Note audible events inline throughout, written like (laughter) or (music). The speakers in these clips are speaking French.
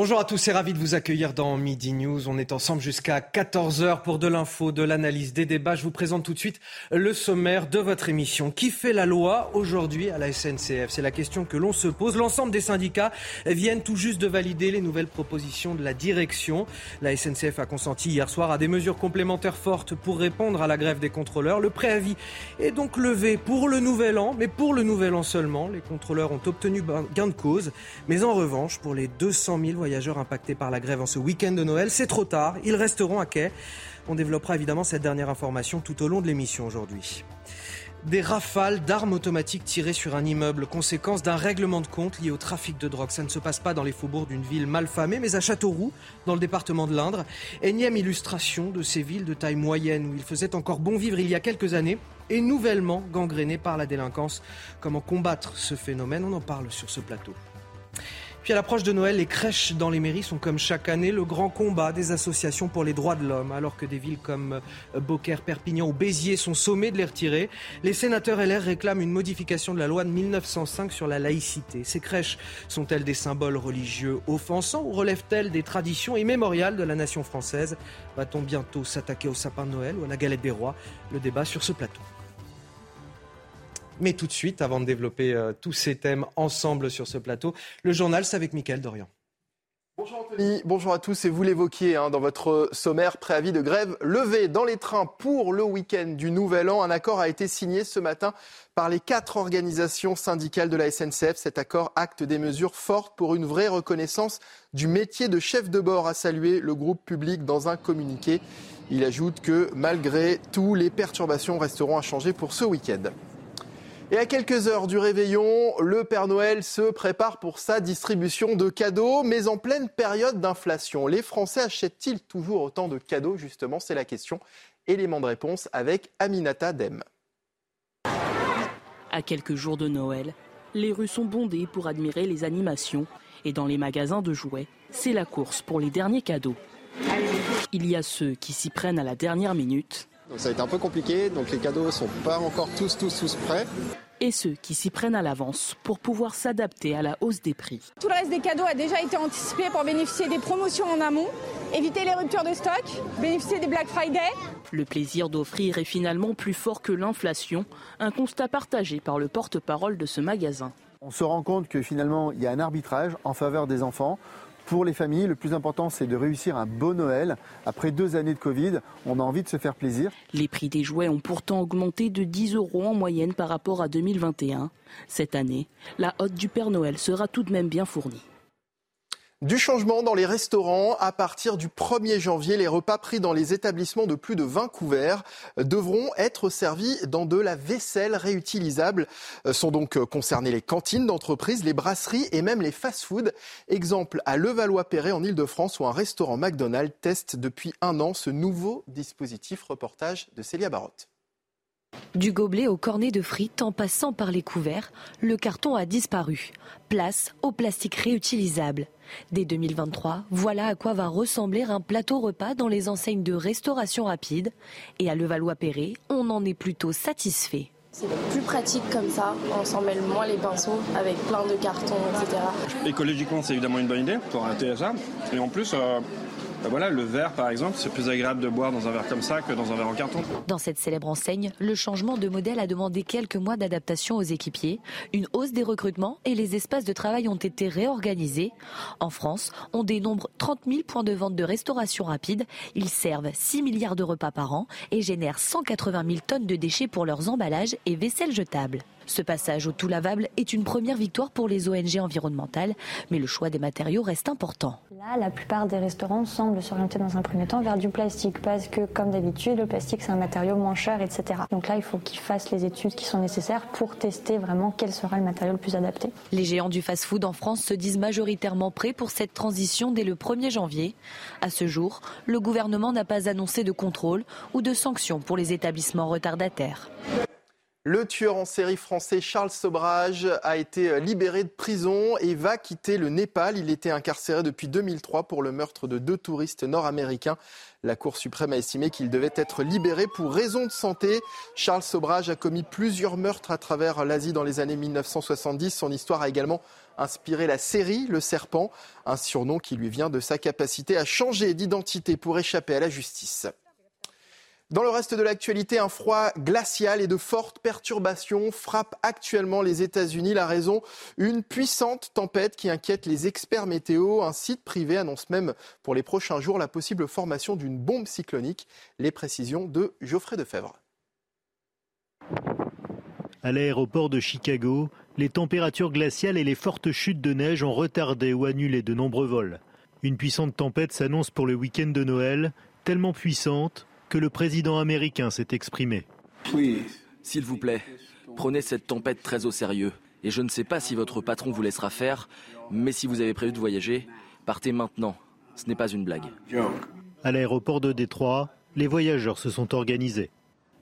Bonjour à tous et ravi de vous accueillir dans Midi News. On est ensemble jusqu'à 14h pour de l'info, de l'analyse, des débats. Je vous présente tout de suite le sommaire de votre émission. Qui fait la loi aujourd'hui à la SNCF C'est la question que l'on se pose. L'ensemble des syndicats viennent tout juste de valider les nouvelles propositions de la direction. La SNCF a consenti hier soir à des mesures complémentaires fortes pour répondre à la grève des contrôleurs. Le préavis est donc levé pour le nouvel an, mais pour le nouvel an seulement. Les contrôleurs ont obtenu gain de cause. Mais en revanche, pour les 200 000 voyageurs impactés par la grève en ce week-end de Noël. C'est trop tard, ils resteront à quai. On développera évidemment cette dernière information tout au long de l'émission aujourd'hui. Des rafales d'armes automatiques tirées sur un immeuble, conséquence d'un règlement de compte lié au trafic de drogue. Ça ne se passe pas dans les faubourgs d'une ville mal famée, mais à Châteauroux, dans le département de l'Indre. Énième illustration de ces villes de taille moyenne où il faisait encore bon vivre il y a quelques années et nouvellement gangrénées par la délinquance. Comment combattre ce phénomène? On en parle sur ce plateau. Puis à l'approche de Noël, les crèches dans les mairies sont comme chaque année le grand combat des associations pour les droits de l'homme. Alors que des villes comme euh, Beaucaire, Perpignan ou Béziers sont sommées de les retirer, les sénateurs LR réclament une modification de la loi de 1905 sur la laïcité. Ces crèches sont-elles des symboles religieux offensants ou relèvent-elles des traditions immémoriales de la nation française? Va-t-on bientôt s'attaquer au sapin de Noël ou à la galette des rois? Le débat sur ce plateau. Mais tout de suite, avant de développer euh, tous ces thèmes ensemble sur ce plateau, le journal, c'est avec Mickaël Dorian. Bonjour Anthony, bonjour à tous. Et vous l'évoquiez hein, dans votre sommaire, préavis de grève levé dans les trains pour le week-end du Nouvel An. Un accord a été signé ce matin par les quatre organisations syndicales de la SNCF. Cet accord acte des mesures fortes pour une vraie reconnaissance du métier de chef de bord, a salué le groupe public dans un communiqué. Il ajoute que malgré tout, les perturbations resteront à changer pour ce week-end. Et à quelques heures du réveillon, le Père Noël se prépare pour sa distribution de cadeaux, mais en pleine période d'inflation. Les Français achètent-ils toujours autant de cadeaux? Justement, c'est la question. Élément de réponse avec Aminata Dem. À quelques jours de Noël, les rues sont bondées pour admirer les animations et dans les magasins de jouets, c'est la course pour les derniers cadeaux. Il y a ceux qui s'y prennent à la dernière minute donc ça a été un peu compliqué, donc les cadeaux sont pas encore tous, tous, tous prêts. Et ceux qui s'y prennent à l'avance pour pouvoir s'adapter à la hausse des prix. Tout le reste des cadeaux a déjà été anticipé pour bénéficier des promotions en amont, éviter les ruptures de stock, bénéficier des Black Friday. Le plaisir d'offrir est finalement plus fort que l'inflation, un constat partagé par le porte-parole de ce magasin. On se rend compte que finalement, il y a un arbitrage en faveur des enfants. Pour les familles, le plus important, c'est de réussir un beau Noël. Après deux années de Covid, on a envie de se faire plaisir. Les prix des jouets ont pourtant augmenté de 10 euros en moyenne par rapport à 2021. Cette année, la hotte du Père Noël sera tout de même bien fournie. Du changement dans les restaurants. À partir du 1er janvier, les repas pris dans les établissements de plus de 20 couverts devront être servis dans de la vaisselle réutilisable. Sont donc concernées les cantines d'entreprise, les brasseries et même les fast-foods. Exemple à Levallois-Perret en Ile-de-France où un restaurant McDonald's teste depuis un an ce nouveau dispositif. Reportage de Célia Barotte. Du gobelet au cornet de frites en passant par les couverts, le carton a disparu. Place au plastique réutilisable. Dès 2023, voilà à quoi va ressembler un plateau repas dans les enseignes de restauration rapide. Et à Levallois-Perret, on en est plutôt satisfait. C'est plus pratique comme ça, on s'en mêle moins les pinceaux avec plein de cartons, etc. Écologiquement, c'est évidemment une bonne idée pour arrêter ça. Et en plus, euh, ben le verre, par exemple, c'est plus agréable de boire dans un verre comme ça que dans un verre en carton. Dans cette célèbre enseigne, le changement de modèle a demandé quelques mois d'adaptation aux équipiers, une hausse des recrutements et les espaces de travail ont été réorganisés. En France, on dénombre 30 000 points de vente de restauration rapide. Ils servent 6 milliards de repas par an et génèrent 180 000 tonnes de déchets pour leurs emballages et vaisselles jetables. Ce passage au tout lavable est une première victoire pour les ONG environnementales, mais le choix des matériaux reste important. Là, la plupart des restaurants semblent s'orienter dans un premier temps vers du plastique parce que, comme d'habitude, le plastique c'est un matériau moins cher, etc. Donc là, il faut qu'ils fassent les études qui sont nécessaires pour tester vraiment quel sera le matériau le plus adapté. Les géants du fast-food en France se disent majoritairement prêts pour cette transition dès le 1er janvier. À ce jour, le gouvernement n'a pas annoncé de contrôle ou de sanctions pour les établissements retardataires. Le tueur en série français Charles Sobrage a été libéré de prison et va quitter le Népal. Il était incarcéré depuis 2003 pour le meurtre de deux touristes nord-américains. La Cour suprême a estimé qu'il devait être libéré pour raison de santé. Charles Sobrage a commis plusieurs meurtres à travers l'Asie dans les années 1970. Son histoire a également inspiré la série Le Serpent, un surnom qui lui vient de sa capacité à changer d'identité pour échapper à la justice. Dans le reste de l'actualité, un froid glacial et de fortes perturbations frappent actuellement les États-Unis. La raison, une puissante tempête qui inquiète les experts météo. Un site privé annonce même pour les prochains jours la possible formation d'une bombe cyclonique. Les précisions de Geoffrey Defebvre. À l'aéroport de Chicago, les températures glaciales et les fortes chutes de neige ont retardé ou annulé de nombreux vols. Une puissante tempête s'annonce pour le week-end de Noël, tellement puissante que le président américain s'est exprimé. S'il vous plaît, prenez cette tempête très au sérieux. Et je ne sais pas si votre patron vous laissera faire, mais si vous avez prévu de voyager, partez maintenant. Ce n'est pas une blague. À l'aéroport de Détroit, les voyageurs se sont organisés.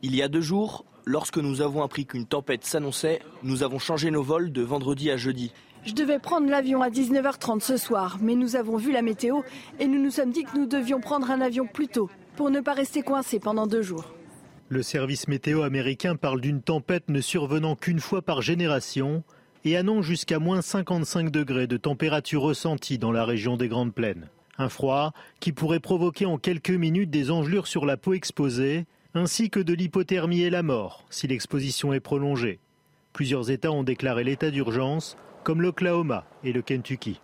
Il y a deux jours, lorsque nous avons appris qu'une tempête s'annonçait, nous avons changé nos vols de vendredi à jeudi. Je devais prendre l'avion à 19h30 ce soir, mais nous avons vu la météo et nous nous sommes dit que nous devions prendre un avion plus tôt pour ne pas rester coincé pendant deux jours. Le service météo américain parle d'une tempête ne survenant qu'une fois par génération et annonce jusqu'à moins 55 degrés de température ressentie dans la région des Grandes Plaines. Un froid qui pourrait provoquer en quelques minutes des engelures sur la peau exposée, ainsi que de l'hypothermie et la mort si l'exposition est prolongée. Plusieurs États ont déclaré l'état d'urgence, comme l'Oklahoma et le Kentucky.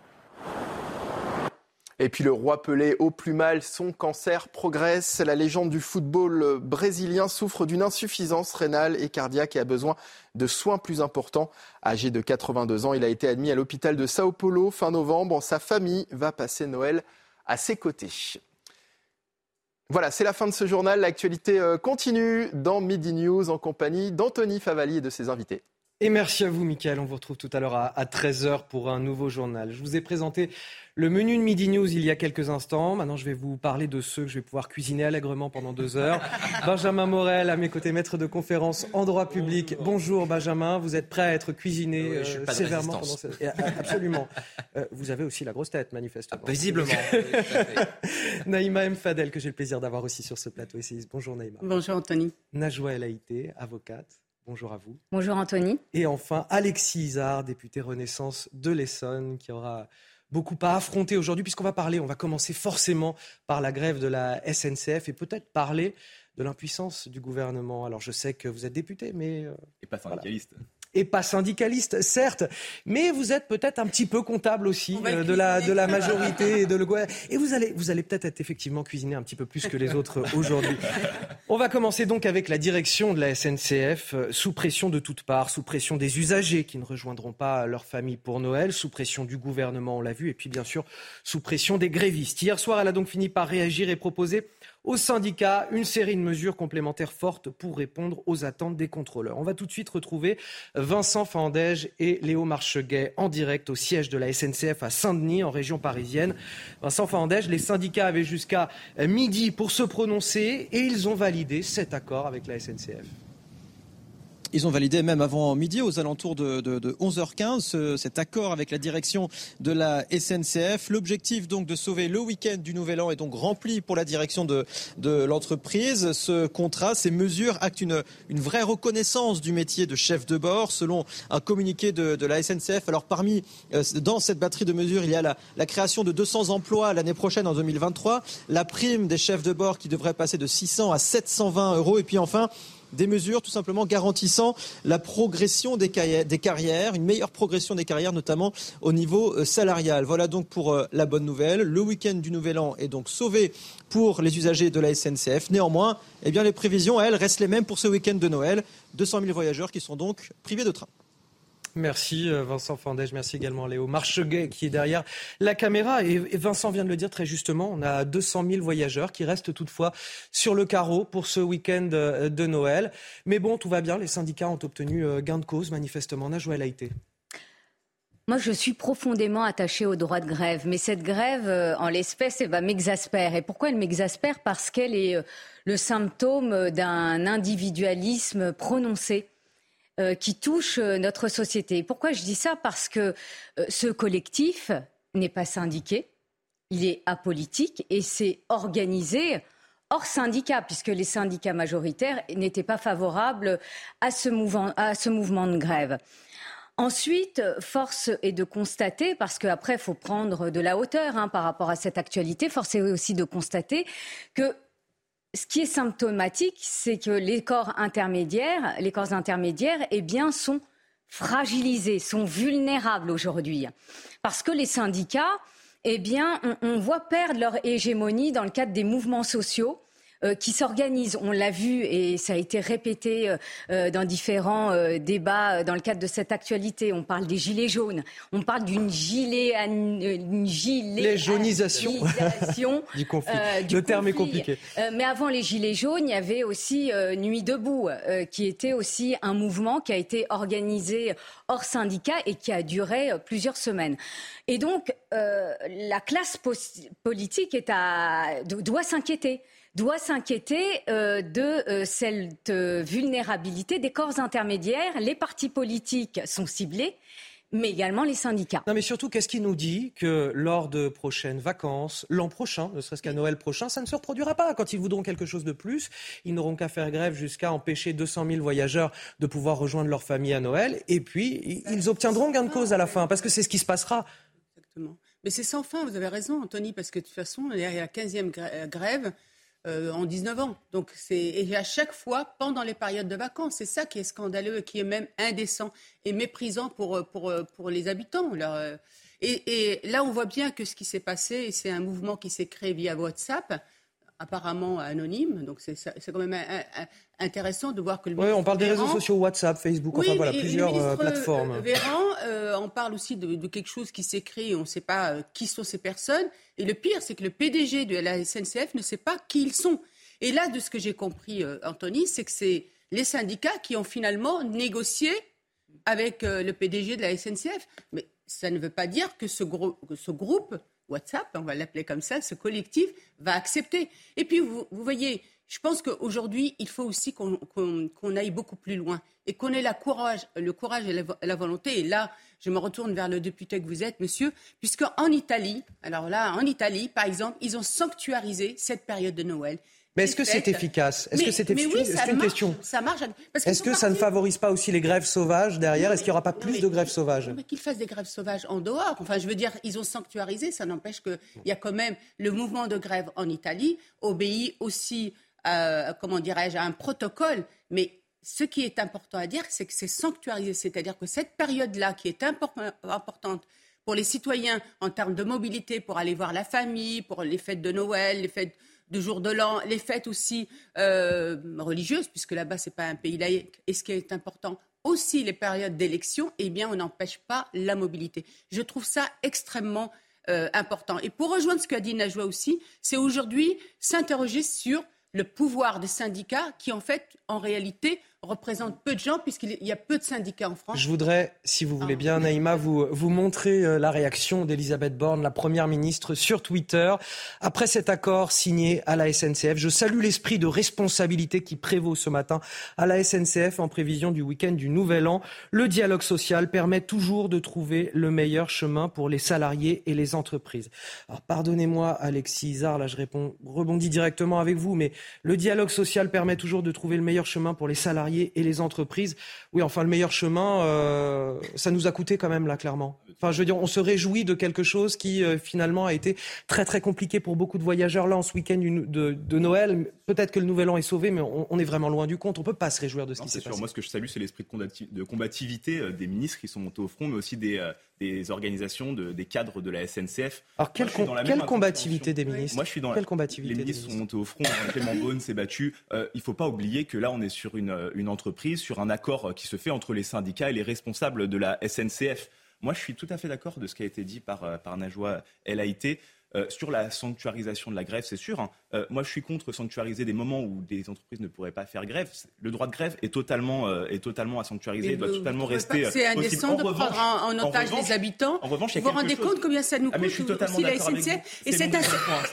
Et puis le roi Pelé au plus mal, son cancer progresse. La légende du football brésilien souffre d'une insuffisance rénale et cardiaque et a besoin de soins plus importants. Âgé de 82 ans, il a été admis à l'hôpital de Sao Paulo fin novembre. Sa famille va passer Noël à ses côtés. Voilà, c'est la fin de ce journal. L'actualité euh, continue dans Midi News en compagnie d'Anthony Favali et de ses invités. Et merci à vous, Mickaël. On vous retrouve tout à l'heure à 13h pour un nouveau journal. Je vous ai présenté le menu de Midi News il y a quelques instants. Maintenant, je vais vous parler de ceux que je vais pouvoir cuisiner allègrement pendant deux heures. (laughs) Benjamin Morel, à mes côtés, maître de conférence en droit public. Bonjour, Benjamin. Vous êtes prêt à être cuisiné euh, sévèrement pendant cette... Absolument. Euh, vous avez aussi la grosse tête, manifestement. Ah, visiblement. (laughs) Naïma M. Fadel, que j'ai le plaisir d'avoir aussi sur ce plateau. Bonjour, Naïma. Bonjour, Anthony. Najwa El Haïté, avocate. Bonjour à vous. Bonjour Anthony. Et enfin, Alexis Isard, député Renaissance de l'Essonne, qui aura beaucoup à affronter aujourd'hui, puisqu'on va parler, on va commencer forcément par la grève de la SNCF et peut-être parler de l'impuissance du gouvernement. Alors je sais que vous êtes député, mais... Euh, et pas syndicaliste et pas syndicaliste, certes, mais vous êtes peut-être un petit peu comptable aussi euh, de, la, de la (laughs) majorité et de le Et vous allez, vous allez peut-être être effectivement cuisiné un petit peu plus que les autres aujourd'hui. On va commencer donc avec la direction de la SNCF, euh, sous pression de toutes parts, sous pression des usagers qui ne rejoindront pas leur famille pour Noël, sous pression du gouvernement, on l'a vu, et puis bien sûr sous pression des grévistes. Hier soir, elle a donc fini par réagir et proposer aux syndicats une série de mesures complémentaires fortes pour répondre aux attentes des contrôleurs. On va tout de suite retrouver Vincent Fandège et Léo Marcheguet en direct au siège de la SNCF à Saint-Denis, en région parisienne. Vincent Fandège, les syndicats avaient jusqu'à midi pour se prononcer et ils ont validé cet accord avec la SNCF. Ils ont validé même avant midi, aux alentours de, 11h15, cet accord avec la direction de la SNCF. L'objectif donc de sauver le week-end du Nouvel An est donc rempli pour la direction de, l'entreprise. Ce contrat, ces mesures actent une, vraie reconnaissance du métier de chef de bord, selon un communiqué de, la SNCF. Alors parmi, euh, dans cette batterie de mesures, il y a la, la création de 200 emplois l'année prochaine en 2023, la prime des chefs de bord qui devrait passer de 600 à 720 euros, et puis enfin des mesures tout simplement garantissant la progression des carrières, une meilleure progression des carrières, notamment au niveau euh, salarial. Voilà donc pour euh, la bonne nouvelle. Le week-end du Nouvel An est donc sauvé pour les usagers de la SNCF. Néanmoins, eh bien, les prévisions, elles, restent les mêmes pour ce week-end de Noël. 200 000 voyageurs qui sont donc privés de train. Merci euh, Vincent Fandège, merci également Léo Marcheguet qui est derrière la caméra. Et Vincent vient de le dire très justement, on a 200 000 voyageurs qui restent toutefois sur le carreau pour ce week-end euh, de Noël. Mais bon, tout va bien, les syndicats ont obtenu euh, gain de cause manifestement. Najouel a été. Moi, je suis profondément attachée au droit de grève, mais cette grève, en l'espèce, elle va m'exaspère. Et pourquoi elle m'exaspère? Parce qu'elle est le symptôme d'un individualisme prononcé qui touche euh, notre société. Pourquoi je dis ça? Parce que euh, ce collectif n'est pas syndiqué, il est apolitique et c'est organisé hors syndicat, puisque les syndicats majoritaires n'étaient pas favorables à ce mouvement, à ce mouvement de grève. Ensuite, force est de constater, parce qu'après, il faut prendre de la hauteur hein, par rapport à cette actualité, force est aussi de constater que ce qui est symptomatique, c'est que les corps intermédiaires, les corps intermédiaires, eh bien, sont fragilisés, sont vulnérables aujourd'hui. Parce que les syndicats, eh bien, on, voit perdre leur hégémonie dans le cadre des mouvements sociaux qui s'organisent. On l'a vu et ça a été répété euh, euh, dans différents débats dans le cadre de cette actualité. On parle des gilets jaunes, on parle d'une gilet, une gilet jaunisation (laughs) du conflit. le terme est compliqué. mais avant les gilets jaunes, il y avait aussi Nuit debout, qui était aussi un mouvement qui a été organisé hors syndicat et qui a duré plusieurs semaines. Et donc, la classe politique est à, doit s'inquiéter doit s'inquiéter euh, de euh, cette euh, vulnérabilité des corps intermédiaires. Les partis politiques sont ciblés mais également les syndicats. Non, mais surtout, qu'est-ce qui nous dit que lors de prochaines vacances, l'an prochain, ne serait-ce qu'à Noël prochain, ça ne se reproduira pas? Quand ils voudront quelque chose de plus, ils n'auront qu'à faire grève jusqu'à empêcher 200 000 voyageurs de pouvoir rejoindre leur famille à Noël, et puis ils obtiendront gain de cause à la fin, parce que c'est ce qui se passera. Exactement. Mais c'est sans fin, vous avez raison, Anthony, parce que de toute façon, il y a la 15e grève. Euh, en 19 ans. Donc c'est et à chaque fois pendant les périodes de vacances, c'est ça qui est scandaleux et qui est même indécent et méprisant pour euh, pour euh, pour les habitants. et, et, là, on voit bien que ce qui s'est passé, c'est un mouvement qui s'est créé via WhatsApp apparemment anonyme. Donc c'est quand même intéressant de voir que le Oui, on parle des réseaux sociaux, WhatsApp, Facebook, enfin voilà, plusieurs euh, plateformes. Euh, Véran, euh, on parle aussi de, quelque chose qui créé, on ne sait pas qui sont ces personnes. Et le pire, c'est que le PDG de la SNCF ne sait pas qui ils sont. Et là, de ce que j'ai compris, Anthony, c'est que c'est les syndicats qui ont finalement négocié avec le PDG de la SNCF. Mais ça ne veut pas dire que ce, que ce groupe WhatsApp, on va l'appeler comme ça, ce collectif va accepter. Et puis, vous, voyez, je pense qu'aujourd'hui, il faut aussi qu'on aille beaucoup plus loin et qu'on ait la courage, le courage et la, volonté. Et là, je me retourne vers le député que vous êtes, monsieur, puisque en Italie, alors là, en Italie, par exemple, ils ont sanctuarisé cette période de Noël. Mais est-ce que c'est efficace? Est-ce que c'est efficace? C'est une question. Ça marche. Est-ce que ça ne favorise pas aussi les grèves sauvages derrière? Est-ce qu'il n'y aura pas plus de grèves sauvages? Qu'ils fassent des grèves sauvages en dehors. Enfin, je veux dire, ils ont sanctuarisé. Ça n'empêche qu'il y a quand même le mouvement de grève en Italie obéit aussi, euh, comment dirais-je, à un protocole. Mais ce qui est important à dire, c'est que c'est sanctuarisé. C'est-à-dire que cette période-là, qui est importante pour les citoyens en termes de mobilité, pour aller voir la famille, pour les fêtes de Noël, les fêtes de jour de l'an, les fêtes aussi euh, religieuses, puisque là-bas, ce n'est pas un pays laïque. Et ce qui est important, aussi les périodes d'élection, eh bien, on n'empêche pas la mobilité. Je trouve ça extrêmement euh, important. Et pour rejoindre ce qu'a dit Najwa aussi, c'est aujourd'hui s'interroger sur le pouvoir des syndicats qui, en fait, en réalité, représente peu de gens puisqu'il y a peu de syndicats en France. Je voudrais, si vous voulez bien, Naïma, vous, vous montrer euh, la réaction d'Elisabeth Borne, la Première ministre, sur Twitter. Après cet accord signé à la SNCF, je salue l'esprit de responsabilité qui prévaut ce matin à la SNCF en prévision du week-end du Nouvel An. Le dialogue social permet toujours de trouver le meilleur chemin pour les salariés et les entreprises. Alors pardonnez-moi, Alexis Isard, là je réponds, rebondis directement avec vous, mais le dialogue social permet toujours de trouver le meilleur chemin pour les salariés et les entreprises. Oui, enfin, le meilleur chemin, euh, ça nous a coûté quand même, là, clairement. Enfin, je veux dire, on se réjouit de quelque chose qui euh, finalement a été très très compliqué pour beaucoup de voyageurs là en ce week-end de, Noël. Peut-être que le Nouvel An est sauvé, mais on, est vraiment loin du compte. On peut pas se réjouir de ce qui s'est passé. Moi, ce que je salue, c'est l'esprit de combativité euh, des ministres qui sont montés au front, mais aussi des, euh, des organisations, des cadres de la SNCF. Alors, quelle, quelle combativité des ministres Moi, je suis dans quelle combativité Les ministres sont montés au front. Clément Beaune s'est battu. il ne faut pas oublier que là, on est sur une, une entreprise, sur un accord qui se fait entre les syndicats et les responsables de la SNCF. Moi, je suis tout à fait d'accord de ce qui a été dit par, euh, par Najwa El. Euh, sur la sanctuarisation de la grève, c'est sûr. Hein. Euh, moi, je suis contre sanctuariser des moments où des entreprises ne pourraient pas faire grève. Le droit de grève est totalement, euh, est totalement à sanctuariser, il doit totalement rester. C'est indécent de prendre en, otage les habitants. En revanche, vous vous rendez compte combien ça nous ah, coûte aussi la SNCF Et c'est un.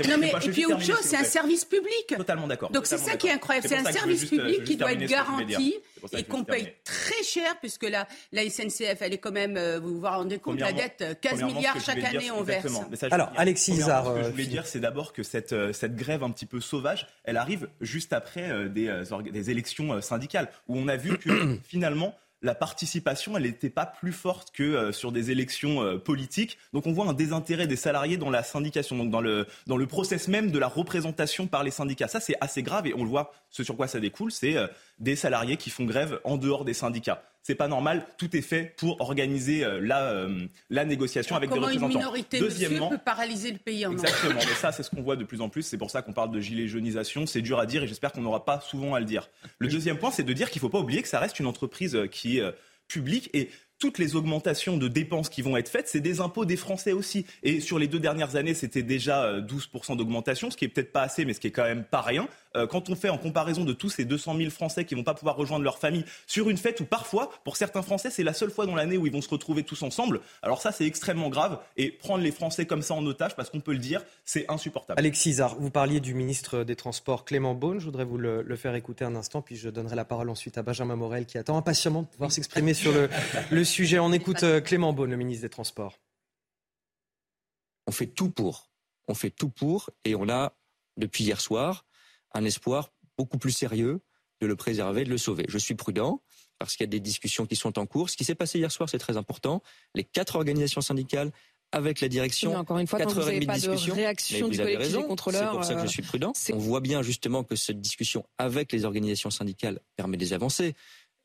Non mais et puis autre chose, c'est un service public. Totalement d'accord. Donc c'est ça qui est incroyable. C'est un service public qui doit être garanti et qu'on paye très cher puisque la la SNCF, elle est quand même, vous vous rendez compte, la dette 15 milliards chaque année on verse. Alors Alexis Zar c'est d'abord que cette, euh, cette grève un petit peu sauvage, elle arrive juste après euh, des, euh, des élections syndicales, où on a vu que (coughs) finalement, la participation, elle n'était pas plus forte que sur des élections politiques. Donc on voit un désintérêt des salariés dans la syndication, donc dans le, dans le process même de la représentation par les syndicats. Ça, c'est assez grave et on le voit, ce sur quoi ça découle, c'est des salariés qui font grève en dehors des syndicats c'est pas normal. Tout est fait pour organiser euh, la, euh, la négociation avec des représentants. Une minorité Deuxièmement, peut paralyser le pays en Exactement, mais ça, c'est ce qu'on voit de plus en plus. C'est pour ça qu'on parle de gilet jaunisation. C'est dur à dire et j'espère qu'on n'aura pas souvent à le dire. Le deuxième point, c'est de dire qu'il ne faut pas oublier que ça reste une entreprise euh, qui est publique et toutes les augmentations de dépenses qui vont être faites, c'est des impôts des Français aussi. Et sur les deux dernières années, c'était déjà 12% d'augmentation, ce qui est peut-être pas assez, mais ce qui est quand même pas rien. Euh, quand on fait en comparaison de tous ces 200 000 Français qui vont pas pouvoir rejoindre leur famille sur une fête où parfois, pour certains Français, c'est la seule fois dans l'année où ils vont se retrouver tous ensemble. Alors ça, c'est extrêmement grave. Et prendre les Français comme ça en otage, parce qu'on peut le dire, c'est insupportable. Alexis Zar, vous parliez du ministre des Transports Clément Beaune. Je voudrais vous le, faire écouter un instant, puis je donnerai la parole ensuite à Benjamin Morel qui attend impatiemment de pouvoir s'exprimer sur le, (laughs) le sujet. On écoute euh, Clément Beaune, le ministre des Transports. On fait tout pour. On fait tout pour et on a, depuis hier soir, un espoir beaucoup plus sérieux de le préserver, de le sauver. Je suis prudent parce qu'il y a des discussions qui sont en cours. Ce qui s'est passé hier soir, c'est très important. Les quatre organisations syndicales avec la direction. encore une fois, quand vous n'avez pas de réaction du collectif raison, des contrôleurs. C'est pour ça que je euh, suis prudent. On voit bien justement que cette discussion avec les organisations syndicales permet des avancées.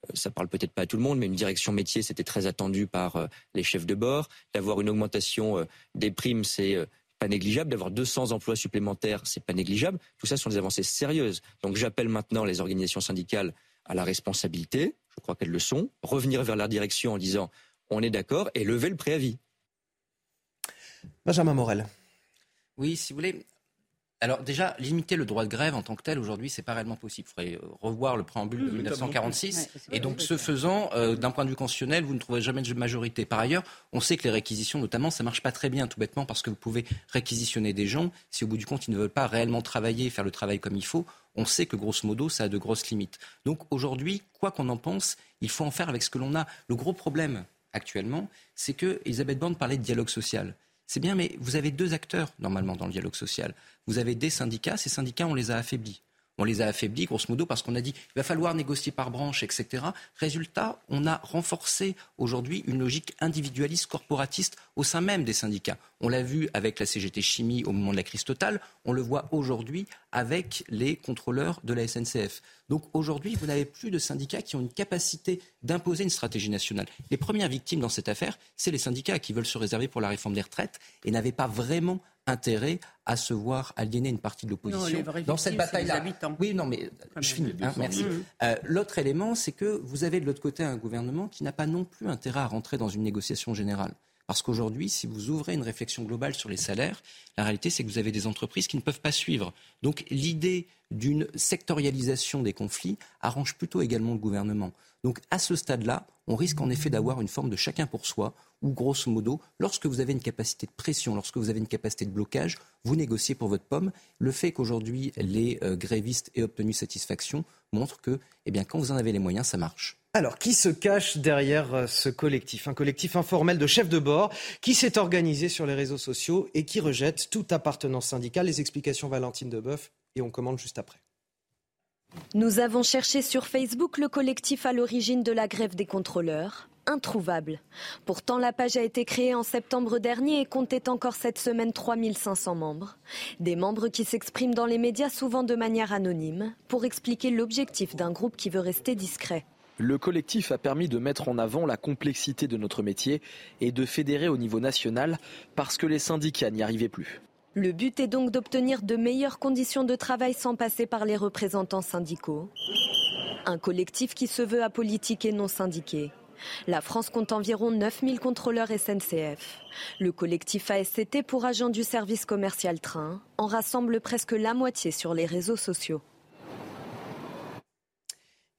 Euh, ça parle peut-être pas à tout le monde, mais une direction métier, c'était très attendu par euh, les chefs de bord. D'avoir une augmentation des primes, c'est pas négligeable. D'avoir 200 emplois supplémentaires, c'est pas négligeable. Tout ça sont des avancées sérieuses. Donc j'appelle maintenant les organisations syndicales à la responsabilité. Je crois qu'elles le sont. Revenir vers la direction en disant on est d'accord et lever le préavis. Benjamin Morel. Oui, si vous voulez, alors déjà, limiter le droit de grève en tant que tel aujourd'hui, c'est pas réellement possible. Il faudrait euh, revoir le préambule de 1946. et donc, ce faisant, euh, d'un point de vue constitutionnel, vous ne trouverez jamais de majorité. Par ailleurs, on sait que les réquisitions, notamment, ça marche pas très bien, tout bêtement, parce que vous pouvez réquisitionner des gens si au bout du compte ils ne veulent pas réellement travailler, faire le travail comme il faut. On sait que grosso modo, ça a de grosses limites. Donc aujourd'hui, quoi qu'on en pense, il faut en faire avec ce que l'on a. Le gros problème actuellement, c'est que Elisabeth Borne parlait de dialogue social. C'est bien, mais vous avez deux acteurs normalement dans le dialogue social. Vous avez des syndicats, ces syndicats, on les a affaiblis. On les a affaiblis, grosso modo, parce qu'on a dit qu'il va falloir négocier par branche, etc. Résultat, on a renforcé aujourd'hui une logique individualiste, corporatiste au sein même des syndicats. On l'a vu avec la CGT Chimie au moment de la crise totale, on le voit aujourd'hui avec les contrôleurs de la SNCF. Donc aujourd'hui, vous n'avez plus de syndicats qui ont une capacité d'imposer une stratégie nationale. Les premières victimes dans cette affaire, c'est les syndicats qui veulent se réserver pour la réforme des retraites et n'avaient pas vraiment intérêt à se voir aliéner une partie de l'opposition dans cette bataille-là. Oui, non, mais je finis. Hein, merci. Euh, l'autre élément, c'est que vous avez de l'autre côté un gouvernement qui n'a pas non plus intérêt à rentrer dans une négociation générale. Parce qu'aujourd'hui, si vous ouvrez une réflexion globale sur les salaires, la réalité, c'est que vous avez des entreprises qui ne peuvent pas suivre. Donc l'idée d'une sectorialisation des conflits arrange plutôt également le gouvernement. Donc à ce stade-là, on risque en effet d'avoir une forme de chacun pour soi, où grosso modo, lorsque vous avez une capacité de pression, lorsque vous avez une capacité de blocage, vous négociez pour votre pomme. Le fait qu'aujourd'hui les euh, grévistes aient obtenu satisfaction montre que, eh quand vous en avez les moyens, ça marche. Alors, qui se cache derrière euh, ce collectif? Un collectif informel de chefs de bord qui s'est organisé sur les réseaux sociaux et qui rejette toute appartenance syndicale. Les explications Valentine Deboeuf et on commande juste après. Nous avons cherché sur Facebook le collectif à l'origine de la grève des contrôleurs. introuvable. Pourtant, la page a été créée en septembre dernier et comptait encore cette semaine 3500 membres. Des membres qui s'expriment dans les médias souvent de manière anonyme pour expliquer l'objectif d'un groupe qui veut rester discret. Le collectif a permis de mettre en avant la complexité de notre métier et de fédérer au niveau national parce que les syndicats n'y arrivaient plus. Le but est donc d'obtenir de meilleures conditions de travail sans passer par les représentants syndicaux. Un collectif qui se veut apolitique et non syndiqué. La France compte environ 9000 contrôleurs SNCF. Le collectif ASCT pour agents du service commercial train en rassemble presque la moitié sur les réseaux sociaux.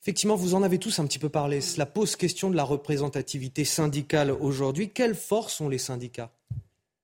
Effectivement, vous en avez tous un petit peu parlé. Cela pose question de la représentativité syndicale aujourd'hui. Quelle force ont les syndicats?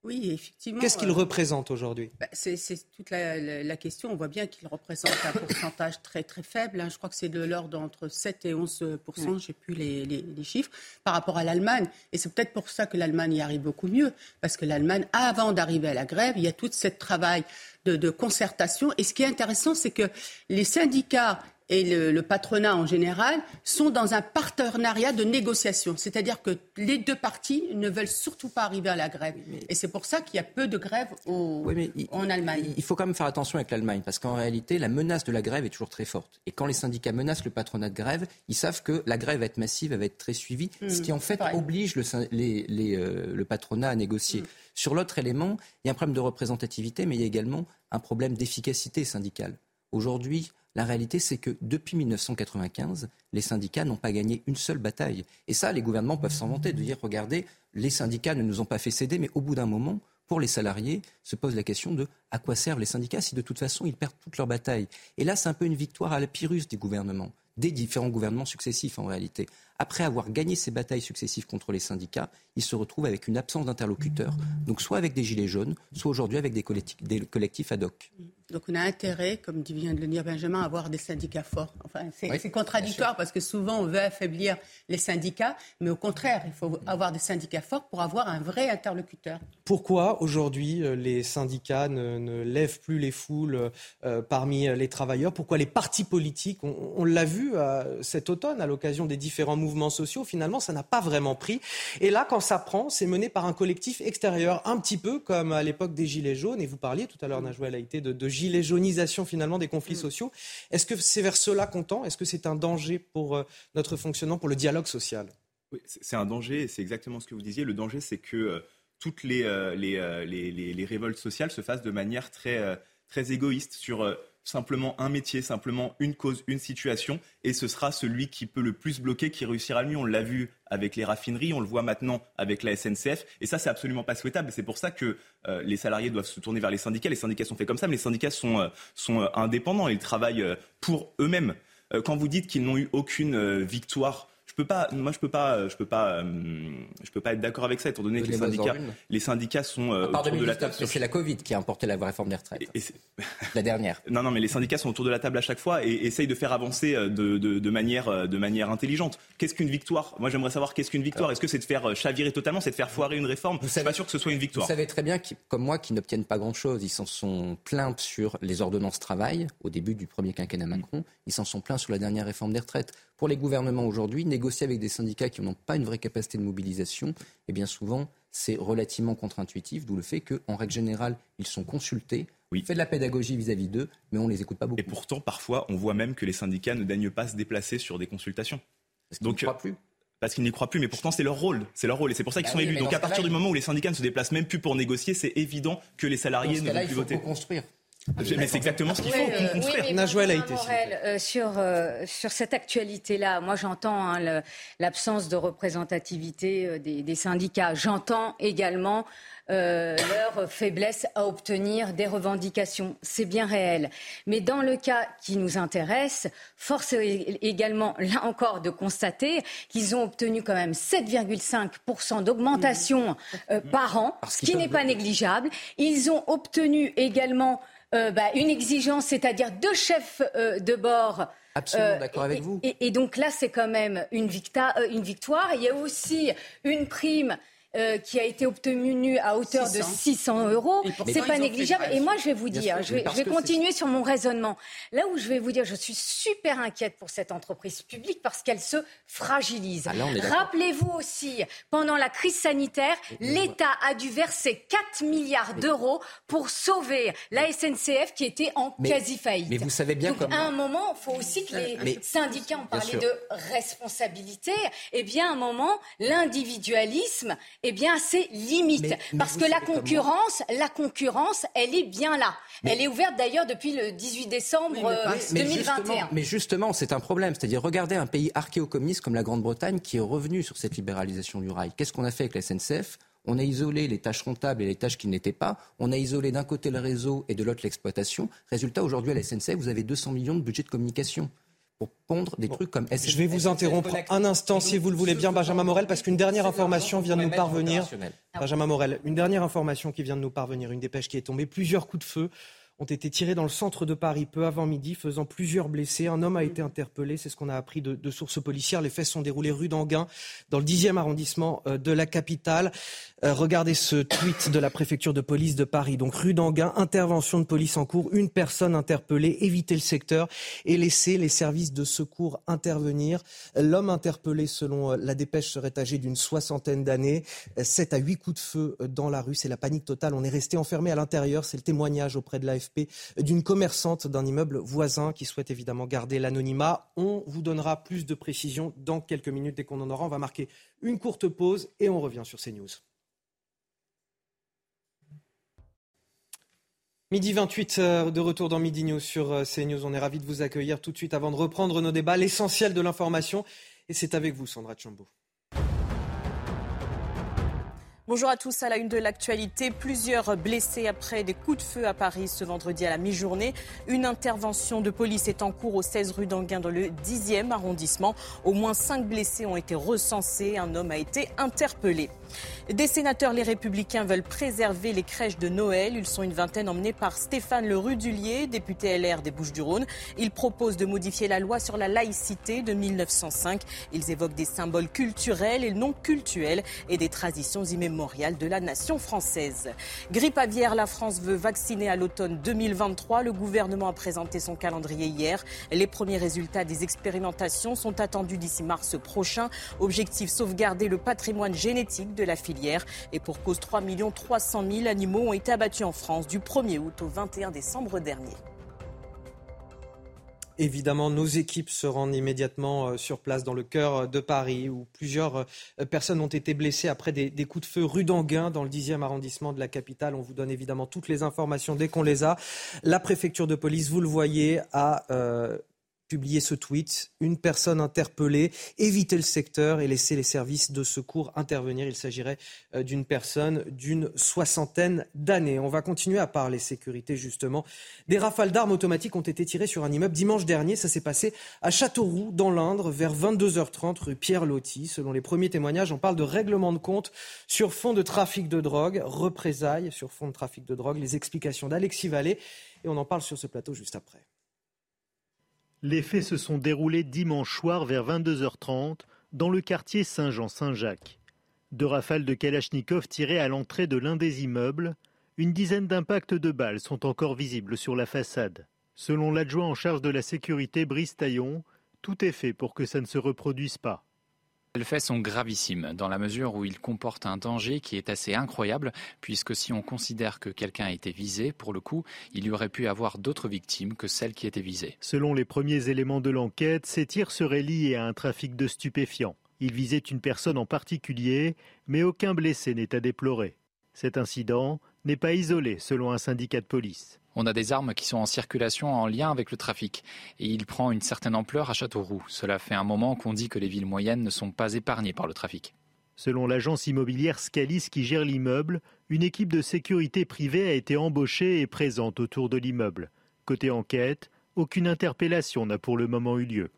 Oui, effectivement. Qu'est-ce qu'ils euh, représentent aujourd'hui? bah, C'est toute la, question. On voit bien qu'ils représentent un pourcentage très très faible. Hein. Je crois que c'est de l'ordre entre 7 et 11 Je n'ai plus les, les, chiffres par rapport à l'Allemagne. Et c'est peut-être pour ça que l'Allemagne y arrive beaucoup mieux. Parce que l'Allemagne, avant d'arriver à la grève, il y a tout ce travail de, de concertation. Et ce qui est intéressant, c'est que les syndicats et le, patronat en général sont dans un partenariat de négociation. C'est-à-dire que les deux parties ne veulent surtout pas arriver à la grève. Et c'est pour ça qu'il y a peu de grèves en Allemagne. Il faut quand même faire attention avec l'Allemagne, parce qu'en réalité, la menace de la grève est toujours très forte. Et quand les syndicats menacent le patronat de grève, ils savent que la grève va être massive, elle va être très suivie, ce mmh, qui en fait oblige le, euh, le, patronat à négocier. Mmh. Sur l'autre élément, il y a un problème de représentativité, mais il y a également un problème d'efficacité syndicale. Aujourd'hui, la réalité, c'est que depuis 1995, les syndicats n'ont pas gagné une seule bataille. Et ça, les gouvernements peuvent s'en vanter, de dire, regardez, les syndicats ne nous ont pas fait céder, mais au bout d'un moment, pour les salariés, se pose la question de à quoi servent les syndicats si de toute façon ils perdent toute leur bataille. Et là, c'est un peu une victoire à la Pyrrhus des gouvernements, des différents gouvernements successifs en réalité. Après avoir gagné ces batailles successives contre les syndicats, ils se retrouvent avec une absence d'interlocuteurs, donc soit avec des gilets jaunes, soit aujourd'hui avec des collectifs ad hoc. Donc on a intérêt, comme vient de le dire Benjamin, à avoir des syndicats forts. Enfin, c'est contradictoire parce que souvent on veut affaiblir les syndicats, mais au contraire, il faut avoir des syndicats forts pour avoir un vrai interlocuteur. Pourquoi aujourd'hui euh, les syndicats ne, lèvent plus les foules euh, parmi les travailleurs? Pourquoi les partis politiques, on, l'a vu euh, cet automne à l'occasion des différents mouvements sociaux, finalement ça n'a pas vraiment pris. Et là, quand ça prend, c'est mené par un collectif extérieur, un petit peu comme à l'époque des Gilets jaunes. Et vous parliez tout à l'heure, Najwa Laïté, de, de gilet jaunisation finalement des conflits mm. sociaux. Est-ce que c'est vers cela qu'on tend? Est-ce que c'est un danger pour euh, notre fonctionnement, pour le dialogue social? Oui, c'est un danger, c'est exactement ce que vous disiez. Le danger, c'est que euh, toutes les, euh, les, les, les, révoltes sociales se fassent de manière très, très égoïste sur simplement un métier, simplement une cause, une situation, et ce sera celui qui peut le plus bloquer qui réussira le mieux. On l'a vu avec les raffineries, on le voit maintenant avec la SNCF, et ça c'est absolument pas souhaitable. C'est pour ça que euh, les salariés doivent se tourner vers les syndicats. Les syndicats sont faits comme ça, mais les syndicats sont, euh, sont euh, indépendants, ils travaillent pour eux-mêmes. Quand vous dites qu'ils n'ont eu aucune victoire je peux pas, moi je peux pas, je peux pas, euh, je peux pas être d'accord avec ça étant donné que les syndicats, les syndicats sont euh, autour de la table. C'est la Covid qui a emporté la réforme des retraites. la dernière. (laughs) Non, non, mais les syndicats sont autour de la table à chaque fois et essayent de faire avancer euh, de, de, de manière, de manière intelligente. Qu'est-ce qu'une victoire? Moi, j'aimerais savoir qu'est-ce qu'une victoire? Est-ce que c'est de faire chavirer totalement, c'est de faire foirer une réforme? Je suis pas sûr que ce soit une victoire. Vous savez très bien, comme moi, qu'ils n'obtiennent pas grand-chose. Ils s'en sont plaints sur les ordonnances travail au début du premier quinquennat Macron. Ils s'en sont plaints sur la dernière réforme des retraites pour les gouvernements aujourd'hui, négocier avec des syndicats qui n'ont pas une vraie capacité de mobilisation, et eh bien souvent, c'est relativement contre-intuitif, d'où le fait qu'en règle générale, ils sont consultés. Oui. On fait de la pédagogie vis-à-vis d'eux, mais on ne les écoute pas beaucoup. Et pourtant, parfois, on voit même que les syndicats ne daignent pas se déplacer sur des consultations. Parce qu'ils n'y croient plus parce qu'ils n'y croient plus, mais pourtant c'est leur rôle, c'est leur rôle, et c'est pour ça qu'ils bah sont élus. Donc à partir du moment où les syndicats ne se déplacent même plus pour négocier, c'est évident que les salariés ne vont plus voter. construire. Mais c'est exactement ce qu'il faut euh, construire. Oui, a été euh, sur, euh, sur cette actualité-là, moi j'entends hein, l'absence de représentativité des, syndicats. J'entends également leur faiblesse à obtenir des revendications. C'est bien réel. Mais dans le cas qui nous intéresse, force est également, là encore, de constater qu'ils ont obtenu quand même 7,5% d'augmentation par an, ce qui n'est pas négligeable. Ils ont obtenu également euh, bah, une exigence, c'est-à-dire deux chefs euh, de bord. Absolument euh, d'accord avec vous. Et, donc là, c'est quand même une, victoire. une victoire. Il y a aussi une prime euh, qui a été obtenu à hauteur de 600 euros, c'est pas négligeable. Et moi, je vais vous dire, je vais, je vais continuer sur mon raisonnement. Là où je vais vous dire, je suis super inquiète pour cette entreprise publique parce qu'elle se fragilise. Ah, Rappelez-vous aussi, pendant la crise sanitaire, l'État a dû verser 4 milliards d'euros pour sauver la SNCF qui était en quasi-faillite. Mais vous savez bien Donc, à un moment, il faut aussi que les syndicats ont parlé de responsabilité. Eh bien, à un moment, l'individualisme eh bien, c'est limite. parce que la concurrence, la concurrence, elle est bien là. elle est ouverte d'ailleurs depuis le 18 décembre 2021. Euh, mais justement, c'est un problème. C'est-à-dire, regardez un pays archéocommuniste comme la Grande-Bretagne qui est revenu sur cette libéralisation du rail. Qu'est-ce qu'on a fait avec la SNCF on a isolé les tâches comptables et les tâches qui n'étaient pas. On a isolé d'un côté le réseau et de l'autre l'exploitation. Résultat, aujourd'hui à la SNCF, vous avez 200 millions de budget de communication pour pondre des trucs comme Je vais vous interrompre un instant, si vous le voulez bien, Benjamin Morel, parce qu'une dernière information vient de nous parvenir. Benjamin Morel, une dernière information qui vient de nous parvenir, une dépêche qui est tombée. Plusieurs coups de feu ont été tirés dans le centre de Paris peu avant midi, faisant plusieurs blessés. Un homme a été interpellé, c'est ce qu'on a appris de, sources policières. Les faits sont déroulés rue d'Anguin, dans le 10e arrondissement euh, de la capitale. Euh, regardez ce tweet de la préfecture de police de Paris. Donc rue d'Anguin, intervention de police en cours, une personne interpellée, éviter le secteur et laisser les services de secours intervenir. L'homme interpellé, selon euh, la dépêche, serait âgé d'une soixantaine d'années. 7 à 8 coups de feu dans la rue, c'est la panique totale. On est resté enfermé à l'intérieur, c'est le témoignage auprès de d'une commerçante d'un immeuble voisin qui souhaite évidemment garder l'anonymat. On vous donnera plus de précisions dans quelques minutes dès qu'on en aura. On va marquer une courte pause et on revient sur CNews. Midi 28 euh, de retour dans Midi News sur euh, CNews. On est ravis de vous accueillir tout de suite avant de reprendre nos débats. L'essentiel de l'information. Et c'est avec vous, Sandra Chambaud. Bonjour à tous. À la une de l'actualité, plusieurs blessés après des coups de feu à Paris ce vendredi à la mi-journée. Une intervention de police est en cours au 16 rue d'Anguin dans le 10e arrondissement. Au moins cinq blessés ont été recensés. Un homme a été interpellé. Des sénateurs, les Républicains, veulent préserver les crèches de Noël. Ils sont une vingtaine emmenés par Stéphane Le Rudulier, député LR des Bouches-du-Rhône. Ils proposent de modifier la loi sur la laïcité de 1905. Ils évoquent des symboles culturels et non cultuels et des traditions immémoriales de la nation française. Grippe aviaire, la France veut vacciner à l'automne 2023. Le gouvernement a présenté son calendrier hier. Les premiers résultats des expérimentations sont attendus d'ici mars prochain. Objectif sauvegarder le patrimoine génétique de la filière. Et pour cause, 3 300 000 animaux ont été abattus en France du 1er août au 21 décembre dernier. Évidemment, nos équipes se rendent immédiatement euh, sur place dans le cœur de Paris, où plusieurs euh, personnes ont été blessées après des, coups de feu rue d'Anguin, dans le 10e arrondissement de la capitale. On vous donne évidemment toutes les informations dès qu'on les a. La préfecture de police, vous le voyez, a euh, publié ce tweet. Une personne interpellée, éviter le secteur et laisser les services de secours intervenir. Il s'agirait euh, d'une personne d'une soixantaine d'années. On va continuer à parler sécurité justement. Des rafales d'armes automatiques ont été tirées sur un immeuble dimanche dernier. Ça s'est passé à Châteauroux, dans l'Indre, vers 22h30 rue Pierre Loti. Selon les premiers témoignages, on parle de règlement de compte sur fond de trafic de drogue, représailles sur fond de trafic de drogue. Les explications d'Alexis Vallée et on en parle sur ce plateau juste après. Les faits se sont déroulés dimanche soir vers 22h30 dans le quartier Saint-Jean-Saint-Jacques. Deux rafales de Kalachnikov tirées à l'entrée de l'un des immeubles. Une dizaine d'impacts de balles sont encore visibles sur la façade. Selon l'adjoint en charge de la sécurité Brice Taillon, tout est fait pour que ça ne se reproduise pas. Les faits sont gravissimes dans la mesure où ils comportent un danger qui est assez incroyable puisque si on considère que quelqu'un a été visé, pour le coup, il y aurait pu avoir d'autres victimes que celles qui étaient visées. Selon les premiers éléments de l'enquête, ces tirs seraient liés à un trafic de stupéfiants. Ils visaient une personne en particulier, mais aucun blessé n'est à déplorer. Cet incident n'est pas isolé selon un syndicat de police. On a des armes qui sont en circulation en lien avec le trafic et il prend une certaine ampleur à Châteauroux. Cela fait un moment qu'on dit que les villes moyennes ne sont pas épargnées par le trafic. Selon l'agence immobilière Scalis qui gère l'immeuble, une équipe de sécurité privée a été embauchée et présente autour de l'immeuble. Côté enquête, aucune interpellation n'a pour le moment eu lieu.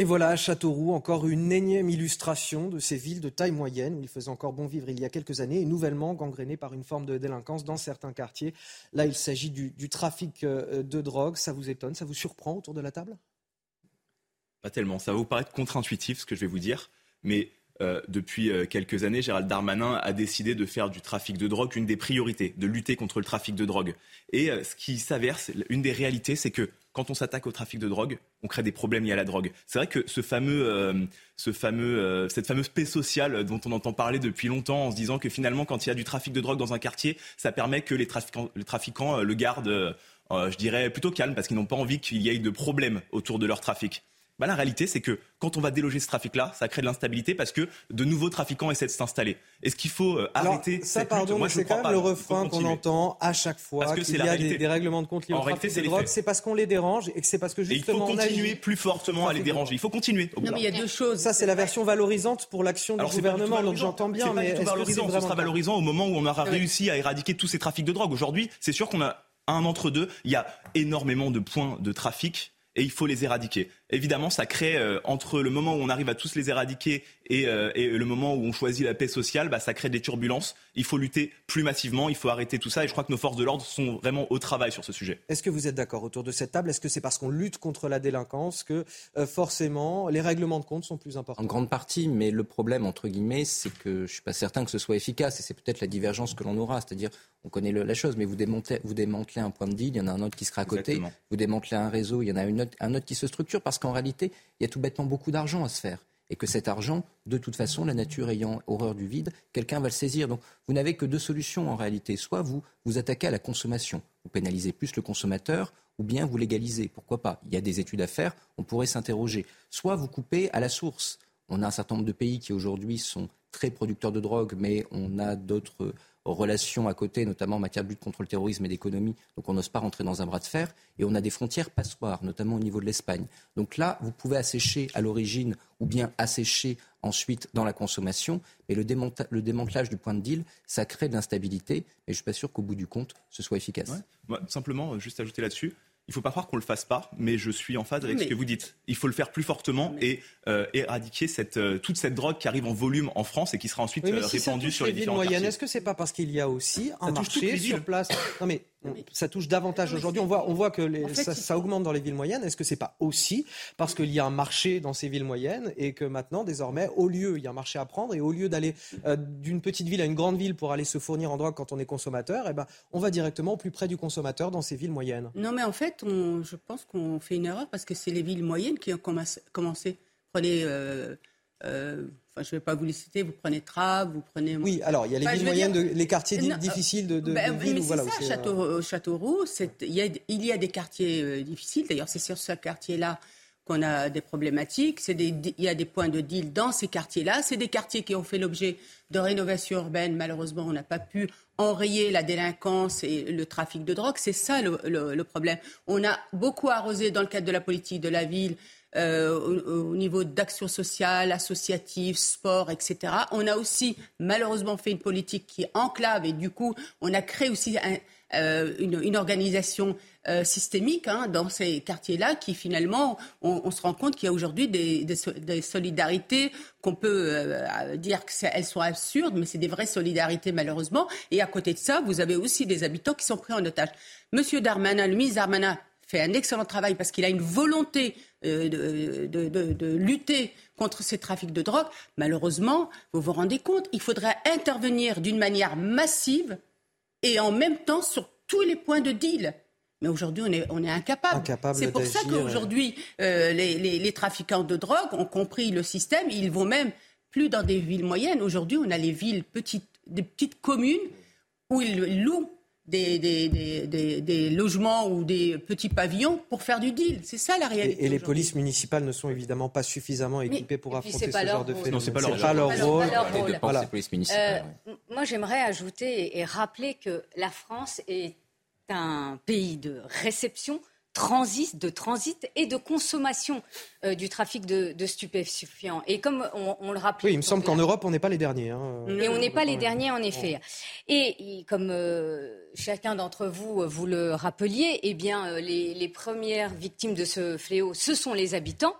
Et voilà, à Châteauroux, encore une énième illustration de ces villes de taille moyenne où il faisait encore bon vivre il y a quelques années et nouvellement gangrénées par une forme de délinquance dans certains quartiers. Là, il s'agit du, trafic euh, de drogue. Ça vous étonne? Ça vous surprend autour de la table? Pas tellement. Ça va vous paraître contre-intuitif ce que je vais vous dire. Mais euh, depuis euh, quelques années, Gérald Darmanin a décidé de faire du trafic de drogue une des priorités, de lutter contre le trafic de drogue. Et ce qui s'avère, une des réalités, c'est que quand on s'attaque au trafic de drogue, on crée des problèmes liés à la drogue. C'est vrai que ce fameux, ce fameux, cette fameuse paix sociale dont on entend parler depuis longtemps en se disant que finalement, quand il y a du trafic de drogue dans un quartier, ça permet que les trafiquants, les trafiquants le gardent, je dirais, plutôt calme parce qu'ils n'ont pas envie qu'il y ait de problèmes autour de leur trafic. Bah, la réalité, c'est que quand on va déloger ce trafic-là, ça crée de l'instabilité parce que de nouveaux trafiquants essaient de s'installer. Est-ce qu'il faut euh, arrêter ça, pardon, mais c'est quand même le refrain qu'on entend à chaque fois qu'il y a des, règlements de compte liés au trafic de drogue. C'est parce qu'on les dérange et que c'est parce que justement il faut continuer plus fortement à les déranger. Il faut continuer. Non, mais il y a deux choses. Ça, c'est la version valorisante pour l'action du gouvernement. Donc j'entends bien, mais est-ce que c'est vraiment... Ce sera valorisant au moment où on aura réussi à éradiquer tous ces trafics de drogue. Aujourd'hui, c'est sûr qu'on a un entre deux. Il y a énormément de points de trafic et il faut les éradiquer. Évidemment, ça crée, euh, entre le moment où on arrive à tous les éradiquer euh, et, le moment où on choisit la paix sociale, bah, ça crée des turbulences. Il faut lutter plus massivement, il faut arrêter tout ça. Et je crois que nos forces de l'ordre sont vraiment au travail sur ce sujet. Est-ce que vous êtes d'accord autour de cette table? Est-ce que c'est parce qu'on lutte contre la délinquance que euh, forcément les règlements de compte sont plus importants? En grande partie, mais le problème, entre guillemets, c'est que je ne suis pas certain que ce soit efficace. Et c'est peut-être la divergence que l'on aura. C'est-à-dire, on connaît la chose, mais vous démantelez, vous démantelez un point de deal, il y en a un autre qui sera à côté. Vous démantelez un réseau, il y en a un autre qui se structure parce qu'en réalité, il y a tout bêtement beaucoup d'argent à se faire. Et que cet argent, de toute façon, la nature ayant horreur du vide, quelqu'un va le saisir. Donc vous n'avez que deux solutions en réalité. Soit vous vous attaquez à la consommation, vous pénalisez plus le consommateur, ou bien vous légalisez. Pourquoi pas? Il y a des études à faire, on pourrait s'interroger. Soit vous coupez à la source. On a un certain nombre de pays qui aujourd'hui sont très producteurs de drogue, mais on a d'autres relations à côté, notamment en matière de lutte contre le terrorisme et d'économie. Donc on n'ose pas rentrer dans un bras de fer. Et on a des frontières passoires, notamment au niveau de l'Espagne. Donc là, vous pouvez assécher à l'origine ou bien assécher ensuite dans la consommation. Mais le, démantelage du point de deal, ça crée de l'instabilité. Et je ne suis pas sûr qu'au bout du compte, ce soit efficace. simplement, juste ajouter là-dessus, il ne faut pas croire qu'on ne le fasse pas, mais je suis en phase avec ce que vous dites. Il faut le faire plus fortement et euh, éradiquer cette, euh, toute cette drogue qui arrive en volume en France et qui sera ensuite euh, répandue sur les, villes moyennes. Est-ce que c'est pas parce qu'il y a aussi un marché sur place? Non mais ça touche davantage aujourd'hui. On voit, on voit que ça, augmente dans les villes moyennes. Est-ce que c'est pas aussi parce qu'il y a un marché dans ces villes moyennes et que maintenant, désormais, au lieu, il y a un marché à prendre et au lieu d'aller euh, d'une petite ville à une grande ville pour aller se fournir en drogue quand on est consommateur, eh ben, on va directement au plus près du consommateur dans ces villes moyennes. Non, mais en fait, je pense qu'on fait une erreur parce que c'est les villes moyennes qui ont commencé. Prenez. Euh, euh, je ne vais pas vous les citer, vous prenez Traves, vous prenez... Oui, alors il y a les villes moyennes, les quartiers difficiles de, de, ben, ville. voilà, ça, Château, Châteauroux, il y, a, il y a des quartiers euh, difficiles. D'ailleurs, c'est sur ce quartier-là qu'on a des problématiques. Des, il y a des points de deal dans ces quartiers-là. C'est des quartiers qui ont fait l'objet de rénovation urbaine. Malheureusement, on n'a pas pu enrayer la délinquance et le trafic de drogue. C'est ça le, le, problème. On a beaucoup arrosé dans le cadre de la politique de la ville euh, au, niveau d'action sociale, associative, sport, etc. On a aussi malheureusement fait une politique qui enclave et du coup on a créé aussi euh, une, organisation euh, systémique hein, dans ces quartiers-là qui finalement on, se rend compte qu'il y a aujourd'hui des, solidarités qu'on peut dire qu'elles sont absurdes, mais c'est des vraies solidarités malheureusement. Et à côté de ça, vous avez aussi des habitants qui sont pris en otage. Monsieur Darmanin, le ministre Darmanin fait un excellent travail parce qu'il a une volonté euh, de, lutter contre ces trafics de drogue. Malheureusement, vous vous rendez compte, il faudrait intervenir d'une manière massive et en même temps sur tous les points de deal. Mais aujourd'hui, on est, on est incapable. C'est pour ça qu'aujourd'hui, euh, les, les, trafiquants de drogue ont compris le système. Ils vont même plus dans des villes moyennes. Aujourd'hui, on a les villes petites, des petites communes où ils louent des, des, logements ou des petits pavillons pour faire du deal. C'est ça la réalité. Et, les polices municipales ne sont évidemment pas suffisamment équipées pour affronter ce genre de phénomène. Non, c'est pas, pas, leur rôle. moi, j'aimerais ajouter et rappeler que la France est un pays de réception transit, de transit et de consommation euh, du trafic de, stupéfiants. Et comme on, le rappelle... Oui, il me semble qu'en Europe, on n'est pas les derniers. Hein. Et on n'est pas les derniers, en effet. Et, comme euh, chacun d'entre vous, euh, vous le rappeliez, eh bien, les, premières victimes de ce fléau, ce sont les habitants,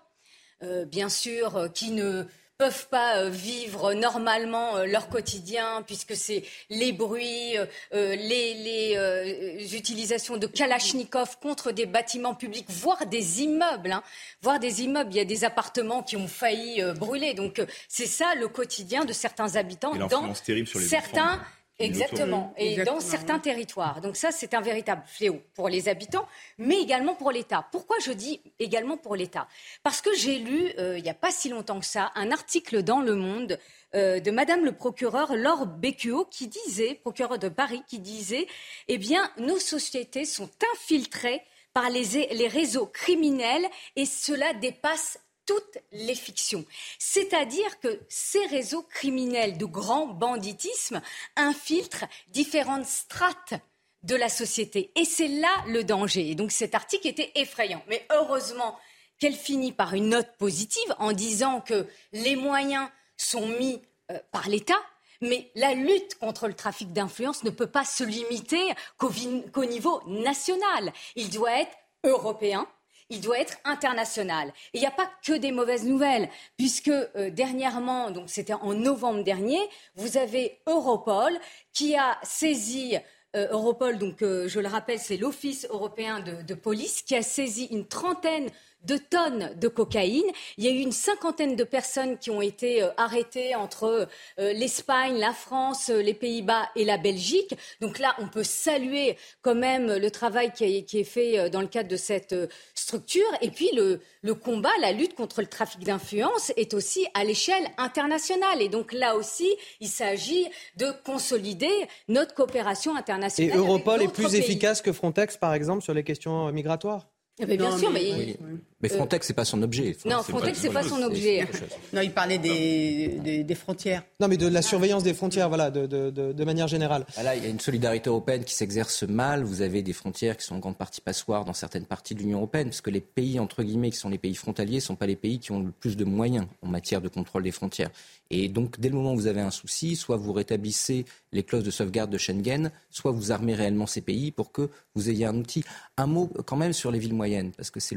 bien sûr, qui ne peuvent pas euh, vivre normalement euh, leur quotidien puisque c'est les bruits, les, utilisations de Kalachnikov contre des bâtiments publics, voire des immeubles, hein, voire des immeubles. Il y a des appartements qui ont failli brûler. Donc c'est ça le quotidien de certains habitants dans certains. Exactement. Et dans certains territoires. Donc ça, c'est un véritable fléau pour les habitants, mais également pour l'État. Pourquoi je dis également pour l'État? Parce que j'ai lu, euh, il n'y a pas si longtemps que ça, un article dans Le Monde euh, de Madame le procureur Laure Becquot qui disait, procureur de Paris, qui disait, eh bien, nos sociétés sont infiltrées par les, les réseaux criminels et cela dépasse toutes les fictions. C'est-à-dire que ces réseaux criminels de grand banditisme infiltrent différentes strates de la société. Et c'est là le danger. Et donc cet article était effrayant. Mais heureusement qu'elle finit par une note positive en disant que les moyens sont mis euh, par l'État, mais la lutte contre le trafic d'influence ne peut pas se limiter qu'au niveau national. Il doit être européen, il doit être international. Et il n'y a pas que des mauvaises nouvelles, puisque euh, dernièrement, donc c'était en novembre dernier, vous avez Europol qui a saisi euh, Europol, donc euh, je le rappelle, c'est l'Office européen de, police qui a saisi une trentaine de tonnes de cocaïne. Il y a eu une cinquantaine de personnes qui ont été euh, arrêtées entre euh, l'Espagne, la France, euh, les Pays-Bas et la Belgique. Donc là, on peut saluer quand même le travail qui, est fait dans le cadre de cette structure. Et puis le, le combat, la lutte contre le trafic d'influence est aussi à l'échelle internationale. Et donc là aussi, il s'agit de consolider notre coopération internationale. Et Europol est plus efficace que Frontex, par exemple, sur les questions migratoires? Eh ben, bien sûr, mais... Mais Frontex, c'est pas son objet. non, Frontex, c'est pas son objet. Non, il parlait des, des, frontières. Non, mais de la surveillance des frontières, voilà, de, de, de, manière générale. Ah, là, il y a une solidarité européenne qui s'exerce mal. Vous avez des frontières qui sont en grande partie passoires dans certaines parties de l'Union européenne, parce que les pays, entre guillemets, qui sont les pays frontaliers, ne sont pas les pays qui ont le plus de moyens en matière de contrôle des frontières. Et donc, dès le moment où vous avez un souci, soit vous rétablissez les clauses de sauvegarde de Schengen, soit vous armez réellement ces pays pour que vous ayez un outil. Un mot quand même sur les villes moyennes, parce que c'est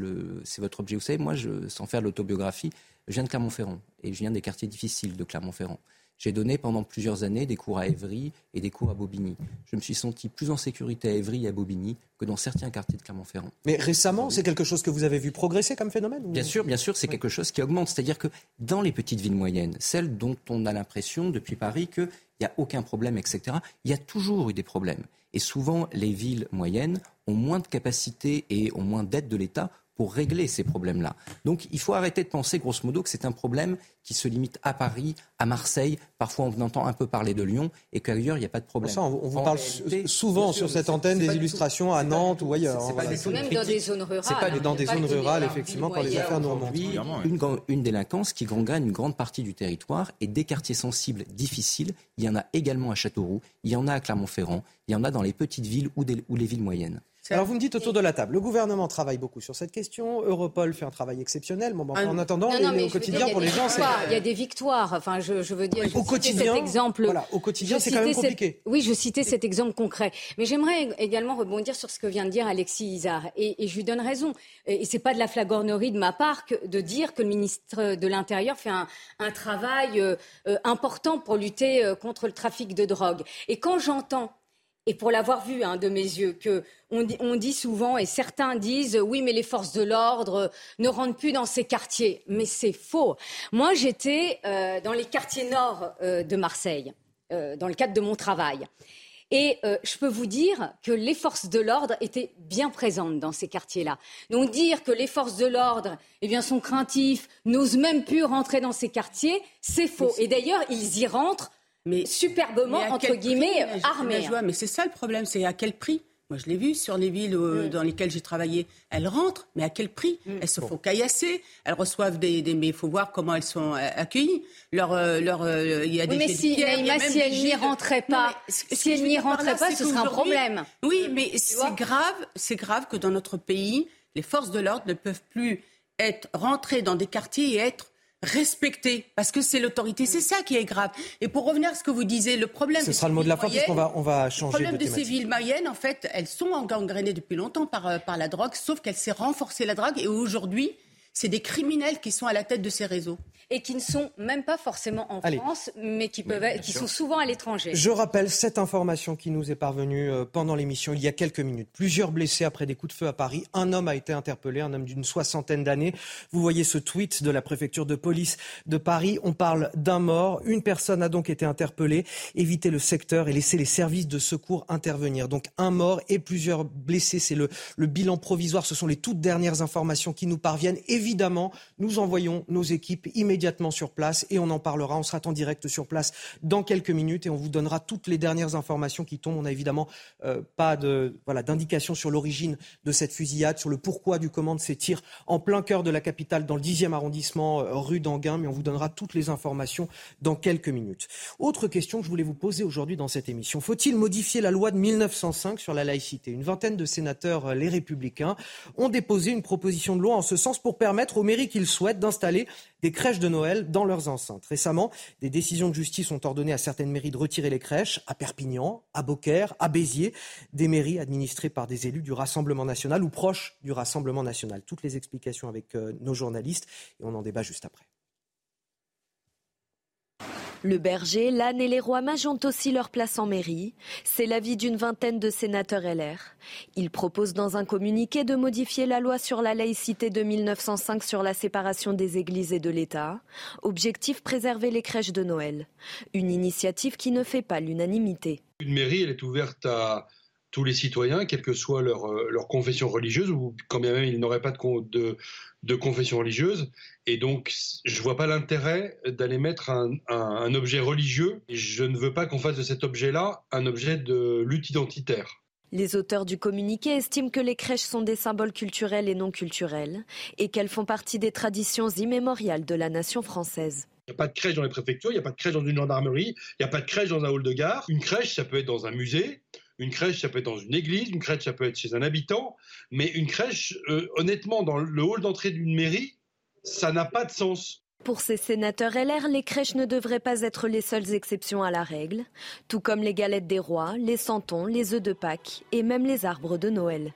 votre objet. Vous savez, moi, je, sans faire l'autobiographie, je viens de Clermont-Ferrand et je viens des quartiers difficiles de Clermont-Ferrand. J'ai donné pendant plusieurs années des cours à Évry et des cours à Bobigny. Je me suis senti plus en sécurité à Évry et à Bobigny que dans certains quartiers de Clermont-Ferrand. Mais récemment, c'est quelque chose que vous avez vu progresser comme phénomène Bien sûr, bien sûr, c'est quelque chose qui augmente. C'est-à-dire que dans les petites villes moyennes, celles dont on a l'impression depuis Paris qu'il n'y a aucun problème, etc., il y a toujours eu des problèmes. Et souvent, les villes moyennes ont moins de capacités et ont moins d'aide de l'État pour régler ces problèmes-là. Donc il faut arrêter de penser, grosso modo, que c'est un problème qui se limite à Paris, à Marseille, parfois on entend un peu parler de Lyon, et qu'ailleurs il n'y a pas de problème. on, vous parle souvent sur cette antenne des illustrations à Nantes ou ailleurs. C'est même dans des zones rurales. C'est pas dans des zones rurales, effectivement, quand les affaires nous remontent. Une, une délinquance qui gangrène une grande partie du territoire, et des quartiers sensibles difficiles, il y en a également à Châteauroux, il y en a à Clermont-Ferrand, il y en a dans les petites villes ou les villes moyennes. Alors vous me dites autour de la table, le gouvernement travaille beaucoup sur cette question, Europol fait un travail exceptionnel. Bon, en attendant, au quotidien pour les gens, c'est il y a des victoires. Enfin, je, veux dire, au quotidien, cet exemple. Voilà, au quotidien, c'est quand même compliqué. oui, je citais cet exemple concret, mais j'aimerais également rebondir sur ce que vient de dire Alexis Isard, et, je lui donne raison. Et, c'est pas de la flagornerie de ma part de dire que le ministre de l'Intérieur fait un, travail euh, euh, important pour lutter euh, contre le trafic de drogue. Et quand j'entends et pour l'avoir vu hein, de mes yeux, que on dit, souvent, et certains disent, oui, mais les forces de l'ordre ne rentrent plus dans ces quartiers. Mais c'est faux. Moi, j'étais euh, dans les quartiers nord euh, de Marseille, euh, dans le cadre de mon travail. Et je peux vous dire que les forces de l'ordre étaient bien présentes dans ces quartiers-là. Donc dire que les forces de l'ordre eh bien, sont craintifs, n'osent même plus rentrer dans ces quartiers, c'est faux. Et d'ailleurs, ils y rentrent mais superbement, entre guillemets, armés. Mais c'est ça le problème, c'est à quel prix? Moi, je l'ai vu sur les villes mm. dans lesquelles j'ai travaillé. Elles rentrent, mais à quel prix? Mm. Elles se font caillasser. Elles reçoivent des, Mais il faut voir comment elles sont euh, accueillies. Leur, euh, leur, euh, il y a des mais si, si elles n'y rentraient pas, si elles n'y rentraient pas, ce serait un problème. Oui, mais c'est grave, c'est grave que dans notre pays, les forces de l'ordre ne peuvent plus être rentrées dans des quartiers et être respecter, parce que c'est l'autorité. C'est ça qui est grave. Et pour revenir à ce que vous disiez, le problème... Ce sera le mot de la fin, puisqu'on va, on va changer Le problème de, ces villes moyennes, en fait, elles sont engangrénées depuis longtemps par, euh, par la drogue, sauf qu'elle s'est renforcée, la drogue, et aujourd'hui, c'est des criminels qui sont à la tête de ces réseaux et qui ne sont même pas forcément en France, mais qui, peuvent qui sont souvent à l'étranger. Je rappelle cette information qui nous est parvenue euh, pendant l'émission il y a quelques minutes. Plusieurs blessés après des coups de feu à Paris. Un homme a été interpellé, un homme d'une soixantaine d'années. Vous voyez ce tweet de la préfecture de police de Paris. On parle d'un mort. Une personne a donc été interpellée. Éviter le secteur et laisser les services de secours intervenir. Donc un mort et plusieurs blessés. C'est le, le bilan provisoire. Ce sont les toutes dernières informations qui nous parviennent. Évidemment, nous envoyons nos équipes immédiatement sur place et on en parlera. On sera en direct sur place dans quelques minutes et on vous donnera toutes les dernières informations qui tombent. On n'a évidemment euh, pas d'indication sur l'origine de cette fusillade, sur le pourquoi du comment de ces tirs en plein cœur de la capitale, dans le 10e arrondissement, euh, rue d'Anguin. Mais on vous donnera toutes les informations dans quelques minutes. Autre question que je voulais vous poser aujourd'hui dans cette émission faut-il modifier la loi de 1905 sur la laïcité? Une vingtaine de sénateurs, euh, les Républicains, ont déposé une proposition de loi en ce sens pour permettre aux mairies qu'ils souhaitent d'installer des crèches de Noël dans leurs enceintes. Récemment, des décisions de justice ont ordonné à certaines mairies de retirer les crèches, à Perpignan, à Beaucaire, à Béziers, des mairies administrées par des élus du Rassemblement national ou proches du Rassemblement national. Toutes les explications avec euh, nos journalistes et on en débat juste après. Le berger, l'âne et les rois mages ont aussi leur place en mairie. C'est l'avis d'une vingtaine de sénateurs LR. Ils proposent dans un communiqué de modifier la loi sur la laïcité de 1905 sur la séparation des églises et de l'État. Objectif préserver les crèches de Noël. Une initiative qui ne fait pas l'unanimité. Une mairie, elle est ouverte à tous les citoyens, quelle que soit leur, euh, leur confession religieuse, ou quand bien même ils n'auraient pas de, de, de, confession religieuse. Et donc, je ne vois pas l'intérêt d'aller mettre un, un, objet religieux. Je ne veux pas qu'on fasse de cet objet-là un objet de lutte identitaire. Les auteurs du communiqué estiment que les crèches sont des symboles culturels et non culturels, et qu'elles font partie des traditions immémoriales de la nation française. Il n'y a pas de crèche dans les préfectures, il n'y a pas de crèche dans une gendarmerie, il n'y a pas de crèche dans un hall de gare. Une crèche, ça peut être dans un musée, une crèche, ça peut être dans une église, une crèche, ça peut être chez un habitant, mais une crèche, euh, honnêtement, dans le hall d'entrée d'une mairie, ça n'a pas de sens. Pour ces sénateurs LR, les crèches ne devraient pas être les seules exceptions à la règle, tout comme les galettes des rois, les santons, les œufs de Pâques et même les arbres de Noël.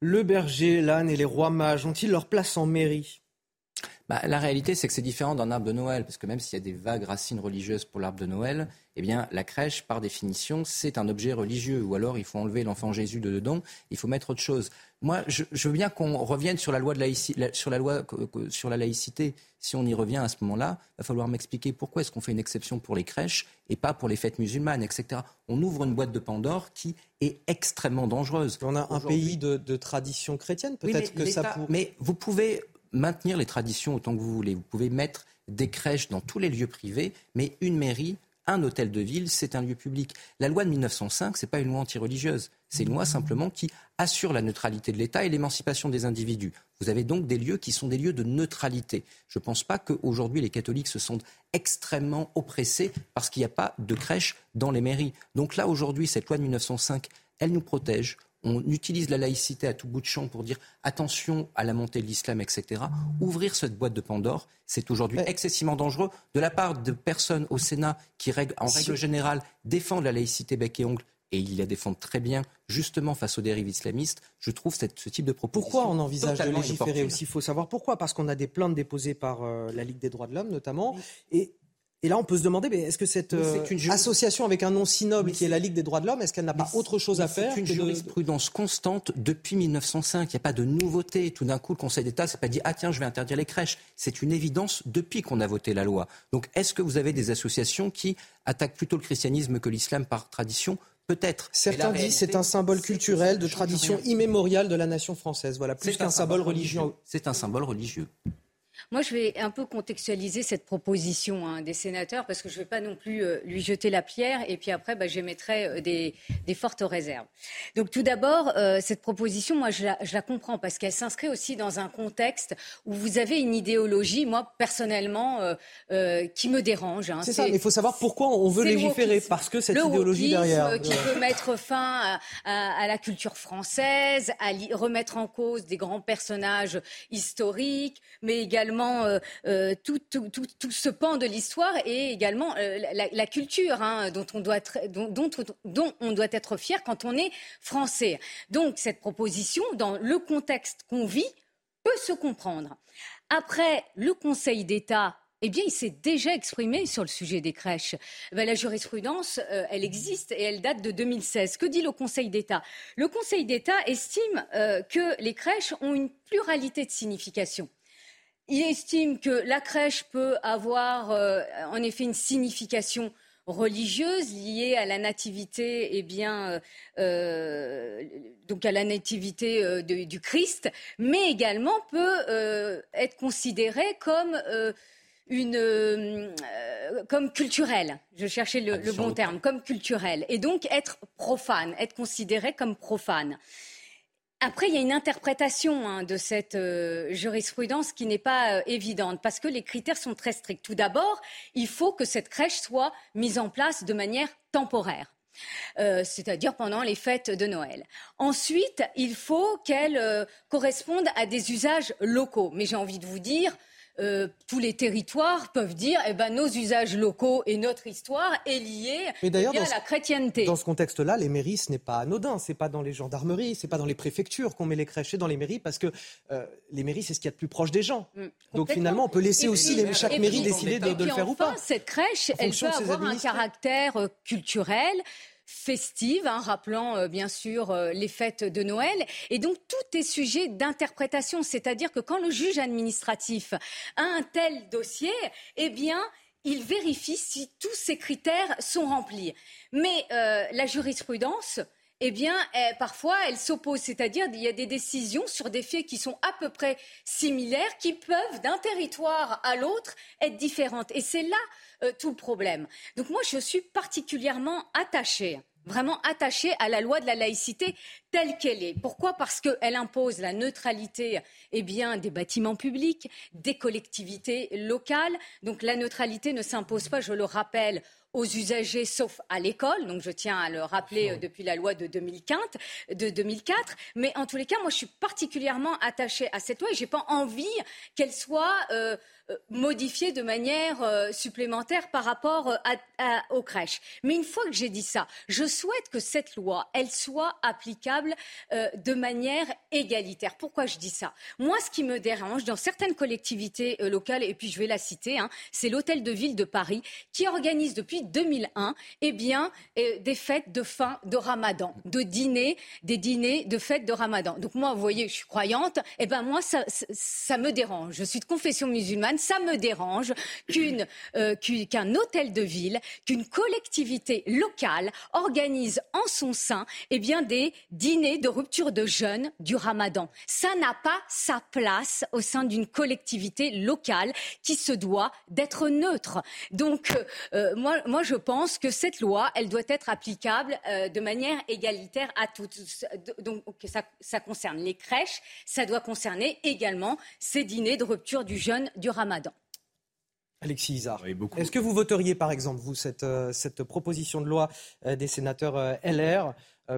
Le berger, l'âne et les rois mages ont-ils leur place en mairie? Bah, la réalité, c'est que c'est différent d'un arbre de Noël, parce que même s'il y a des vagues racines religieuses pour l'arbre de Noël, eh bien, la crèche, par définition, c'est un objet religieux. Ou alors, il faut enlever l'enfant Jésus de dedans, il faut mettre autre chose. Moi, je, veux bien qu'on revienne sur la loi de laïcité, sur la loi sur la laïcité. Si on y revient à ce moment-là, il va falloir m'expliquer pourquoi est-ce qu'on fait une exception pour les crèches et pas pour les fêtes musulmanes, etc. On ouvre une boîte de Pandore qui est extrêmement dangereuse. On a un pays de, tradition chrétienne, peut-être que ça. Pour... Mais vous pouvez maintenir les traditions autant que vous voulez. Vous pouvez mettre des crèches dans tous les lieux privés, mais une mairie, un hôtel de ville, c'est un lieu public. La loi de 1905, ce n'est pas une loi anti-religieuse. C'est une loi simplement qui assure la neutralité de l'État et l'émancipation des individus. Vous avez donc des lieux qui sont des lieux de neutralité. Je ne pense pas qu'aujourd'hui les catholiques se sentent extrêmement oppressés parce qu'il n'y a pas de crèche dans les mairies. Donc là, aujourd'hui, cette loi de 1905, elle nous protège on utilise la laïcité à tout bout de champ pour dire attention à la montée de l'islam, etc. Ouvrir cette boîte de Pandore, c'est aujourd'hui excessivement dangereux de la part de personnes au Sénat qui, en règle générale, défendent la laïcité bec et ongle et ils la défendent très bien, justement face aux dérives islamistes. Je trouve ce type de proposition. Pourquoi on envisage de légiférer aussi? Il faut savoir pourquoi. Parce qu'on a des plaintes déposées par euh, la Ligue des droits de l'homme, notamment. Et et là, on peut se demander, mais est-ce que cette euh, association avec un nom si noble qui est la Ligue des droits de l'homme, est-ce qu'elle n'a pas autre chose à faire C'est une jurisprudence constante depuis 1905. Il n'y a pas de nouveauté. Tout d'un coup, le Conseil d'État s'est pas dit ah tiens, je vais interdire les crèches. C'est une évidence depuis qu'on a voté la loi. Donc, est-ce que vous avez des associations qui attaquent plutôt le christianisme que l'islam par tradition? Peut-être. Certains disent c'est un symbole culturel de tradition immémoriale de la nation française. Voilà, plus qu'un symbole religieux. C'est un symbole religieux. Moi, je vais un peu contextualiser cette proposition hein, des sénateurs parce que je ne vais pas non plus euh, lui jeter la pierre et puis après, bah, j'émettrai euh, des, fortes réserves. Donc, tout d'abord, euh, cette proposition, moi, je la, comprends parce qu'elle s'inscrit aussi dans un contexte où vous avez une idéologie, moi, personnellement, qui me dérange. Hein. C'est ça, mais il faut savoir pourquoi on veut légiférer parce que cette idéologie derrière. qui veut mettre fin à, la culture française, à remettre en cause des grands personnages historiques, mais également euh, euh, tout, ce pan de l'histoire et également euh, la, culture hein, dont, on doit être, fier quand on est français. Donc cette proposition, dans le contexte qu'on vit, peut se comprendre. Après, le Conseil d'État eh bien, il s'est déjà exprimé sur le sujet des crèches. Ben, la jurisprudence, elle existe et elle date de 2016. Que dit le Conseil d'État? Le Conseil d'État estime que les crèches ont une pluralité de signification. Il estime que la crèche peut avoir euh, en effet une signification religieuse liée à la nativité, eh bien, donc à la nativité du Christ, mais également peut être considérée comme une euh, comme culturelle. Je cherchais le, bon terme, comme culturelle, et donc être profane, être considéré comme profane. Après, il y a une interprétation hein, de cette euh, jurisprudence qui n'est pas euh, évidente parce que les critères sont très stricts. Tout d'abord, il faut que cette crèche soit mise en place de manière temporaire. c'est-à-dire pendant les fêtes de Noël. Ensuite, il faut qu'elle corresponde à des usages locaux. Mais j'ai envie de vous dire, euh, tous les territoires peuvent dire eh ben, nos usages locaux et notre histoire est liée eh à la chrétienté. Dans ce contexte-là, les mairies, ce n'est pas anodin. Ce n'est pas dans les gendarmeries, ce n'est pas dans les préfectures qu'on met les crèches, c'est dans les mairies parce que euh, les mairies, c'est ce qu'il y a de plus proche des gens. Mm, Donc finalement, on peut laisser aussi chaque mairie décider de, le faire ou pas. Cette crèche, elle peut avoir un caractère euh, culturel festive, hein, rappelant euh, bien sûr euh, les fêtes de Noël. Et donc tout est sujet d'interprétation, c'est-à-dire que quand le juge administratif a un tel dossier, eh bien, il vérifie si tous ces critères sont remplis. Mais euh, la jurisprudence, eh bien, parfois, elle s'oppose. C'est-à-dire, il y a des décisions sur des faits qui sont à peu près similaires, qui peuvent, d'un territoire à l'autre, être différentes. Et c'est là euh, tout le problème. Donc moi, je suis particulièrement attachée vraiment attachée à la loi de la laïcité telle qu'elle est. Pourquoi? Parce qu'elle impose la neutralité eh bien, des bâtiments publics, des collectivités locales. Donc la neutralité ne s'impose pas, je le rappelle, aux usagers sauf à l'école. Donc je tiens à le rappeler euh, depuis la loi de 2004. De 2004. Mais en tous les cas, moi je suis particulièrement attachée à cette loi et j'ai pas envie qu'elle soit euh, euh, modifiée de manière supplémentaire par rapport aux crèches. Mais une fois que j'ai dit ça, je souhaite que cette loi, elle soit applicable de manière égalitaire. Pourquoi je dis ça? Moi, ce qui me dérange dans certaines collectivités locales, et puis je vais la citer, hein, c'est l'hôtel de ville de Paris qui organise depuis 2001, eh bien, euh, des fêtes de fin de Ramadan, de dîners, des dîners de fêtes de Ramadan. Donc moi, vous voyez, je suis croyante, eh ben moi, ça, me dérange. Je suis de confession musulmane, ça me dérange euh, qu'un hôtel de ville, qu'une collectivité locale organise en son sein, eh bien, des dîners de rupture de jeûne du Ramadan. Ça n'a pas sa place au sein d'une collectivité locale qui se doit d'être neutre. Donc, euh, moi, moi, je pense que cette loi, elle doit être applicable euh, de manière égalitaire à toutes. Donc, ça, concerne les crèches, ça doit concerner également ces dîners de rupture du jeûne du ramadan. Alexis Isard, est-ce que vous voteriez par exemple, vous, cette, euh, cette proposition de loi euh, des sénateurs LR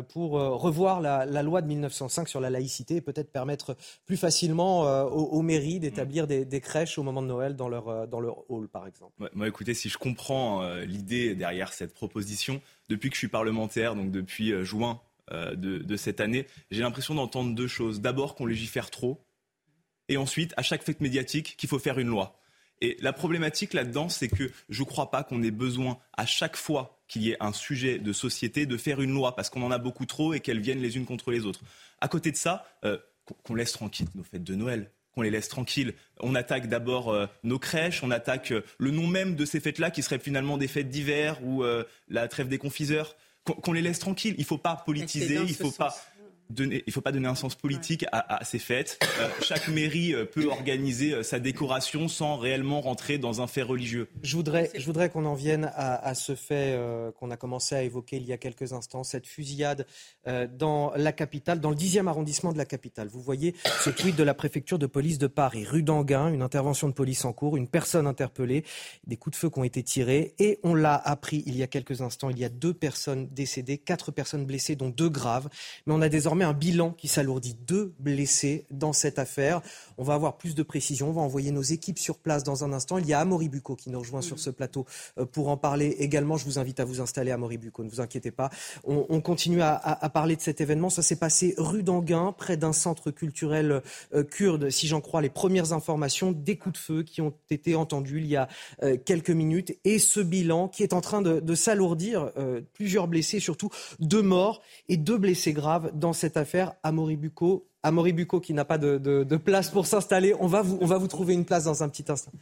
pour euh, revoir la, loi de 1905 sur la laïcité et peut-être permettre plus facilement euh, aux, mairies d'établir des, crèches au moment de Noël dans leur, dans leur hall, par exemple. moi, écoutez, si je comprends l'idée derrière cette proposition, depuis que je suis parlementaire, donc depuis juin de cette année, j'ai l'impression d'entendre deux choses. D'abord qu'on légifère trop, et ensuite, à chaque fête médiatique, qu'il faut faire une loi. Et la problématique là-dedans, c'est que je ne crois pas qu'on ait besoin à chaque fois qu'il y ait un sujet de société de faire une loi parce qu'on en a beaucoup trop et qu'elles viennent les unes contre les autres. À côté de ça, euh, qu'on laisse tranquille nos fêtes de Noël qu'on les laisse tranquilles. On attaque d'abord euh, nos crèches, on attaque euh, le nom même de ces fêtes-là qui seraient finalement des fêtes d'hiver ou la trêve des confiseurs. Qu'on les laisse tranquilles. Il ne faut pas politiser, il ne faut pas il ne faut pas donner un sens politique à, ces fêtes. Euh, chaque mairie euh, peut organiser euh, sa décoration sans réellement rentrer dans un fait religieux. Je voudrais, je voudrais qu'on en vienne à, ce fait qu'on a commencé à évoquer il y a quelques instants, cette fusillade dans la capitale, dans le 10e arrondissement de la capitale. Vous voyez ce tweet de la préfecture de police de Paris, rue d'Anguin, une intervention de police en cours, une personne interpellée, des coups de feu qui ont été tirés et on l'a appris il y a quelques instants, il y a deux personnes décédées, quatre personnes blessées, dont deux graves. Mais on a désormais désormais un bilan qui s'alourdit. Deux blessés dans cette affaire. On va avoir plus de précisions. On va envoyer nos équipes sur place dans un instant. Il y a Amaury Bucco qui nous rejoint sur ce plateau euh, pour en parler également. Je vous invite à vous installer, Amaury Bucco. Ne vous inquiétez pas. On, continue à, parler de cet événement. Ça s'est passé rue d'Anguin, près d'un centre culturel euh, kurde. Si j'en crois les premières informations, des coups de feu qui ont été entendus il y a euh, quelques minutes. Et ce bilan qui est en train de, s'alourdir. plusieurs blessés, surtout deux morts et deux blessés graves dans cette affaire. Amaury Bucco, Amaury Bucco qui n'a pas de, place pour s'installer. On va, vous, on va vous trouver une place dans un petit instant.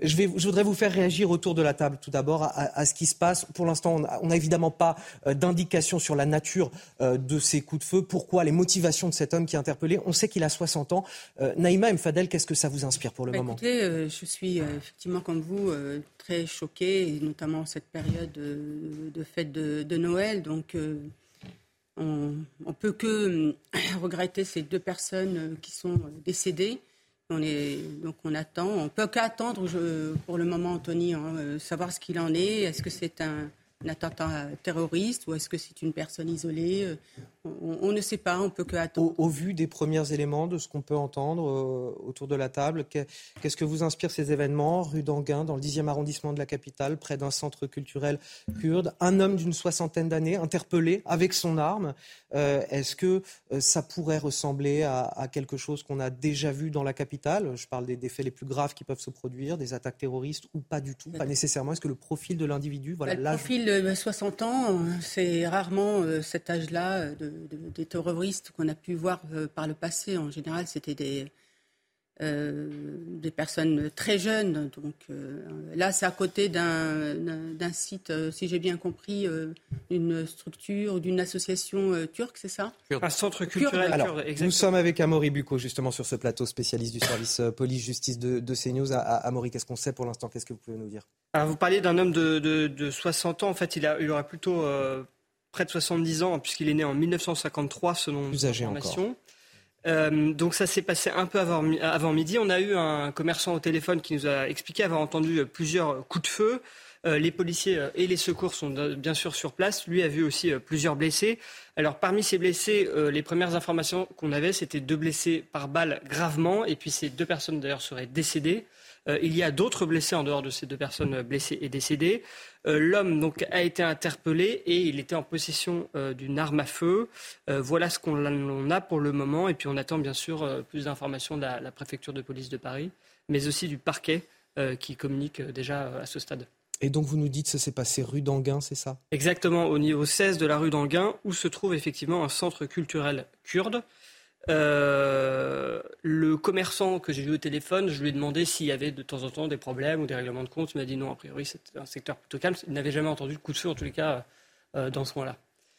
Je, vais, je voudrais vous faire réagir autour de la table tout d'abord à, ce qui se passe. Pour l'instant, on n'a évidemment pas euh, d'indication sur la nature euh, de ces coups de feu. Pourquoi les motivations de cet homme qui est interpellé? On sait qu'il a 60 ans. Euh, Naïma Mfadel, qu'est-ce que ça vous inspire pour le bah, moment? écoutez, Je suis effectivement comme vous très choquée, et notamment cette période de fête de, de Noël. Donc on ne peut que (coughs) regretter ces deux personnes qui sont décédées. On est, donc on attend, on peut qu'attendre pour le moment, Anthony, hein, euh, savoir ce qu'il en est. Est-ce que c'est un attentat terroriste ou est-ce que c'est une personne isolée euh, on, ne sait pas, on peut que attendre. Au, vu des premiers éléments de ce qu'on peut entendre euh, autour de la table, qu'est-ce que vous inspire ces événements Rue d'Anguin, dans le 10e arrondissement de la capitale, près d'un centre culturel kurde, un homme d'une soixantaine d'années interpellé avec son arme. Euh, est-ce que ça pourrait ressembler à, quelque chose qu'on a déjà vu dans la capitale? Je parle des, faits les plus graves qui peuvent se produire, des attaques terroristes ou pas du tout, pas nécessairement. Est-ce que le profil de l'individu, voilà, le profil 60 ans, c'est rarement euh, cet âge-là euh, de, des terroristes qu'on a pu voir euh, par le passé. En général, c'était des, des personnes très jeunes. Donc là, c'est à côté d'un site, si j'ai bien compris, d'une structure, d'une association turque, c'est ça Un centre culturel. Alors, nous sommes avec Amaury Bucco, justement, sur ce plateau spécialiste du service police-justice de, de, CNews. Amaury, qu'est-ce qu'on sait pour l'instant? Qu'est-ce que vous pouvez nous dire? Vous parlez d'un homme de, 60 ans. En fait, il, a, il aura plutôt euh, près de 70 ans, puisqu'il est né en 1953, selon Plus âgé encore. Euh, donc ça s'est passé un peu avant, avant, midi. On a eu un commerçant au téléphone qui nous a expliqué avoir entendu plusieurs coups de feu. Euh, les policiers et les secours sont bien sûr sur place. Lui a vu aussi plusieurs blessés. Alors parmi ces blessés, les premières informations qu'on avait, c'était deux blessés par balle gravement, et puis ces deux personnes d'ailleurs seraient décédées. Euh, il y a d'autres blessés en dehors de ces deux personnes blessées et décédées. Euh, l'homme donc a été interpellé et il était en possession euh, d'une arme à feu. voilà ce qu'on a pour le moment. Et puis on attend bien sûr plus d'informations de la, préfecture de police de Paris, mais aussi du parquet qui communique déjà à ce stade. Et donc vous nous dites que ça s'est passé rue d'Anguin, c'est ça? Exactement, au niveau 16 de la rue d'Anguin, où se trouve effectivement un centre culturel kurde. Euh, le commerçant que j'ai vu au téléphone, je lui ai demandé s'il y avait de temps en temps des problèmes ou des règlements de compte. Il m'a dit non, a priori, c'est un secteur plutôt calme. Il n'avait jamais entendu de coup de feu, en tous les cas, euh, dans ce coin-là.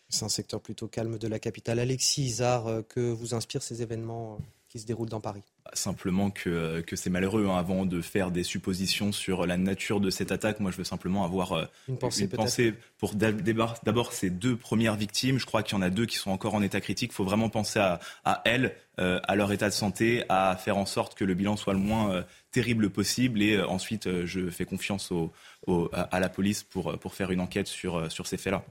C'est un secteur plutôt calme de la capitale. Alexis Isard, euh, que vous inspirent ces événements qui se déroulent dans Paris? Simplement que, que c'est malheureux. Hein, avant de faire des suppositions sur la nature de cette attaque, moi je veux simplement avoir euh, une pensée, pour d'abord ces deux premières victimes. Je crois qu'il y en a deux qui sont encore en état critique. Il faut vraiment penser à, à elles, euh, à leur état de santé, à faire en sorte que le bilan soit le moins euh, terrible possible. Et ensuite, je fais confiance au, à la police pour, pour faire une enquête sur, sur ces faits-là.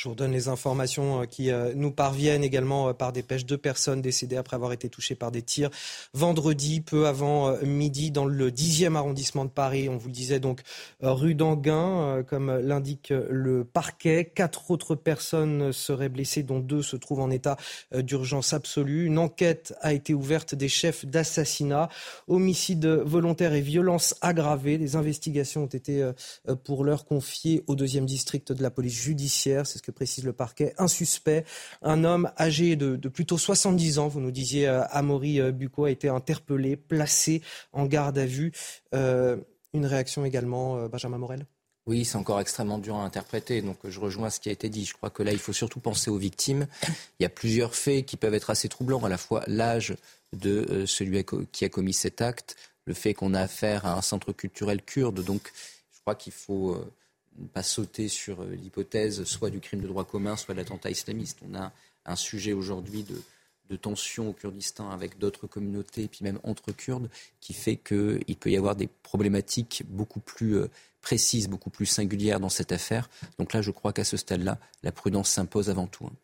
Je vous redonne les informations euh, qui euh, nous parviennent également euh, par dépêche. Deux personnes décédées après avoir été touchées par des tirs vendredi, peu avant midi, dans le 10e arrondissement de Paris. On vous le disait donc rue d'Anguin, comme l'indique le parquet. Quatre autres personnes seraient blessées, dont deux se trouvent en état d'urgence absolue. Une enquête a été ouverte des chefs d'assassinat, homicide volontaire et violence aggravée. Les investigations ont été pour l'heure confiées au deuxième district de la police judiciaire. Précise le parquet, un suspect, un homme âgé de, plutôt 70 ans, vous nous disiez, euh, Amaury euh, Bucco, a été interpellé, placé en garde à vue. Euh, une réaction également, Benjamin Morel? Oui, c'est encore extrêmement dur à interpréter. Donc je rejoins ce qui a été dit. Je crois que là, il faut surtout penser aux victimes. Il y a plusieurs faits qui peuvent être assez troublants. À la fois l'âge de celui qui a commis cet acte, le fait qu'on a affaire à un centre culturel kurde. Donc je crois qu'il faut ne pas sauter sur euh, l'hypothèse soit du crime de droit commun, soit de l'attentat islamiste. On a un sujet aujourd'hui de, de tension au Kurdistan avec d'autres communautés, puis même entre Kurdes, qui fait qu'il peut y avoir des problématiques beaucoup plus euh, précises, beaucoup plus singulières dans cette affaire. Donc là, je crois qu'à ce stade-là, la prudence s'impose avant tout. Hein.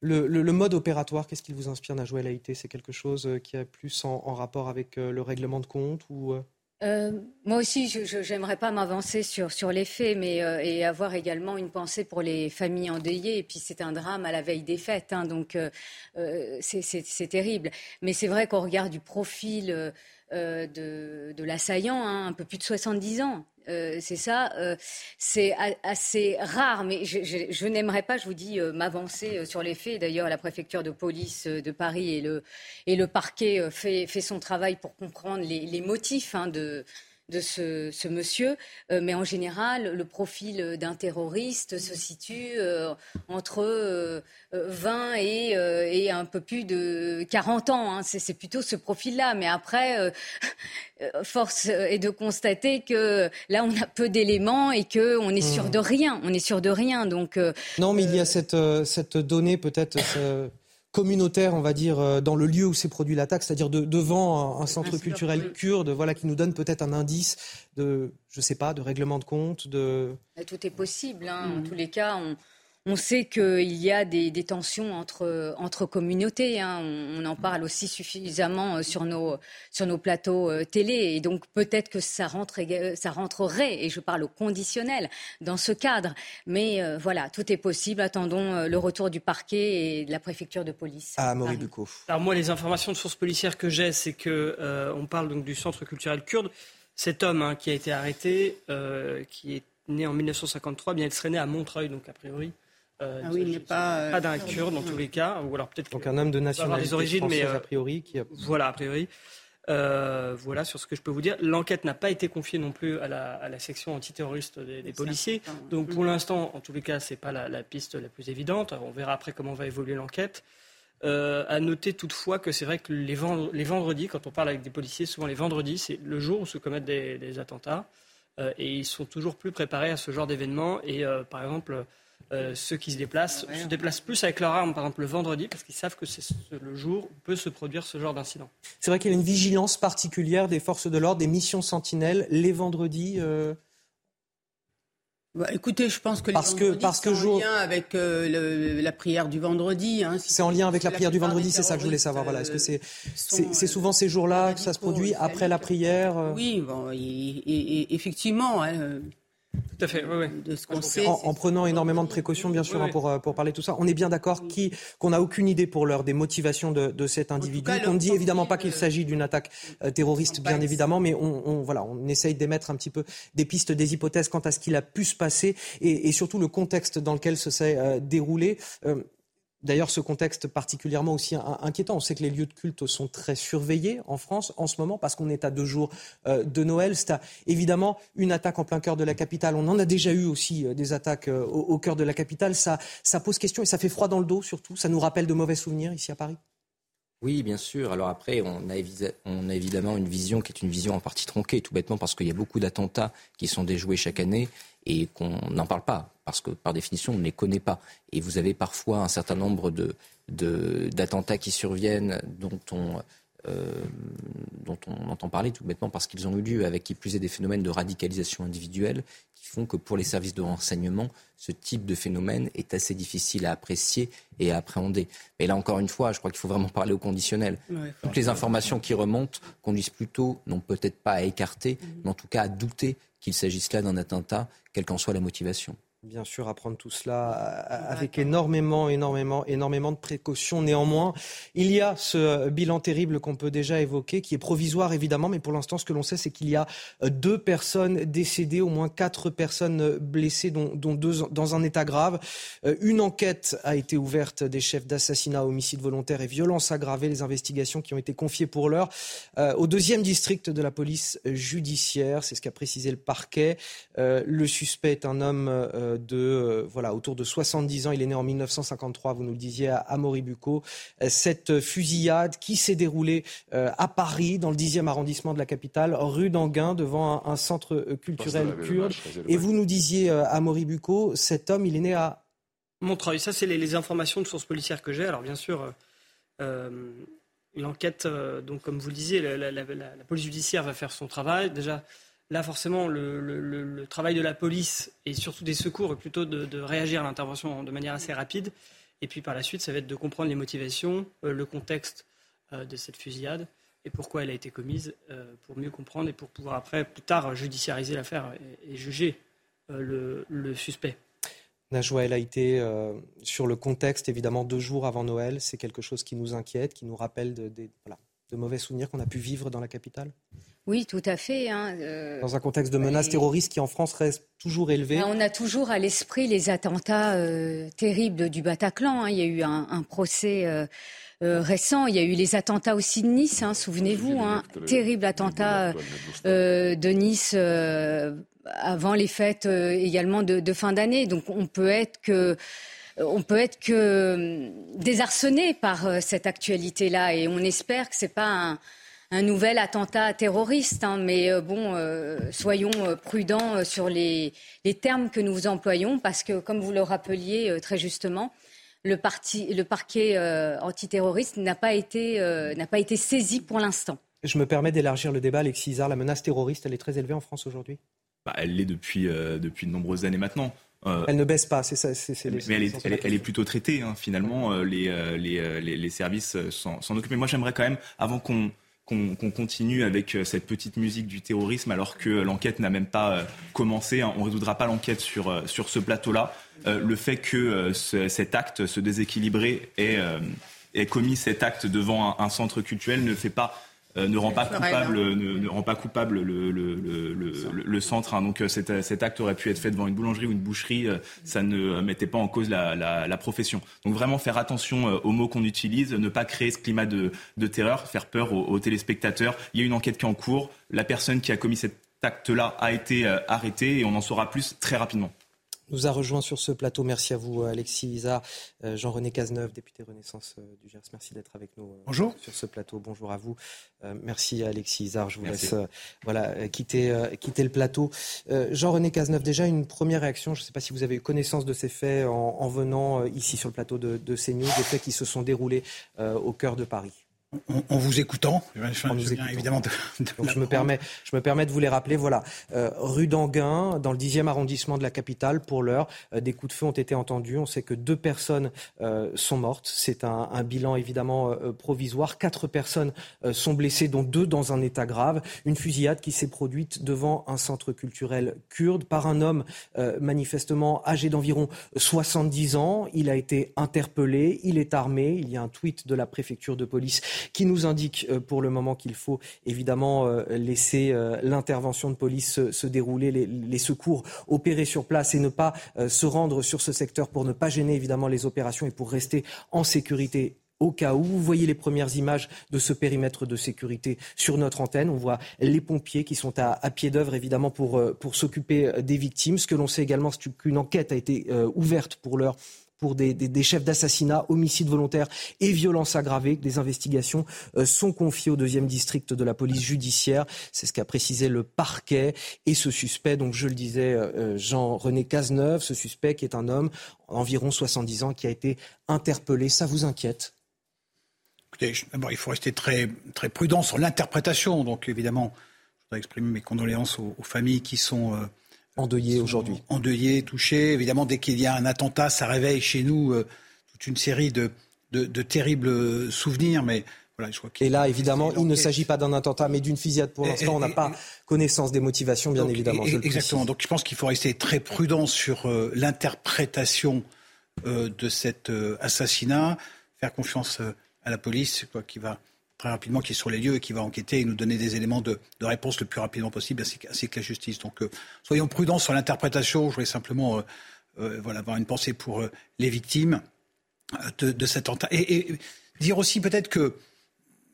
Le, mode opératoire, qu'est-ce qui vous inspire, Najwa Haïté C'est quelque chose qui a plus en, rapport avec le règlement de compte ou euh, moi aussi, je n'aimerais pas m'avancer sur, sur les faits, mais euh, et avoir également une pensée pour les familles endeuillées. Et puis c'est un drame à la veille des fêtes, hein, donc euh, c'est terrible. Mais c'est vrai qu'on regarde du profil de, de l'assaillant, hein, un peu plus de 70 ans. Euh, c'est ça. Euh, c'est assez rare, mais je, n'aimerais pas, je vous dis, euh, m'avancer sur les faits. D'ailleurs, la préfecture de police de Paris et le, et le parquet fait, fait son travail pour comprendre les, motifs hein, de, de ce, monsieur, euh, mais en général, le profil d'un terroriste se situe euh, entre 20 euh, et, et, un peu plus de 40 ans. Hein. C'est plutôt ce profil-là. Mais après, (laughs) force est de constater que là, on a peu d'éléments et qu'on est sûr mmh. de rien. On est sûr de rien. Donc, non, mais il y a cette, cette donnée peut-être communautaire, on va dire, euh, dans le lieu où s'est produit l'attaque, c'est-à-dire devant un, centre culturel kurde, voilà, qui nous donne peut-être un indice de, je sais pas, de règlement de compte, de. Tout est possible. Hein. En mm. tous les cas, on, on sait qu'il y a des, tensions entre, entre communautés. Hein. On, en parle aussi suffisamment euh, sur nos, sur nos plateaux euh, télé. Et donc peut-être que ça, rentre, ça rentrerait, et je parle au conditionnel, dans ce cadre. Mais euh, voilà, tout est possible. Attendons le retour du parquet et de la préfecture de police. Ah, Maurice Bucco. Alors moi, les informations de sources policières que j'ai, c'est qu'on on parle donc du centre culturel kurde. Cet homme hein, qui a été arrêté, qui est né en 1953, bien il serait né à Montreuil, donc a priori. Euh, ah oui, il n'est pas, euh, pas d'un kurde dans tous les cas, ou alors peut-être donc un homme de nationalité des origines, mais euh, a priori qui a... voilà a priori. voilà sur ce que je peux vous dire. L'enquête n'a pas été confiée non plus à la, à la section antiterroriste des, des policiers. Donc pour l'instant, en tous les cas, c'est pas la, la, piste la plus évidente. On verra après comment va évoluer l'enquête. Euh, à noter toutefois que c'est vrai que les, les, vendredis, quand on parle avec des policiers, souvent les vendredis, c'est le jour où se commettent des, des attentats. et ils sont toujours plus préparés à ce genre d'événements. Et par exemple, euh, ceux qui se déplacent se déplacent plus avec leur arme, par exemple le vendredi, parce qu'ils savent que c'est le jour où peut se produire ce genre d'incident. C'est vrai qu'il y a une vigilance particulière des forces de l'ordre, des missions sentinelles, les vendredis. Euh bah, écoutez, je pense que les parce que parce que en lien avec euh, la prière du vendredi. Hein, c'est en lien avec la prière du vendredi, c'est ça que je voulais savoir. Voilà, est-ce que c'est c'est souvent ces jours-là que ça se produit après la prière Oui, bon, effectivement. Hein, tout à fait, oui, De ce qu'on sait. En, prenant énormément de précautions, bien sûr, hein, pour, euh, pour parler de tout ça. On est bien d'accord qu'on n'a aucune idée pour l'heure des motivations de, de cet individu. on ne dit évidemment pas qu'il s'agit d'une attaque euh, terroriste, bien évidemment, mais on, on, voilà, on essaye d'émettre un petit peu des pistes, des hypothèses quant à ce qu'il a pu se passer et, et, surtout le contexte dans lequel ce s'est euh, déroulé. D'ailleurs, ce contexte particulièrement aussi inquiétant. On sait que les lieux de culte sont très surveillés en France en ce moment parce qu'on est à deux jours euh, de Noël. C'est évidemment une attaque en plein cœur de la capitale. On en a déjà eu aussi euh, des attaques euh, au, cœur de la capitale. Ça, ça pose question et ça fait froid dans le dos surtout. Ça nous rappelle de mauvais souvenirs ici à Paris. Oui, bien sûr. Alors après, on a, évidemment une vision qui est une vision en partie tronquée, tout bêtement parce qu'il y a beaucoup d'attentats qui sont déjoués chaque année et qu'on n'en parle pas, parce que par définition, on ne les connaît pas. Et vous avez parfois un certain nombre d'attentats de, qui surviennent dont on, euh, dont on entend parler tout bêtement parce qu'ils ont eu lieu, avec qui plus est des phénomènes de radicalisation individuelle qui font que pour les services de renseignement, ce type de phénomène est assez difficile à apprécier et à appréhender. Mais là encore une fois, je crois qu'il faut vraiment parler au conditionnel. Toutes les informations qui remontent conduisent plutôt, non peut-être pas à écarter, mais en tout cas à douter qu'il s'agisse là d'un attentat, quelle qu'en soit la motivation. Bien sûr, à prendre tout cela euh, avec énormément, énormément, énormément de précautions. Néanmoins, il y a ce bilan terrible qu'on peut déjà évoquer, qui est provisoire évidemment, mais pour l'instant, ce que l'on sait, c'est qu'il y a euh, deux personnes décédées, au moins quatre personnes blessées, dont, deux dans un état grave. Euh, une enquête a été ouverte des chefs d'assassinat, homicide volontaire et violence aggravée. Les investigations qui ont été confiées pour l'heure au deuxième district de la police judiciaire. C'est ce qu'a précisé le parquet. Le suspect est un homme de euh, voilà autour de 70 ans. Il est né en 1953, vous nous le disiez, à Moribuco. Euh, cette fusillade qui s'est déroulée euh, à Paris, dans le 10e arrondissement de la capitale, rue d'Anguin, devant un, centre culturel kurde. Et vous nous disiez à Moribuco, cet homme, il est né à Montreuil. Ça, c'est les, informations de sources policières que j'ai. Alors, bien sûr, l'enquête, donc comme vous le disiez, la, la, police judiciaire va faire son travail. Déjà, Là, forcément, le, travail de la police et surtout des secours est plutôt de, réagir à l'intervention de manière assez rapide. Et puis par la suite, ça va être de comprendre les motivations, le contexte de cette fusillade et pourquoi elle a été commise pour mieux comprendre et pour pouvoir après, plus tard, judiciariser l'affaire et, juger le, suspect. Najwa El Haïté, sur le contexte, évidemment, deux jours avant Noël, c'est quelque chose qui nous inquiète, qui nous rappelle de mauvais souvenirs qu'on a pu vivre dans la capitale? Oui, tout à fait. Hein, euh, Dans un contexte de menaces terroristes qui en France reste toujours élevé. Ben, on a toujours à l'esprit les attentats euh, terribles du Bataclan. Hein. Il y a eu un, procès euh, récent. Il y a eu les attentats aussi de Nice, hein, souvenez-vous. Hein, terrible attentat de Nice avant les fêtes également de, de fin d'année. Donc on peut être que on peut être que désarçonné par cette actualité-là et on espère que c'est pas un, un nouvel attentat terroriste. Hein, mais euh, bon, euh, soyons euh, prudents sur les, termes que nous employons, parce que, comme vous le rappeliez très justement, le, parquet antiterroriste n'a pas, été, pas été saisi pour l'instant. Je me permets d'élargir le débat, Alexis Isard. La menace terroriste, elle est très élevée en France aujourd'hui bah, Elle l'est depuis, depuis de nombreuses années maintenant. elle ne baisse pas, c'est ça. mais elle est, plutôt traitée, hein, finalement. les, les, services s'en occupent. Mais moi, j'aimerais quand même, avant qu'on qu'on continue avec euh, cette petite musique du terrorisme alors que l'enquête n'a même pas euh, commencé. On ne résoudra pas l'enquête sur, euh, sur ce plateau-là. Le fait que cet acte, ce déséquilibré, ait, commis cet acte devant un centre culturel ne fait pas euh, ne rend pas coupable, ne, rend pas coupable le, le, le, le centre. Hein. Donc cet, cet, acte aurait pu être fait devant une boulangerie ou une boucherie, ça ne mettait pas en cause la, la, la profession. Donc vraiment faire attention aux mots qu'on utilise, ne pas créer ce climat de, de terreur, faire peur aux, aux, téléspectateurs. Il y a une enquête qui est en cours. La personne qui a commis cet acte-là a été arrêtée et on en saura plus très rapidement nous a rejoint sur ce plateau. Merci à vous, Alexis Isa, euh, Jean-René Cazeneuve, député Renaissance euh, du Gers. Merci d'être avec nous euh, Bonjour. sur ce plateau. Bonjour à vous. merci, Alexis Isa. Je vous laisse voilà, quitter, quitter le plateau. Jean-René Cazeneuve, déjà une première réaction. Je ne sais pas si vous avez eu connaissance de ces faits en, venant ici sur le plateau de, de CNews, des faits qui se sont déroulés au cœur de Paris en, vous écoutant, évidemment. (laughs) je me permets, je me permets de vous les rappeler. Voilà, euh, rue d'Anguin, dans le 10e arrondissement de la capitale. Pour l'heure, euh, des coups de feu ont été entendus. On sait que deux personnes euh, sont mortes. C'est un, un, bilan évidemment provisoire. Quatre personnes sont blessées, dont deux dans un état grave. Une fusillade qui s'est produite devant un centre culturel kurde par un homme manifestement âgé d'environ 70 ans. Il a été interpellé. Il est armé. Il y a un tweet de la préfecture de police qui nous indique euh, pour le moment qu'il faut évidemment euh, laisser euh, l'intervention de police se, dérouler, les, secours opérer sur place et ne pas se rendre sur ce secteur pour ne pas gêner évidemment les opérations et pour rester en sécurité au cas où. Vous voyez les premières images de ce périmètre de sécurité sur notre antenne. On voit les pompiers qui sont à, pied d'œuvre, évidemment, pour, s'occuper des victimes. Ce que l'on sait également, c'est qu'une enquête a été ouverte pour l'heure pour des, chefs d'assassinat, homicide volontaire et violence aggravée. Des investigations euh, sont confiées au deuxième district de la police judiciaire. C'est ce qu'a précisé le parquet. Et ce suspect, donc je le disais, euh, euh, Jean-René Cazeneuve, ce suspect qui est un homme environ 70 ans qui a été interpellé. Ça vous inquiète? Écoutez, d'abord, il faut rester très, très prudent sur l'interprétation. Donc évidemment, je voudrais exprimer mes condoléances aux, familles qui sont endeuillés aujourd'hui. Endeuillés, touchés. Évidemment, dès qu'il y a un attentat, ça réveille chez nous euh, toute une série de, de, terribles souvenirs. Mais voilà, je crois Et là, évidemment, il ne s'agit pas d'un attentat, mais d'une fusillade. Pour l'instant, on n'a pas connaissance des motivations, bien évidemment. exactement. Donc, je pense qu'il faut rester très prudent sur euh, l'interprétation euh, de cet assassinat, faire confiance à la police, quoi, qui va très rapidement, qui est sur les lieux et qui va enquêter et nous donner des éléments de, réponse le plus rapidement possible, ainsi, que la justice. Donc, euh, soyons prudents sur l'interprétation. Je voulais simplement euh, euh, voilà, avoir une pensée pour les victimes de, cet attentat. Et, dire aussi peut-être que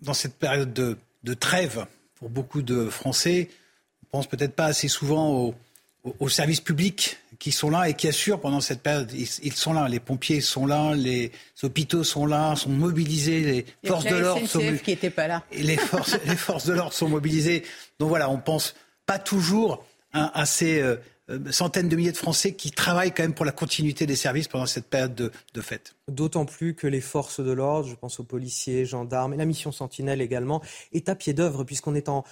dans cette période de, de, trêve, pour beaucoup de Français, on pense peut-être pas assez souvent aux, services publics qui sont là et qui assurent pendant cette période. Ils, sont là, les pompiers sont là, les hôpitaux sont là, sont mobilisés, les forces de l'ordre sont qui était pas là. les forces, les forces de l'ordre sont mobilisées. Donc voilà, on pense pas toujours à, ces, euh, centaines de milliers de Français qui travaillent quand même pour la continuité des services pendant cette période de, de fête. D'autant plus que les forces de l'ordre, je pense aux policiers, gendarmes et la mission Sentinelle également, est à pied d'œuvre puisqu'on est en,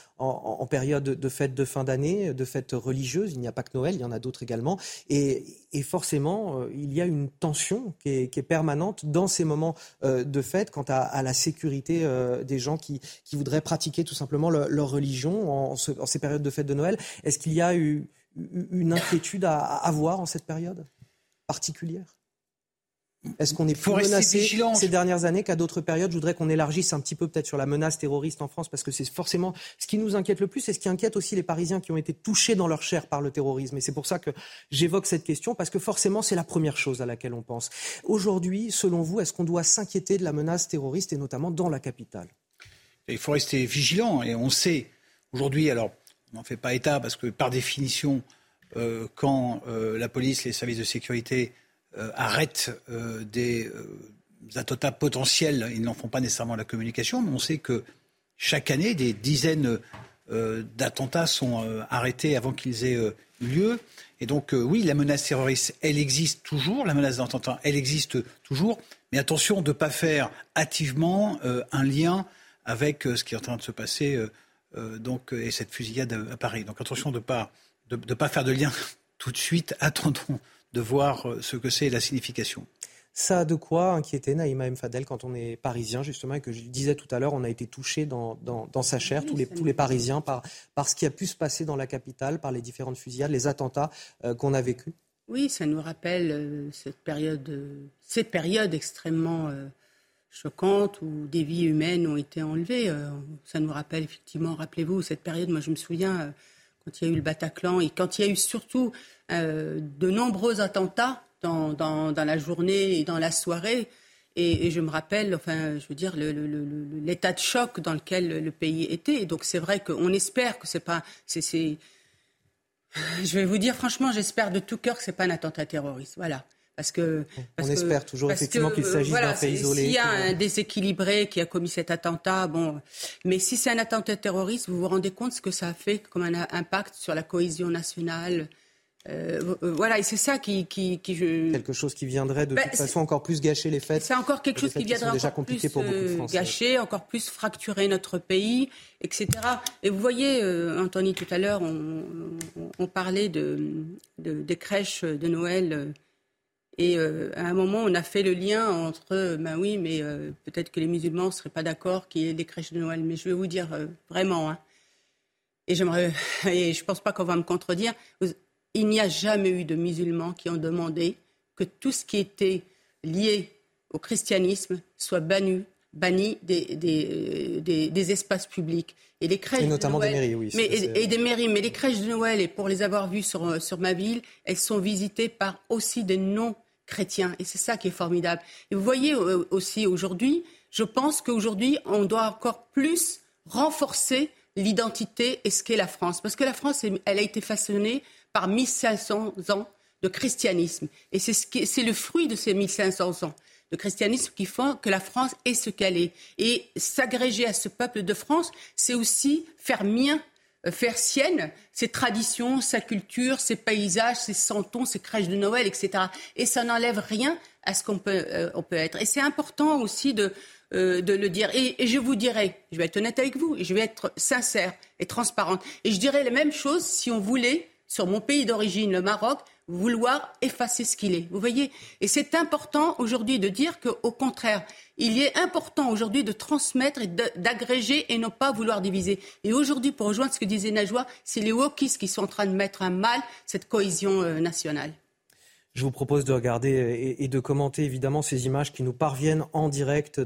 période de fête de fin d'année, de fête religieuse. Il n'y a pas que Noël, il y en a d'autres également. Et, forcément, euh, il y a une tension qui est, permanente dans ces moments euh, de fête quant à, la sécurité euh, des gens qui, qui, voudraient pratiquer tout simplement leur, religion en, en, ces périodes de fête de Noël. Est-ce qu'il y a eu une inquiétude à avoir en cette période particulière? Est-ce qu'on est plus menacé ces dernières années qu'à d'autres périodes? Je voudrais qu'on élargisse un petit peu peut-être sur la menace terroriste en France, parce que c'est forcément ce qui nous inquiète le plus et ce qui inquiète aussi les Parisiens qui ont été touchés dans leur chair par le terrorisme. Et c'est pour ça que j'évoque cette question, parce que forcément c'est la première chose à laquelle on pense. Aujourd'hui, selon vous, est-ce qu'on doit s'inquiéter de la menace terroriste et notamment dans la capitale? Il faut rester vigilant et on sait. Aujourd'hui, alors on n'en fait pas état parce que par définition, euh, quand euh, la police, les services de sécurité euh, arrêtent des attentats potentiels. Ils n'en font pas nécessairement la communication, mais on sait que chaque année, des dizaines d'attentats sont arrêtés avant qu'ils aient eu lieu. Et donc, oui, la menace terroriste, elle existe toujours. La menace d'attentat, elle existe toujours. Mais attention de ne pas faire hâtivement un lien avec ce qui est en train de se passer donc, et cette fusillade à, Paris. Donc, attention de ne pas, de, de pas faire de lien (laughs) tout de suite. Attendons de voir euh, ce que c'est la signification. Ça a de quoi inquiéter Naïma M. Fadel quand on est parisien, justement, et que je disais tout à l'heure, on a été touché dans, dans, sa chair, tous, les, tous les Parisiens, par, par ce qui a pu se passer dans la capitale, par les différentes fusillades, les attentats euh, qu'on a vécus. Oui, ça nous rappelle euh, cette période, ces périodes extrêmement choquantes où des vies humaines ont été enlevées. ça nous rappelle effectivement, rappelez-vous, cette période, moi je me souviens quand il y a eu le Bataclan et quand il y a eu surtout euh, de nombreux attentats dans, la journée et dans la soirée. Et, je me rappelle, enfin, je veux dire, l'état de choc dans lequel le pays était. donc c'est vrai qu'on espère que c'est pas, je vais vous dire franchement, j'espère de tout cœur que c'est pas un attentat terroriste. Voilà. Parce que, on espère toujours effectivement qu'il s'agit d'un fait isolé. S'il y a un déséquilibré qui a commis cet attentat, bon, mais si c'est un attentat terroriste, vous vous rendez compte ce que ça a fait comme un impact sur la cohésion nationale, euh, euh, voilà, et c'est ça qui, qui, qui je... quelque chose qui viendrait de ben, toute façon encore plus gâcher les fêtes. C'est encore quelque chose qui viendrait encore plus pour euh, gâcher, encore plus fracturer notre pays, etc. Et vous voyez, Anthony, tout à l'heure, on, on, parlait de, de, des crèches de Noël. Et à un moment, on a fait le lien entre, ben oui, mais peut-être que les musulmans ne seraient pas d'accord qu'il y ait des crèches de Noël. Mais je vais vous dire vraiment, hein, et j'aimerais, (laughs) et je pense pas qu'on va me contredire il n'y a jamais eu de musulmans qui ont demandé que tout ce qui était lié au christianisme soit banni, banni des, des, espaces publics. Et les crèches notamment des mairies, oui. Mais, et, des mairies. Mais les crèches de Noël, et pour les avoir vues sur, sur ma ville, elles sont visitées par aussi des non-chrétiens. Et c'est ça qui est formidable. Et vous voyez euh, aussi aujourd'hui, je pense qu'aujourd'hui, on doit encore plus renforcer l'identité et ce qu'est la France. Parce que la France, elle a été façonnée par 1500 ans de christianisme. Et c'est ce le fruit de ces 1500 ans de christianisme qui font que la France est ce qu'elle est. Et s'agréger à ce peuple de France, c'est aussi faire mien, euh, faire sienne ses traditions, sa culture, ses paysages, ses santons, ses crèches de Noël, etc. Et ça n'enlève rien à ce qu'on peut, euh, peut être. Et c'est important aussi de, euh, de le dire. Et, et, je vous dirais, je vais être honnête avec vous, je vais être sincère et transparente. Et je dirais la même chose si on voulait sur mon pays d'origine, le Maroc, vouloir effacer ce qu'il est. Vous voyez Et c'est important aujourd'hui de dire qu'au contraire, il est important aujourd'hui de transmettre et d'agréger et non pas vouloir diviser. Et aujourd'hui, pour rejoindre ce que disait Najwa, c'est les wokistes qui sont en train de mettre à mal cette cohésion euh, nationale. Je vous propose de regarder et, de commenter évidemment ces images qui nous parviennent en direct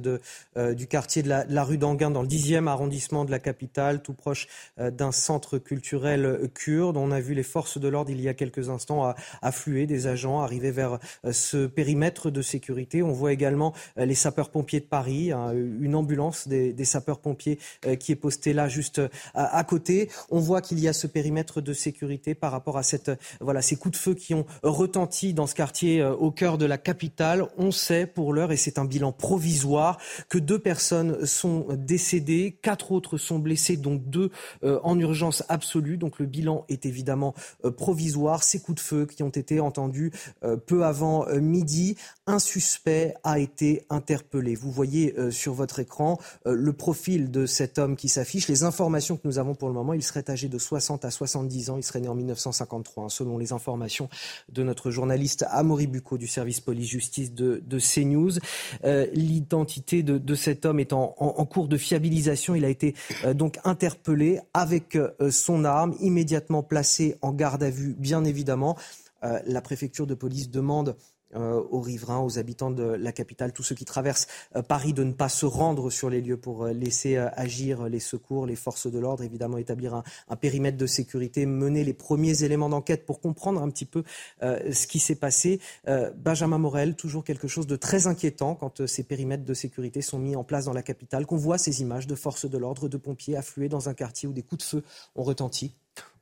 euh, du quartier de la, rue d'Anguin dans le 10e arrondissement de la capitale, tout proche euh, d'un centre culturel euh, kurde. On a vu les forces de l'ordre il y a quelques instants affluer des agents arriver vers ce périmètre de sécurité. On voit également les sapeurs-pompiers de Paris, hein, une ambulance des, sapeurs-pompiers qui est postée là juste à, côté. On voit qu'il y a ce périmètre de sécurité par rapport à ces coups de feu qui ont retenti dans ce quartier au cœur de la capitale. On sait pour l'heure, et c'est un bilan provisoire, que deux personnes sont décédées, quatre autres sont blessées, donc deux en urgence absolue. Donc le bilan est évidemment provisoire. Ces coups de feu qui ont été entendus peu avant midi, un suspect a été interpellé. Vous voyez sur votre écran le profil de cet homme qui s'affiche. Les informations que nous avons pour le moment, il serait âgé de 60 à 70 ans. Il serait né en 1953, hein, selon les informations de notre journaliste Amaury Bucco du service police-justice de, CNews. Euh, l'identité de, cet homme est en, cours de fiabilisation. Il a été euh, donc interpellé avec euh, son arme, immédiatement placé en garde à vue, bien évidemment. la préfecture de police demande aux riverains, aux habitants de la capitale, tous ceux qui traversent euh, Paris, de ne pas se rendre sur les lieux pour euh, laisser agir les secours, les forces de l'ordre, évidemment établir un, périmètre de sécurité, mener les premiers éléments d'enquête pour comprendre un petit peu ce qui s'est passé. Benjamin Morel, toujours quelque chose de très inquiétant quand ces périmètres de sécurité sont mis en place dans la capitale, qu'on voit ces images de forces de l'ordre, de pompiers afflués dans un quartier où des coups de feu ont retenti.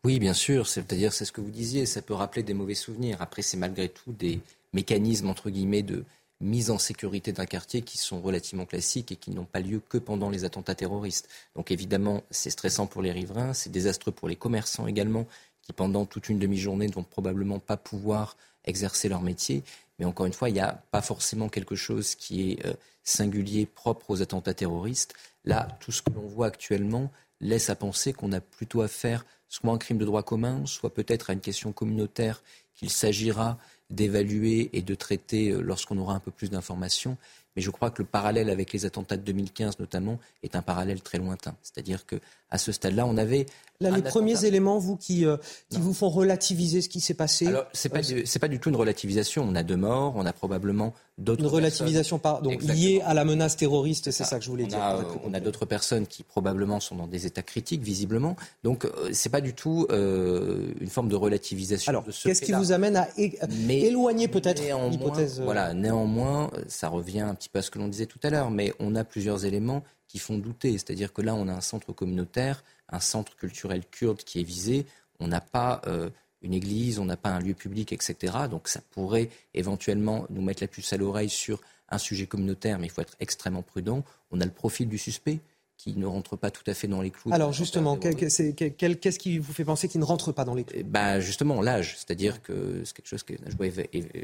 Oui, bien sûr. C'est-à-dire, c'est ce que vous disiez, ça peut rappeler des mauvais souvenirs. Après, c'est malgré tout des, mécanismes entre de mise en sécurité d'un quartier qui sont relativement classiques et qui n'ont pas lieu que pendant les attentats terroristes. Donc évidemment, c'est stressant pour les riverains, c'est désastreux pour les commerçants également, qui pendant toute une demi-journée ne vont probablement pas pouvoir exercer leur métier. Mais encore une fois, il n'y a pas forcément quelque chose qui est euh, singulier, propre aux attentats terroristes. Là, tout ce que l'on voit actuellement laisse à penser qu'on a plutôt affaire soit à un crime de droit commun, soit peut-être à une question communautaire qu'il s'agira d'évaluer et de traiter euh, lorsqu'on aura un peu plus d'informations. Mais je crois que le parallèle avec les attentats de 2015 notamment est un parallèle très lointain. C'est-à-dire que à ce stade-là, on avait les premiers éléments, vous, qui, euh, qui vous font relativiser ce qui s'est passé Alors, c'est pas, euh, pas du tout une relativisation. On a deux morts, on a probablement d'autres. Une relativisation donc liée à la menace terroriste, c'est ça. que je voulais dire. on a d'autres personnes qui probablement sont dans des états critiques, visiblement. Donc, euh, c'est pas du tout une forme de relativisation. Alors, qu'est-ce qui vous amène à éloigner peut-être l'hypothèse Voilà, néanmoins, ça revient un petit peu à ce que l'on disait tout à l'heure, mais on a plusieurs éléments qui font douter. C'est-à-dire que là, on a un centre communautaire, un centre culturel kurde qui est visé. On n'a pas euh, une église, on n'a pas un lieu public, etc. Donc ça pourrait éventuellement nous mettre la puce à l'oreille sur un sujet communautaire, mais il faut être extrêmement prudent. On a le profil du suspect qui ne rentre pas tout à fait dans les clous. Alors justement, qu'est-ce qui vous fait penser qu'il ne rentre pas dans les clous bah Justement, l'âge. C'est-à-dire que c'est quelque chose que je dois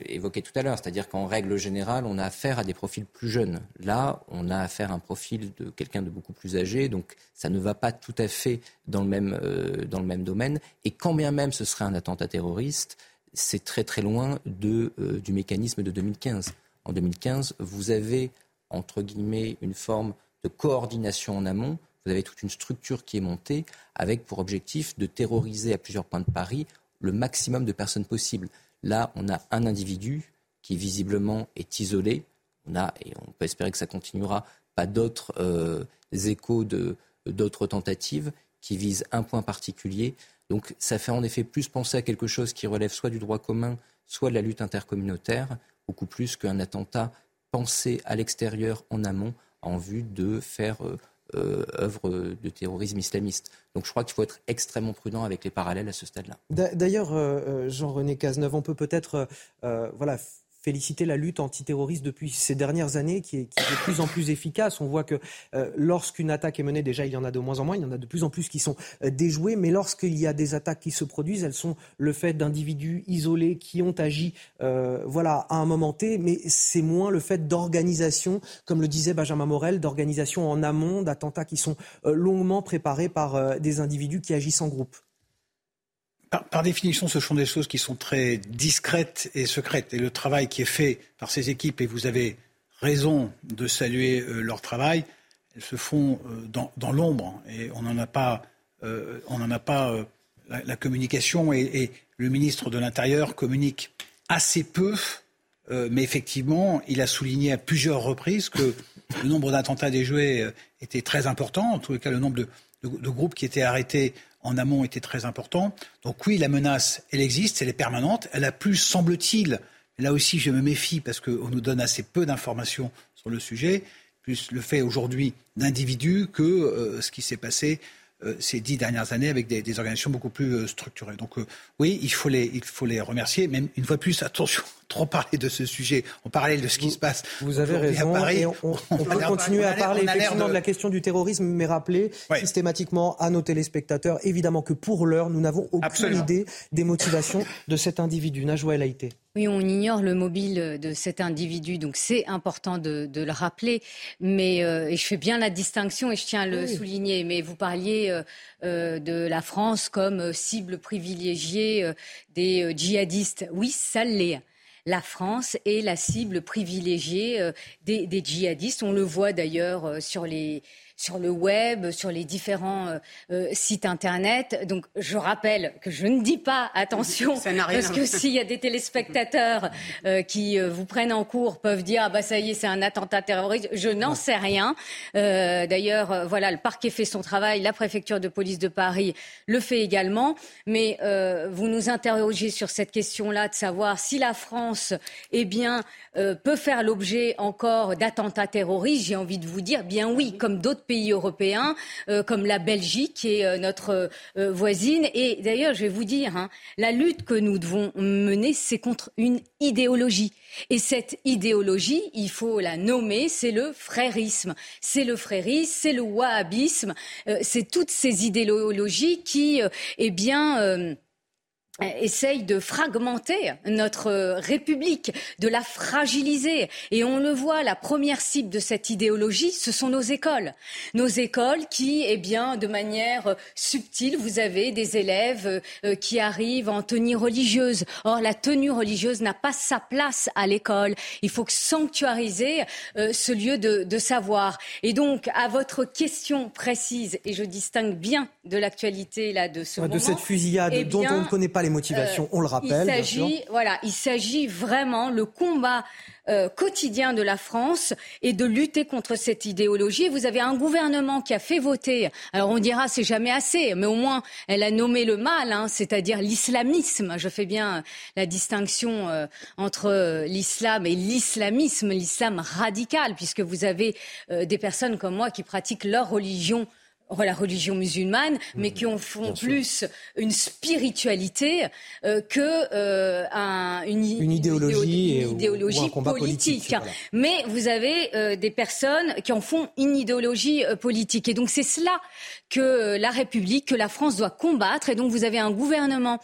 évoquer tout à l'heure. C'est-à-dire qu'en règle générale, on a affaire à des profils plus jeunes. Là, on a affaire à un profil de quelqu'un de beaucoup plus âgé. Donc ça ne va pas tout à fait dans le même, euh, dans le même domaine. Et quand bien même ce serait un attentat terroriste, c'est très très loin de, euh, du mécanisme de 2015. En 2015, vous avez, entre guillemets, une forme de coordination en amont. Vous avez toute une structure qui est montée avec pour objectif de terroriser à plusieurs points de Paris le maximum de personnes possibles. Là, on a un individu qui visiblement est isolé. On a, et on peut espérer que ça continuera, pas d'autres euh, échos d'autres tentatives qui visent un point particulier. Donc ça fait en effet plus penser à quelque chose qui relève soit du droit commun, soit de la lutte intercommunautaire, beaucoup plus qu'un attentat pensé à l'extérieur en amont en vue de faire euh, euh, œuvre de terrorisme islamiste. Donc je crois qu'il faut être extrêmement prudent avec les parallèles à ce stade-là. D'ailleurs, euh, Jean-René Cazeneuve, on peut peut-être voilà, féliciter la lutte antiterroriste depuis ces dernières années qui est, de plus en plus efficace. On voit que euh, lorsqu'une attaque est menée, déjà il y en a de moins en moins, il y en a de plus en plus qui sont euh, déjoués, mais lorsqu'il y a des attaques qui se produisent, elles sont le fait d'individus isolés qui ont agi euh, voilà, à un moment T, mais c'est moins le fait d'organisation, comme le disait Benjamin Morel, d'organisation en amont, d'attentats qui sont longuement préparés par des individus qui agissent en groupe. Par, définition, ce sont des choses qui sont très discrètes et secrètes. Et le travail qui est fait par ces équipes, et vous avez raison de saluer euh, leur travail, se font euh, dans, l'ombre. Et on n'en a pas, euh, la, communication. Et, le ministre de l'Intérieur communique assez peu. mais effectivement, il a souligné à plusieurs reprises que le nombre d'attentats déjoués était très important. En tous les cas, le nombre de groupes qui étaient arrêtés en amont était très important. Donc oui, la menace, elle existe, elle est permanente. Elle a plus, semble-t-il, là aussi je me méfie parce qu'on nous donne assez peu d'informations sur le sujet, plus le fait aujourd'hui d'individus que euh, ce qui s'est passé euh, ces dix dernières années avec des, organisations beaucoup plus euh, structurées. Donc oui, il faut, les, il faut les remercier, même une fois plus, attention, trop parler de ce sujet en parallèle de ce qui se passe. Vous avez raison. on, peut continuer à parler effectivement de... la question du terrorisme, mais rappeler systématiquement à nos téléspectateurs, évidemment que pour l'heure, nous n'avons aucune idée des motivations de cet individu. Najwa El Haïté. Oui, on ignore le mobile de cet individu, donc c'est important de, le rappeler. Mais euh, et je fais bien la distinction et je tiens à le souligner. Mais vous parliez euh, euh, de la France comme cible privilégiée des djihadistes. Oui, ça l'est la France est la cible privilégiée des, des, djihadistes. On le voit d'ailleurs sur les, sur le web, sur les différents euh, euh, sites internet. Donc je rappelle que je ne dis pas attention parce que s'il y a des téléspectateurs euh, qui vous prennent en cours peuvent dire ah bah ça y est c'est un attentat terroriste. Je n'en sais rien. D'ailleurs voilà le parquet fait son travail, la préfecture de police de Paris le fait également. Mais vous nous interrogez sur cette question-là de savoir si la France eh bien peut faire l'objet encore d'attentats terroristes. J'ai envie de vous dire bien oui comme d'autres pays européens, euh, comme la Belgique, qui est euh, notre euh, voisine. Et d'ailleurs, je vais vous dire, hein, la lutte que nous devons mener, c'est contre une idéologie. Et cette idéologie, il faut la nommer, c'est le frérisme. C'est le frérisme, c'est le wahhabisme, c'est toutes ces idéologies qui, eh bien, essaye de fragmenter notre euh, République, de la fragiliser. Et on le voit, la première cible de cette idéologie, ce sont nos écoles. Nos écoles qui, eh bien, de manière euh, subtile, vous avez des élèves euh, qui arrivent en tenue religieuse. Or, la tenue religieuse n'a pas sa place à l'école. Il faut sanctuariser ce lieu de, savoir. Et donc, à votre question précise, et je distingue bien de l'actualité là de ce de moment, cette fusillade eh dont on ne connaît pas les motivations, on le rappelle. Il s'agit, voilà, il s'agit vraiment le combat euh, quotidien de la France et de lutter contre cette idéologie. vous avez un gouvernement qui a fait voter. Alors on dira c'est jamais assez, mais au moins elle a nommé le mal, hein, c'est-à-dire l'islamisme. Je fais bien la distinction euh, entre euh, l'islam et l'islamisme, l'islam radical, puisque vous avez des personnes comme moi qui pratiquent leur religion la religion musulmane, mais qui en font plus une spiritualité euh, que euh, un, une, une, idéologie, une idéologie politique. Mais vous avez euh, des personnes qui en font une idéologie politique. Et donc c'est cela que la République, que la France doit combattre. Et donc vous avez un gouvernement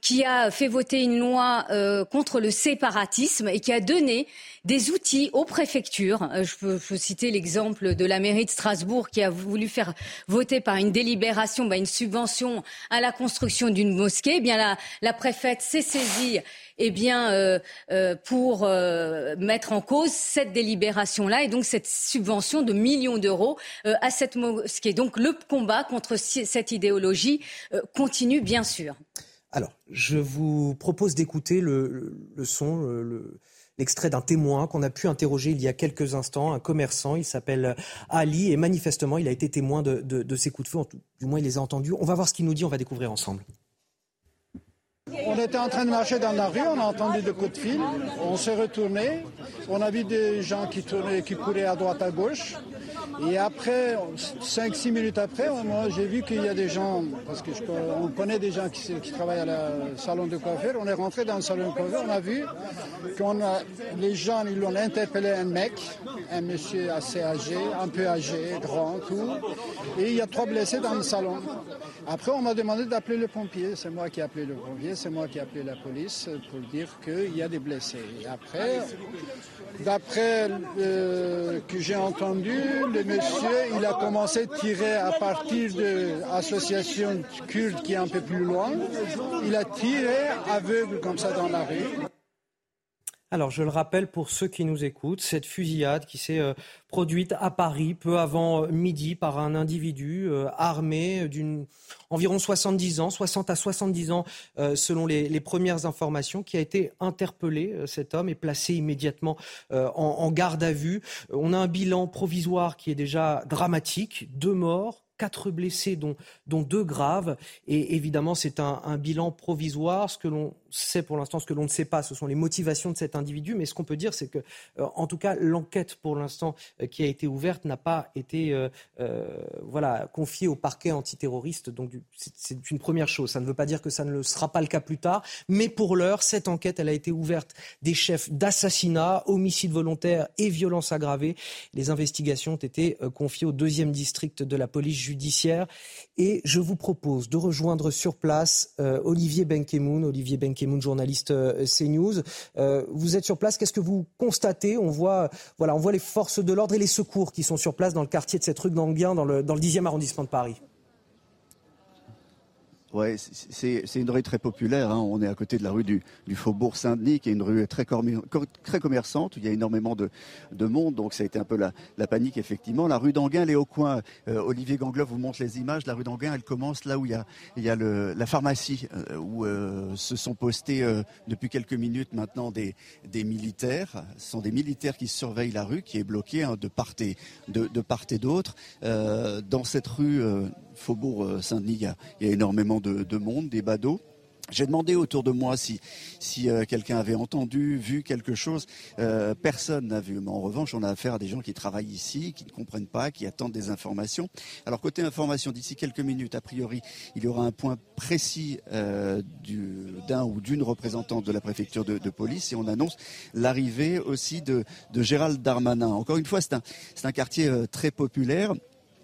qui a fait voter une loi contre le séparatisme et qui a donné des outils aux préfectures. Euh, je peux, citer l'exemple de la mairie de Strasbourg qui a voulu faire voter par une délibération bah, une subvention à la construction d'une mosquée. Eh bien, la, la préfète s'est saisie eh bien, euh, euh, pour mettre en cause cette délibération-là et donc cette subvention de millions d'euros à cette mosquée. Donc le combat contre cette idéologie continue, bien sûr. Alors, je vous propose d'écouter le, son, le, l'extrait d'un témoin qu'on a pu interroger il y a quelques instants, un commerçant, il s'appelle Ali, et manifestement, il a été témoin de, ces coups de feu, du moins il les a entendus. On va voir ce qu'il nous dit, on va découvrir ensemble. On était en train de marcher dans la rue, on a entendu des coups de fil, on s'est retourné, on a vu des gens qui tournaient, qui couraient à droite à gauche. Et après, 5-6 minutes après, moi j'ai vu qu'il y a des gens, parce qu'on connaît des gens qui, travaillent à la salon de coiffure, on est rentré dans le salon de coiffure, on a vu qu'on a, les gens, ils ont interpellé un mec, un monsieur assez âgé, un peu âgé, grand, tout, et il y a trois blessés dans le salon. Après, on m'a demandé d'appeler le pompier. C'est moi qui ai appelé le pompier, c'est moi qui ai appelé la police pour dire qu'il y a des blessés. Et après, d'après euh, que j'ai entendu, le monsieur, il a commencé à tirer à partir de l'association kurde qui est un peu plus loin. Il a tiré aveugle comme ça dans la rue. Alors, je le rappelle pour ceux qui nous écoutent, cette fusillade qui s'est euh, produite à Paris peu avant euh, midi par un individu euh, armé d'une environ 70 ans, 60 à 70 ans selon les, premières informations, qui a été interpellé. cet homme est placé immédiatement en, garde à vue. On a un bilan provisoire qui est déjà dramatique. Deux morts, quatre blessés, dont, deux graves. Et évidemment, c'est un, bilan provisoire. Ce que l'on sait pour l'instant, ce que l'on ne sait pas, ce sont les motivations de cet individu. Mais ce qu'on peut dire, c'est que, euh, en tout cas, l'enquête pour l'instant euh, qui a été ouverte n'a pas été euh, voilà, confiée au parquet antiterroriste. Donc, c'est une première chose. Ça ne veut pas dire que ça ne le sera pas le cas plus tard. Mais pour l'heure, cette enquête, elle a été ouverte des chefs d'assassinat, homicide volontaire et violence aggravée. Les investigations ont été confiées au deuxième district de la police judiciaire. Et je vous propose de rejoindre sur place Olivier Benkemoun. Olivier Benkemoun Kemoun, journaliste euh, CNews. Euh, vous êtes sur place, qu'est-ce que vous constatez? On voit, voilà, on voit les forces de l'ordre et les secours qui sont sur place dans le quartier de cette rue d'Anguien, dans le, dans le 10e arrondissement de Paris. Ouais, c'est une rue très populaire. Hein. On est à côté de la rue du, Faubourg Saint-Denis, qui est une rue très, commerçante, où il y a énormément de, monde. Donc ça a été un peu la, panique, effectivement. La rue d'Anguin, elle est au coin. Euh, Olivier Gangloff vous montre les images. La rue d'Anguin, elle commence là où il y a, il la pharmacie, euh, où euh, se sont postés depuis quelques minutes maintenant des, militaires. Ce sont des militaires qui surveillent la rue, qui est bloquée hein, de part et d'autre. dans cette rue Faubourg Saint-Denis, il, y, a, énormément de, monde, des badauds. J'ai demandé autour de moi si, si euh, quelqu'un avait entendu, vu quelque chose. Euh, personne n'a vu. Mais en revanche, on a affaire à des gens qui travaillent ici, qui ne comprennent pas, qui attendent des informations. Alors côté information, d'ici quelques minutes, a priori, il y aura un point précis d'un ou d'une représentante de la préfecture de, police et on annonce l'arrivée aussi de, Gérald Darmanin. Encore une fois, c'est un, un quartier très populaire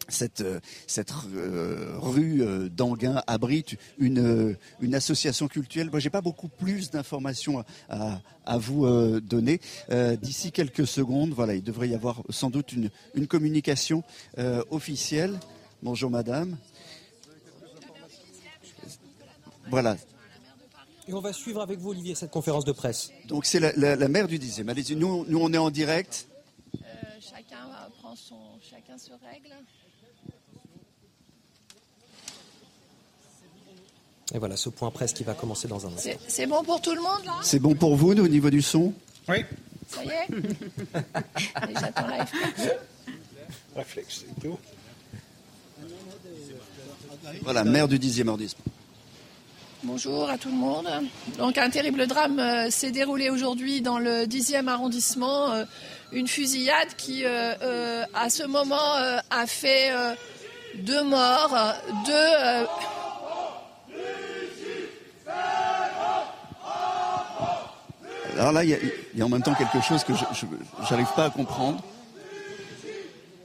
cette, euh, cette euh, rue euh, d'Anguin abrite une, une association culturelle. Moi, j'ai pas beaucoup plus d'informations à, à, vous donner. D'ici quelques secondes, voilà, il devrait y avoir sans doute une, une communication officielle. Bonjour, madame. Voilà. Et on va suivre avec vous, Olivier, cette conférence de presse. Donc, c'est la, la, la, maire du 10e. Allez-y, nous, nous, on est en direct. chacun prend son. Chacun se règle. Et voilà ce point presse qui va commencer dans un instant. C'est bon pour tout le monde là? C'est bon pour vous au niveau du son? Oui. Ça y est? (laughs) J'attends la Réflexe, c'est tout. Voilà, maire du 10e arrondissement. Bonjour à tout le monde. Donc un terrible drame euh, s'est déroulé aujourd'hui dans le 10e arrondissement. Euh, une fusillade qui, euh, à ce moment, a fait deux morts, deux Alors là, il y, a en même temps quelque chose que je n'arrive pas à comprendre.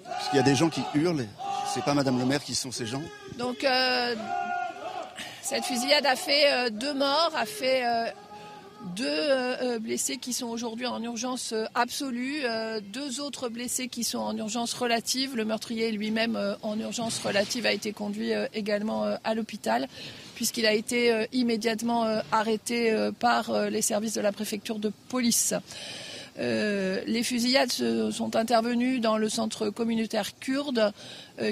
Parce qu'il y a des gens qui hurlent. C'est pas Madame le maire qui sont ces gens. Donc, euh, cette fusillade a fait euh, deux morts, a fait euh, deux blessés qui sont aujourd'hui en urgence absolue, deux autres blessés qui sont en urgence relative. Le meurtrier lui-même en urgence relative a été conduit également à l'hôpital puisqu'il a été euh, immédiatement euh, arrêté euh, par les services de la préfecture de police. Les fusillades sont intervenues dans le centre communautaire kurde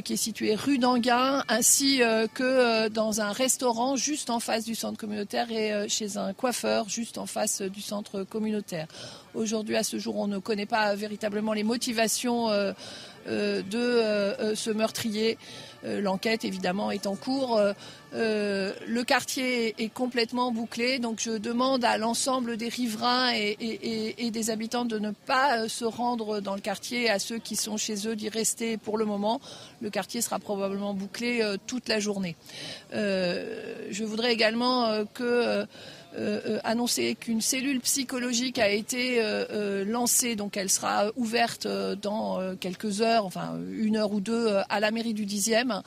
qui est situé rue d'Anguin, ainsi que dans un restaurant juste en face du centre communautaire et chez un coiffeur juste en face du centre communautaire. Aujourd'hui, à ce jour, on ne connaît pas véritablement les motivations de ce meurtrier. L'enquête, évidemment, est en cours. Euh, le quartier est complètement bouclé, donc je demande à l'ensemble des riverains et, des habitants de ne pas euh, se rendre dans le quartier, à ceux qui sont chez eux d'y rester pour le moment. Le quartier sera probablement bouclé euh, toute la journée. je voudrais également que euh, euh, annoncé qu'une cellule psychologique a été euh, lancée, donc elle sera ouverte dans quelques heures, enfin une heure ou deux, à la mairie du 10e,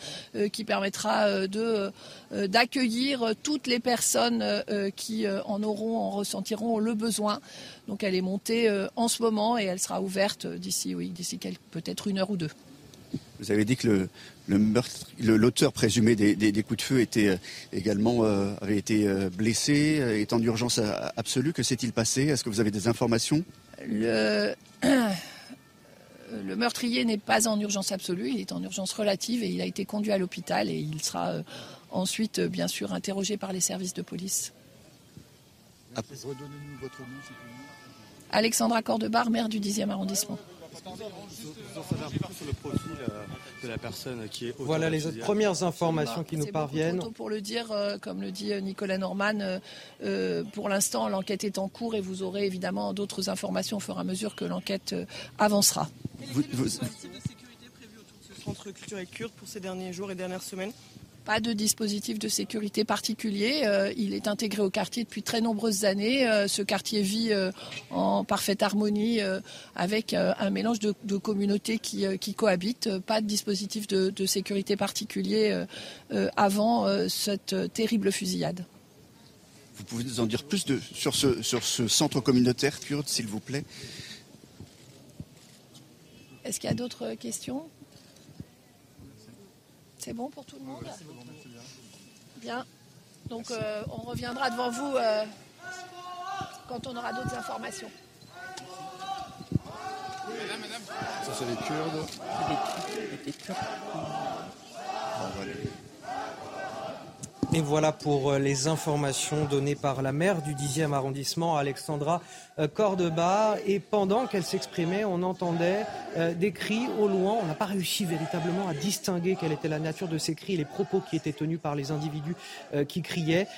qui permettra de d'accueillir toutes les personnes qui en auront, en ressentiront le besoin. Donc elle est montée en ce moment et elle sera ouverte d'ici, oui, d'ici peut-être une heure ou deux. Vous avez dit que l'auteur présumé des, coups de feu était euh, également euh, avait été euh, blessé, est en urgence absolue. Que s'est-il passé? Est-ce que vous avez des informations? (coughs) Le... meurtrier n'est pas en urgence absolue, il est en urgence relative et il a été conduit à l'hôpital et il sera ensuite bien sûr interrogé par les services de police. Redonnez-nous votre nom, Alexandra Cordebar, maire du 10e arrondissement. De la personne qui est Voilà les premières informations qui nous parviennent. Pour le dire, comme le dit Nicolas Norman, pour l'instant l'enquête est en cours et vous aurez évidemment d'autres informations au fur et à mesure que l'enquête avancera. Vous, vous... de sécurité prévu autour de ce centre culturel kurde pour ces derniers jours et dernières semaines? Pas de dispositif de sécurité particulier. Euh, il est intégré au quartier depuis très nombreuses années. Euh, ce quartier vit euh, en parfaite harmonie avec un mélange de, communautés qui, cohabitent. Pas de dispositif de, sécurité particulier avant cette terrible fusillade. Vous pouvez nous en dire plus sur, ce, sur ce centre communautaire kurde, s'il vous plaît? Est-ce qu'il y a d'autres questions? C'est bon pour tout le monde bien. Donc euh, on reviendra devant vous euh, quand on aura d'autres informations. Ça c'est les Kurdes. Les Kurdes. Et voilà pour euh, les informations données par la maire du 10e arrondissement, Alexandra euh, Cordebar. Et pendant qu'elle s'exprimait, on entendait euh, des cris au loin. On n'a pas réussi véritablement à distinguer quelle était la nature de ces cris, les propos qui étaient tenus par les individus qui criaient.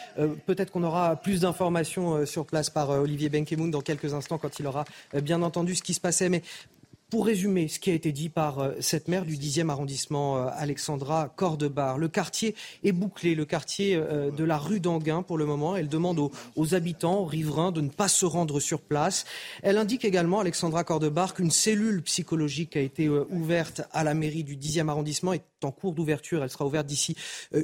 Peut-être qu'on aura plus d'informations sur place par Olivier Benkemoun dans quelques instants quand il aura bien entendu ce qui se passait. Pour résumer ce qui a été dit par euh, cette maire du 10e arrondissement, euh, Alexandra Cordebar, le quartier est bouclé, le quartier euh, de la rue d'Anguin pour le moment. Elle demande aux, habitants, aux riverains de ne pas se rendre sur place. Elle indique également, Alexandra Cordebar, qu'une cellule psychologique a été ouverte à la mairie du 10e arrondissement, est en cours d'ouverture, elle sera ouverte d'ici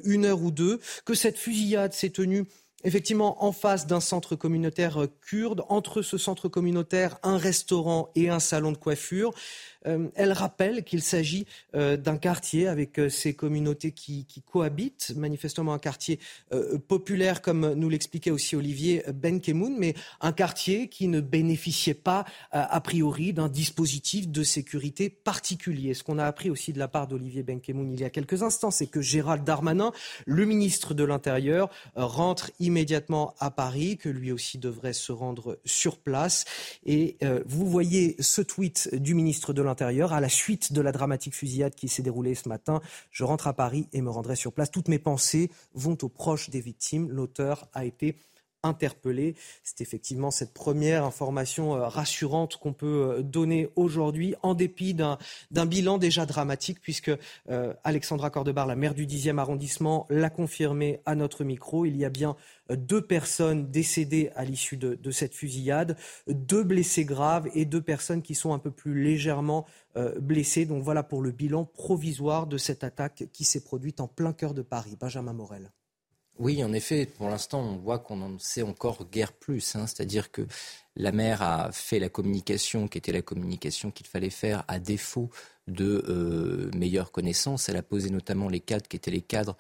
une heure ou deux, que cette fusillade s'est tenue effectivement en face d'un centre communautaire kurde, entre ce centre communautaire, un restaurant et un salon de coiffure. Euh, elle rappelle qu'il s'agit euh, d'un quartier avec euh, ces communautés qui, cohabitent, manifestement un quartier populaire, comme nous l'expliquait aussi Olivier Benkemoun, mais un quartier qui ne bénéficiait pas, a priori, d'un dispositif de sécurité particulier. Ce qu'on a appris aussi de la part d'Olivier Benkemoun il y a quelques instants, c'est que Gérald Darmanin, le ministre de l'Intérieur, rentre immédiatement à Paris, que lui aussi devrait se rendre sur place. Et vous voyez ce tweet du ministre de à la suite de la dramatique fusillade qui s'est déroulée ce matin. Je rentre à Paris et me rendrai sur place. Toutes mes pensées vont aux proches des victimes. L'auteur a été interpellé. C'est effectivement cette première information euh, rassurante qu'on peut euh, donner aujourd'hui, en dépit d'un bilan déjà dramatique, puisque euh, Alexandra Cordebar, la maire du 10e arrondissement, l'a confirmé à notre micro. Il y a bien deux personnes décédées à l'issue de, cette fusillade, deux blessés graves et deux personnes qui sont un peu plus légèrement blessées. Donc voilà pour le bilan provisoire de cette attaque qui s'est produite en plein cœur de Paris. Benjamin Morel. Oui, en effet, pour l'instant, on voit qu'on en sait encore guère plus. Hein. C'est-à-dire que la mère a fait la communication qui était la communication qu'il fallait faire à défaut de euh, meilleures connaissances. Elle a posé notamment les cadres qui étaient les cadres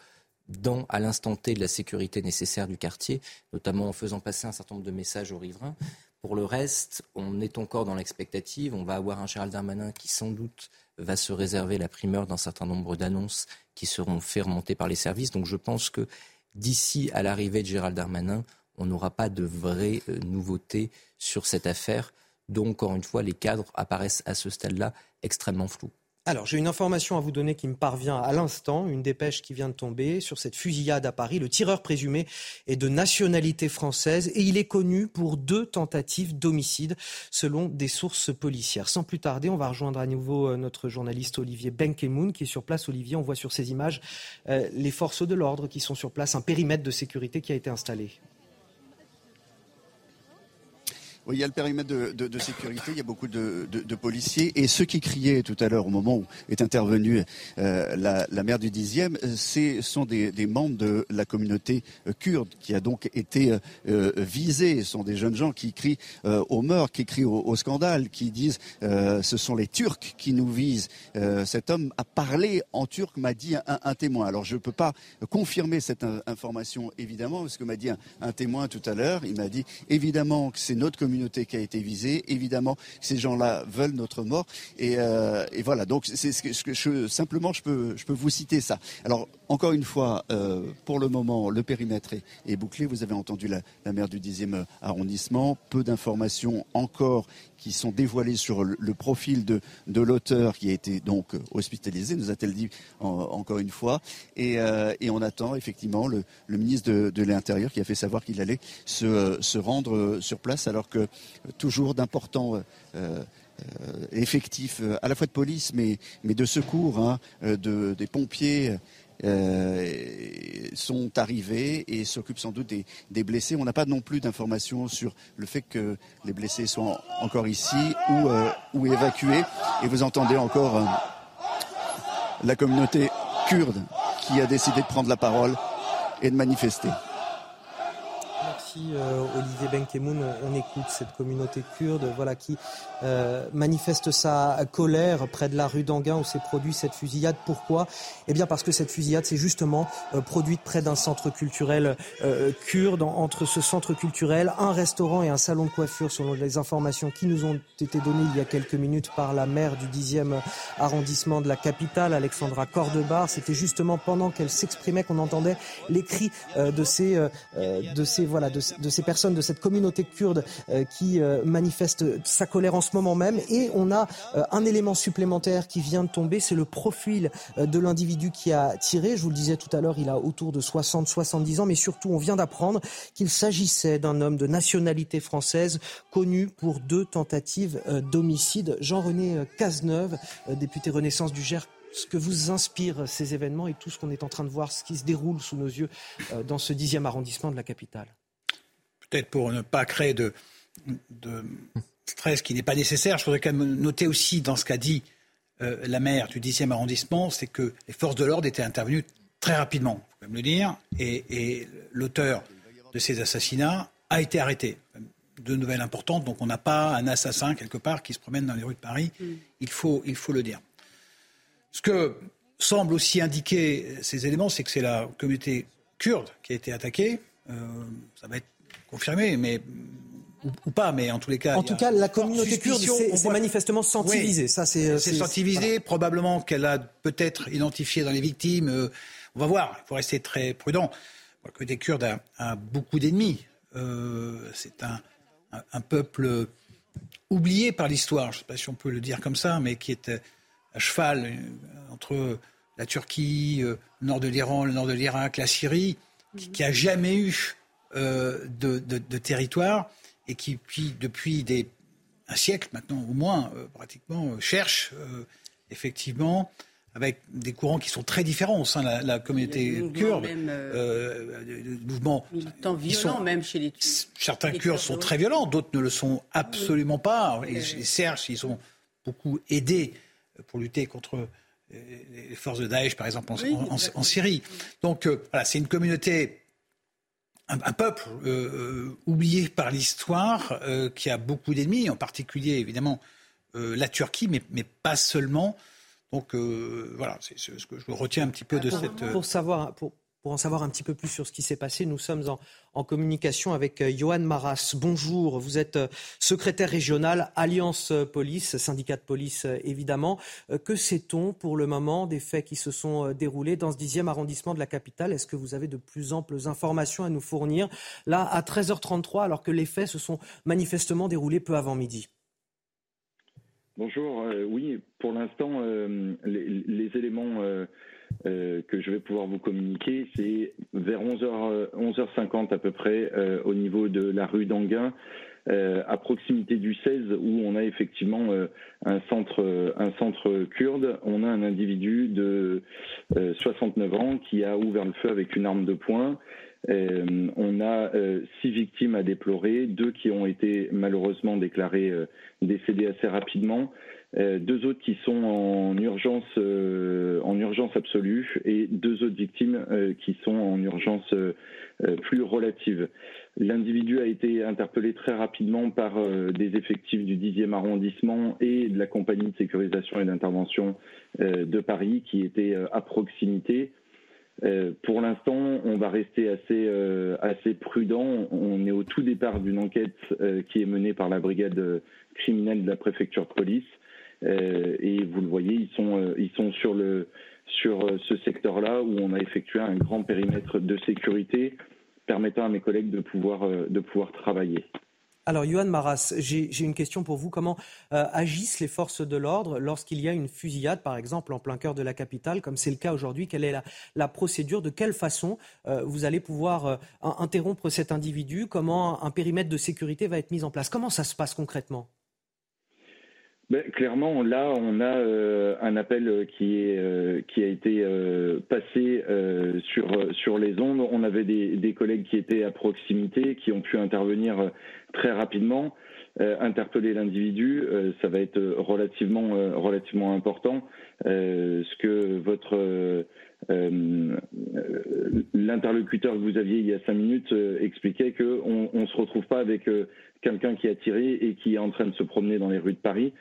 dans, à l'instant T de la sécurité nécessaire du quartier, notamment en faisant passer un certain nombre de messages aux riverains. Pour le reste, on est encore dans l'expectative. On va avoir un Gérald Darmanin qui, sans doute, va se réserver la primeur d'un certain nombre d'annonces qui seront faites remonter par les services. Donc je pense que d'ici à l'arrivée de Gérald Darmanin, on n'aura pas de vraies euh, nouveautés sur cette affaire, dont, encore une fois, les cadres apparaissent à ce stade-là extrêmement flous. Alors, j'ai une information à vous donner qui me parvient à l'instant, une dépêche qui vient de tomber sur cette fusillade à Paris. Le tireur présumé est de nationalité française et il est connu pour deux tentatives d'homicide, selon des sources policières. Sans plus tarder, on va rejoindre à nouveau euh, notre journaliste Olivier Benkemoun qui est sur place. Olivier, on voit sur ces images euh, les forces de l'ordre qui sont sur place, un périmètre de sécurité qui a été installé. Oui, il y a le périmètre de, sécurité, il y a beaucoup de, policiers. Et ceux qui criaient tout à l'heure, au moment où est intervenue euh, la, la, maire du 10e, ce sont des, membres de la communauté euh, kurde qui a donc été euh, visée. Ce sont des jeunes gens qui crient au meurtre, qui crient au, scandale, qui disent ce sont les Turcs qui nous visent. cet homme a parlé en turc, m'a dit un, témoin. Alors je ne peux pas confirmer cette information, évidemment, parce que m'a dit un, un témoin tout à l'heure. Il m'a dit évidemment que c'est notre communauté qui a été visée. Évidemment, ces gens-là veulent notre mort. Et, voilà, donc c'est simplement, je peux, je peux vous citer ça. Alors, encore une fois, pour le moment, le périmètre est, bouclé. Vous avez entendu la maire du 10e arrondissement. Peu d'informations encore qui sont dévoilées sur le, profil de, de l'auteur qui a été donc hospitalisé, nous a-t-elle dit encore une fois. Et, euh, et, on attend effectivement le, le ministre de, de l'Intérieur qui a fait savoir qu'il allait se, se, rendre sur place, alors que toujours d'importants euh, effectifs à la fois de police mais, mais de secours, hein, de, des pompiers euh, sont arrivés et s'occupent sans doute des, blessés. On n'a pas non plus d'informations sur le fait que les blessés soient encore ici ou, euh, ou évacués. Et vous entendez encore euh, la communauté kurde qui a décidé de prendre la parole et de manifester. Euh, Olivier Benkemoun. On, écoute cette communauté kurde voilà, qui euh, manifeste sa colère près de la rue d'Anguin où s'est produit cette fusillade. Pourquoi? Eh bien parce que cette fusillade s'est justement euh, produite près d'un centre culturel kurde. entre ce centre culturel, un restaurant et un salon de coiffure selon les informations qui nous ont été données il y a quelques minutes par la maire du 10e arrondissement de la capitale, Alexandra Cordebar. C'était justement pendant qu'elle s'exprimait qu'on entendait les cris de ces, de ces, de de, ces personnes, de cette communauté kurde euh, qui euh, manifeste sa colère en ce moment même. Et on a euh, un élément supplémentaire qui vient de tomber, c'est le profil de l'individu qui a tiré. Je vous le disais tout à l'heure, il a autour de 60-70 ans, mais surtout on vient d'apprendre qu'il s'agissait d'un homme de nationalité française connu pour deux tentatives d'homicide. Jean-René Cazeneuve, député Renaissance du Gers, ce que vous inspire ces événements et tout ce qu'on est en train de voir, ce qui se déroule sous nos yeux dans ce dixième arrondissement de la capitale? Peut-être pour ne pas créer de, stress qui n'est pas nécessaire, je voudrais quand même noter aussi dans ce qu'a dit euh, la maire du 10e arrondissement, c'est que les forces de l'ordre étaient intervenues très rapidement, il faut quand même le dire, et, l'auteur de ces assassinats a été arrêté. Deux nouvelles importantes, donc on n'a pas un assassin quelque part qui se promène dans les rues de Paris, mm. il, faut, il faut le dire. Ce que semble aussi indiquer ces éléments, c'est que c'est la communauté kurde qui a été attaquée. Euh, ça va être confirmé, mais ou, pas, mais en tous les cas. En tout cas, la communauté kurde s'est manifestement sensibilisée. ça, c'est sensibilisé. Probablement qu'elle a peut-être identifié dans les victimes. Euh, on va voir. Il faut rester très prudent. La communauté kurde a, beaucoup d'ennemis. Euh, c'est un, un, peuple oublié par l'histoire. Je ne sais pas si on peut le dire comme ça, mais qui est à cheval entre la Turquie, le nord de l'Iran, le nord de l'Irak, la Syrie, qui, qui a jamais eu euh, de, territoire et qui, puis, depuis des, un siècle maintenant au moins, euh, pratiquement, euh, cherche effectivement avec des courants qui sont très différents au sein de la, communauté kurde. Mouvements violents même chez les Certains Kurdes sont très violents, d'autres ne le sont absolument pas. Et les Serges, ils ont beaucoup aidé pour lutter contre les forces de Daesh, par exemple, en, Syrie. Donc voilà, c'est une communauté un, peuple euh, euh, oublié par l'histoire, euh, qui a beaucoup d'ennemis, en particulier évidemment la Turquie, mais, mais, pas seulement. Donc voilà, c'est ce que je retiens un petit peu de cette. Pour savoir, pour, pour en savoir un petit peu plus sur ce qui s'est passé, nous sommes en, communication avec euh, Johan Maras. Bonjour, vous êtes euh, secrétaire régional Alliance Police, syndicat de police euh, évidemment. Que sait-on pour le moment des faits qui se sont déroulés dans ce dixième arrondissement de la capitale? Est-ce que vous avez de plus amples informations à nous fournir? Là à 13h33 alors que les faits se sont manifestement déroulés peu avant midi. Bonjour, oui, pour l'instant, les, éléments euh, que je vais pouvoir vous communiquer, c'est vers 11h, 11h50 à peu près euh, au niveau de la rue d'Anguin, euh, à proximité du 16 où on a effectivement un centre un centre kurde, on a un individu de 69 ans qui a ouvert le feu avec une arme de poing. on a six victimes à déplorer, deux qui ont été malheureusement déclarées décédées assez rapidement. Euh, deux autres qui sont en urgence, euh, en urgence absolue, et deux autres victimes euh, qui sont en urgence plus relative. L'individu a été interpellé très rapidement par des effectifs du 10e arrondissement et de la compagnie de sécurisation et d'intervention de Paris qui étaient à proximité. pour l'instant, on va rester assez, assez prudent. On est au tout départ d'une enquête qui est menée par la brigade criminelle de la préfecture de police. Et vous le voyez, ils sont, ils sont sur, le, sur ce secteur-là où on a effectué un grand périmètre de sécurité permettant à mes collègues de pouvoir, de pouvoir travailler. Alors, Johan Maras, j'ai une question pour vous. Comment euh, agissent les forces de l'ordre lorsqu'il y a une fusillade, par exemple, en plein cœur de la capitale, comme c'est le cas aujourd'hui? Quelle est la, procédure? De quelle façon euh, vous allez pouvoir euh, interrompre cet individu? Comment un périmètre de sécurité va être mis en place? Comment ça se passe concrètement? Ben, clairement, là, on a euh, un appel qui, est, euh, qui a été euh, passé sur, sur les ondes. On avait des, des, collègues qui étaient à proximité, qui ont pu intervenir très rapidement, interpeller l'individu. ça va être relativement, relativement important. ce que votre l'interlocuteur que vous aviez il y a cinq minutes expliquait qu'on ne se retrouve pas avec quelqu'un qui a tiré et qui est en train de se promener dans les rues de Paris.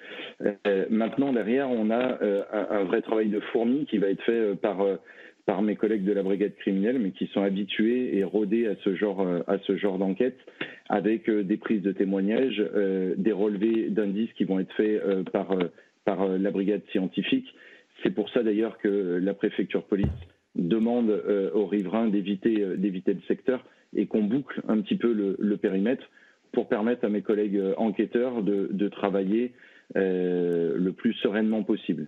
Euh, maintenant, derrière, on a euh, un, vrai travail de fourmi qui va être fait euh, par par mes collègues de la brigade criminelle, mais qui sont habitués et rodés à ce genre à genre d'enquête, avec des prises de témoignages, des relevés d'indices qui vont être faits par par la brigade scientifique. C'est pour ça d'ailleurs que la préfecture police demande aux riverains d'éviter le secteur et qu'on boucle un petit peu le périmètre pour permettre à mes collègues euh, enquêteurs de, travailler euh, le plus sereinement possible.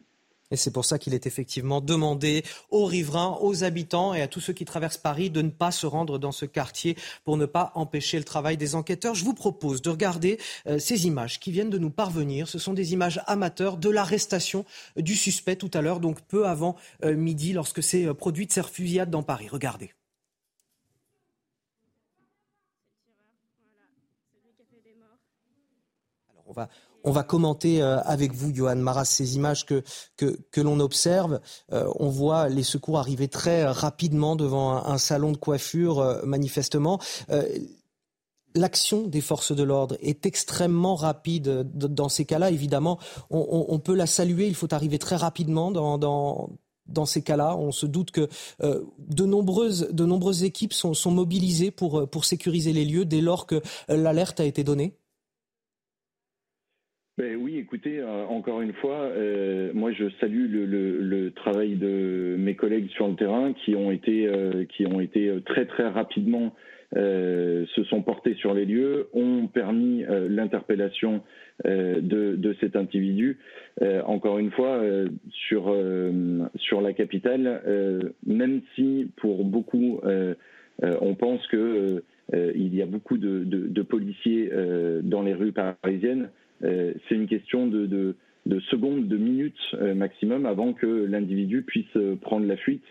Et c'est pour ça qu'il est effectivement demandé aux riverains, aux habitants et à tous ceux qui traversent Paris de ne pas se rendre dans ce quartier pour ne pas empêcher le travail des enquêteurs. Je vous propose de regarder euh, ces images qui viennent de nous parvenir. Ce sont des images amateurs de l'arrestation du suspect tout à l'heure, donc peu avant midi, lorsque s'est produite cette fusillade dans Paris. Regardez. On va, commenter euh, avec vous, Johan Maras, ces images que, l'on observe. Euh, on voit les secours arriver très rapidement devant un, salon de coiffure, euh, manifestement. L'action des forces de l'ordre est extrêmement rapide dans ces cas-là. Évidemment, on, peut la saluer. Il faut arriver très rapidement dans, ces cas-là. On se doute que de, nombreuses, équipes sont, mobilisées pour sécuriser les lieux dès lors que l'alerte a été donnée. Ben oui, écoutez, euh, encore une fois, euh, moi je salue le, travail de mes collègues sur le terrain qui ont été, euh, qui ont été très très rapidement se sont portés sur les lieux, ont permis l'interpellation de, cet individu. encore une fois, sur la capitale, même si pour beaucoup on pense que il y a beaucoup de policiers dans les rues parisiennes. Euh, c'est une question de, secondes, de minutes euh, maximum avant que l'individu puisse euh, prendre la fuite.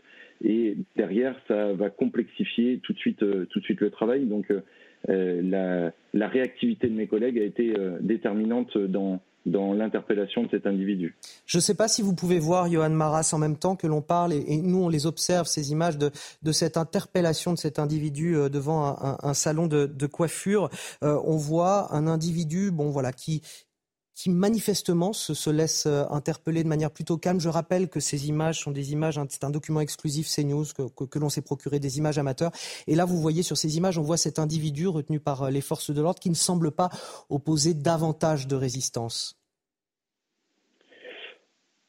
Et derrière, ça va complexifier tout de suite, tout de suite le travail. Donc, la, réactivité de mes collègues a été déterminante dans, dans l'interpellation de cet individu. Je ne sais pas si vous pouvez voir, Johan Maras, en même temps que l'on parle, et, nous on les observe, ces images de, de cette interpellation de cet individu devant un, salon de, coiffure. on voit un individu, bon voilà, qui, qui manifestement se, laisse euh, interpeller de manière plutôt calme. Je rappelle que ces images sont des images, c'est un document exclusif CNews que, que, l'on s'est procuré, des images amateurs. Et là, vous voyez sur ces images, on voit cet individu retenu par euh, les forces de l'ordre qui ne semble pas opposer davantage de résistance.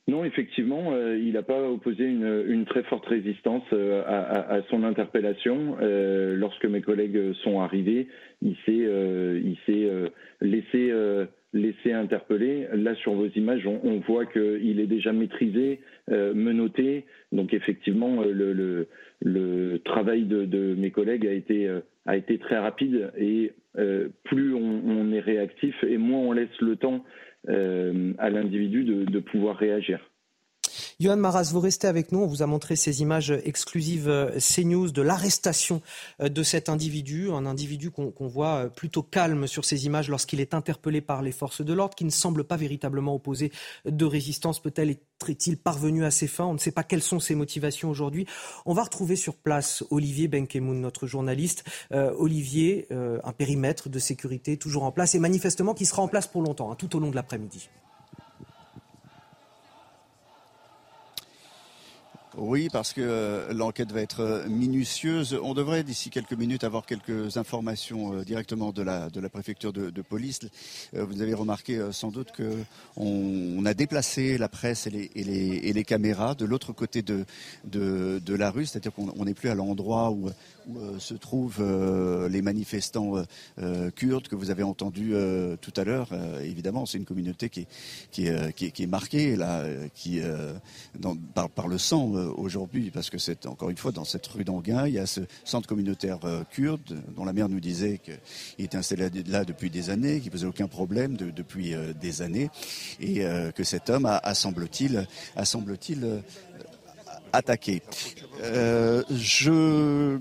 Non, effectivement, euh, il n'a pas opposé une, très forte résistance à, son interpellation. lorsque mes collègues sont arrivés, il s'est laissé laisser interpeller. Là, sur vos images, on, voit qu'il est déjà maîtrisé, euh, menotté. Donc, effectivement, euh, le, travail de, mes collègues a été, euh, a été très rapide. Et plus on, est réactif et moins on laisse le temps à l'individu de pouvoir réagir. Johan Maras, vous restez avec nous. On vous a montré ces images exclusives euh, CNews de l'arrestation euh, de cet individu, un individu qu'on voit euh, plutôt calme sur ces images lorsqu'il est interpellé par les forces de l'ordre, qui ne semble pas véritablement opposer de résistance. Peut-être est-il parvenu à ses fins? On ne sait pas quelles sont ses motivations aujourd'hui. On va retrouver sur place Olivier Benkemoun, notre journaliste. Olivier, un périmètre de sécurité toujours en place et manifestement qui sera en place pour longtemps, hein, tout au long de l'après-midi. Oui, parce que euh, l'enquête va être euh, minutieuse. On devrait d'ici quelques minutes avoir quelques informations euh, directement de la, préfecture de, police. vous avez remarqué sans doute que on, a déplacé la presse et les, caméras de l'autre côté de, la rue, c'est-à-dire qu'on n'est plus à l'endroit où, où se trouvent les manifestants kurdes que vous avez entendus tout à l'heure. évidemment, c'est une communauté qui est, qui est, qui est, marquée là, qui, par, le sang euh, aujourd'hui, parce que c'est encore une fois dans cette rue d'Anguin, il y a ce centre communautaire euh, kurde dont la mère nous disait qu'il était installé là depuis des années, qu'il posait aucun problème depuis euh, des années, et que cet homme a, semble-t-il, a semble-t-il attaqué. je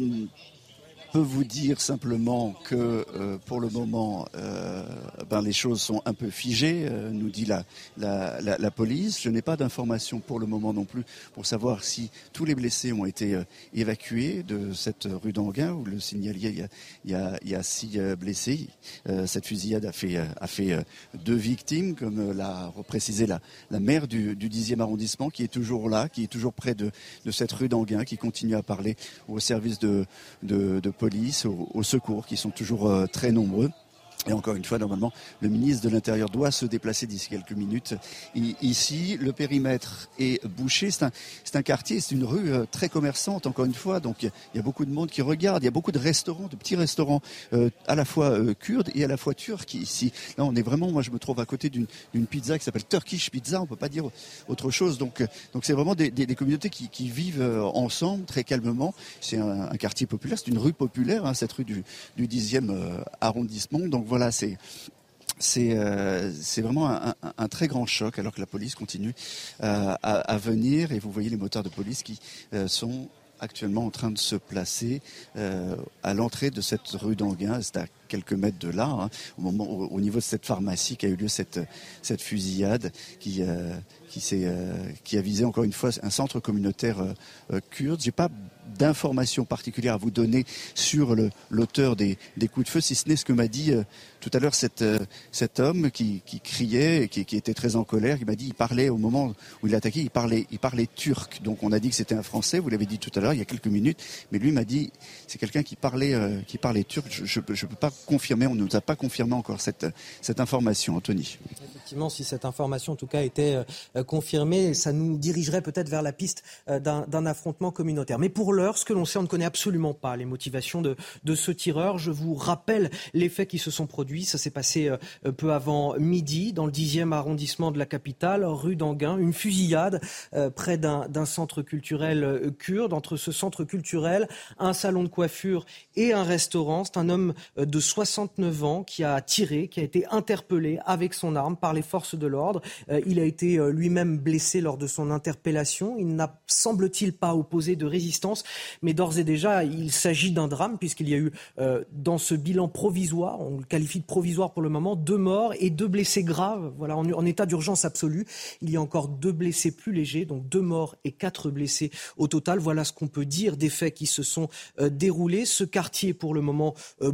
peux vous dire simplement que euh, pour le moment, euh, ben, les choses sont un peu figées, euh, nous dit la, la, la, police. Je n'ai pas d'informations pour le moment non plus pour savoir si tous les blessés ont été évacués de cette rue d'Anguin où le signalier, il y a, il y a, y a six blessés. cette fusillade a fait, a fait deux victimes, comme l'a reprécisé la, la maire du, du 10e arrondissement, qui est toujours là, qui est toujours près de, de cette rue d'Anguin, qui continue à parler au service de, de, de police, aux, secours, qui sont toujours euh, très nombreux. Et encore une fois, normalement, le ministre de l'Intérieur doit se déplacer d'ici quelques minutes. ici, le périmètre est bouché. C'est un, un, quartier, c'est une rue euh, très commerçante, encore une fois. Donc, il y a beaucoup de monde qui regarde. Il y a beaucoup de restaurants, de petits restaurants, euh, à la fois euh, kurdes et à la fois turcs ici. Là, on est vraiment, moi, je me trouve à côté d'une pizza qui s'appelle Turkish Pizza. On peut pas dire autre chose. Donc, donc c'est vraiment des, des, communautés qui, qui, vivent ensemble très calmement. C'est un, un, quartier populaire, c'est une rue populaire, hein, cette rue du, du 10e arrondissement. Donc, voilà, c'est euh, c'est vraiment un, très grand choc alors que la police continue euh, à, venir et vous voyez les moteurs de police qui euh, sont actuellement en train de se placer à l'entrée de cette rue d'Anguin. C'est quelques mètres de là, hein, au, moment, au, niveau de cette pharmacie qui a eu lieu cette, cette fusillade qui, qui, qui a visé encore une fois un centre communautaire kurde. J'ai pas d'informations particulières à vous donner sur l'auteur des, des, coups de feu, si ce n'est ce que m'a dit euh, tout à l'heure euh, cet homme qui, qui criait, qui, qui, était très en colère. Il m'a dit, il parlait au moment où il attaquait, il parlait, il parlait turc. Donc on a dit que c'était un Français. Vous l'avez dit tout à l'heure, il y a quelques minutes. Mais lui m'a dit, c'est quelqu'un qui parlait, euh, qui parlait turc. Je ne peux pas confirmer. On ne nous a pas confirmé encore cette, information, Anthony. Effectivement, si cette information en tout cas était confirmée, ça nous dirigerait peut-être vers la piste d'un affrontement communautaire. Mais pour ce que l'on sait, on ne connaît absolument pas les motivations de, ce tireur. Je vous rappelle les faits qui se sont produits. Ça s'est passé euh, peu avant midi dans le 10e arrondissement de la capitale, rue d'Anguin. Une fusillade euh, près d'un centre culturel euh, kurde. Entre ce centre culturel, un salon de coiffure et un restaurant. C'est un homme de 69 ans qui a tiré, qui a été interpellé avec son arme par les forces de l'ordre. Il a été lui-même blessé lors de son interpellation. Il n'a, semble-t-il, pas opposé de résistance mais d'ores et déjà, il s'agit d'un drame puisqu'il y a eu euh, dans ce bilan provisoire, on le qualifie de provisoire pour le moment, deux morts et deux blessés graves. Voilà, en, état d'urgence absolue. Il y a encore deux blessés plus légers, donc deux morts et quatre blessés au total. Voilà ce qu'on peut dire des faits qui se sont euh, déroulés. Ce quartier, pour le moment, euh,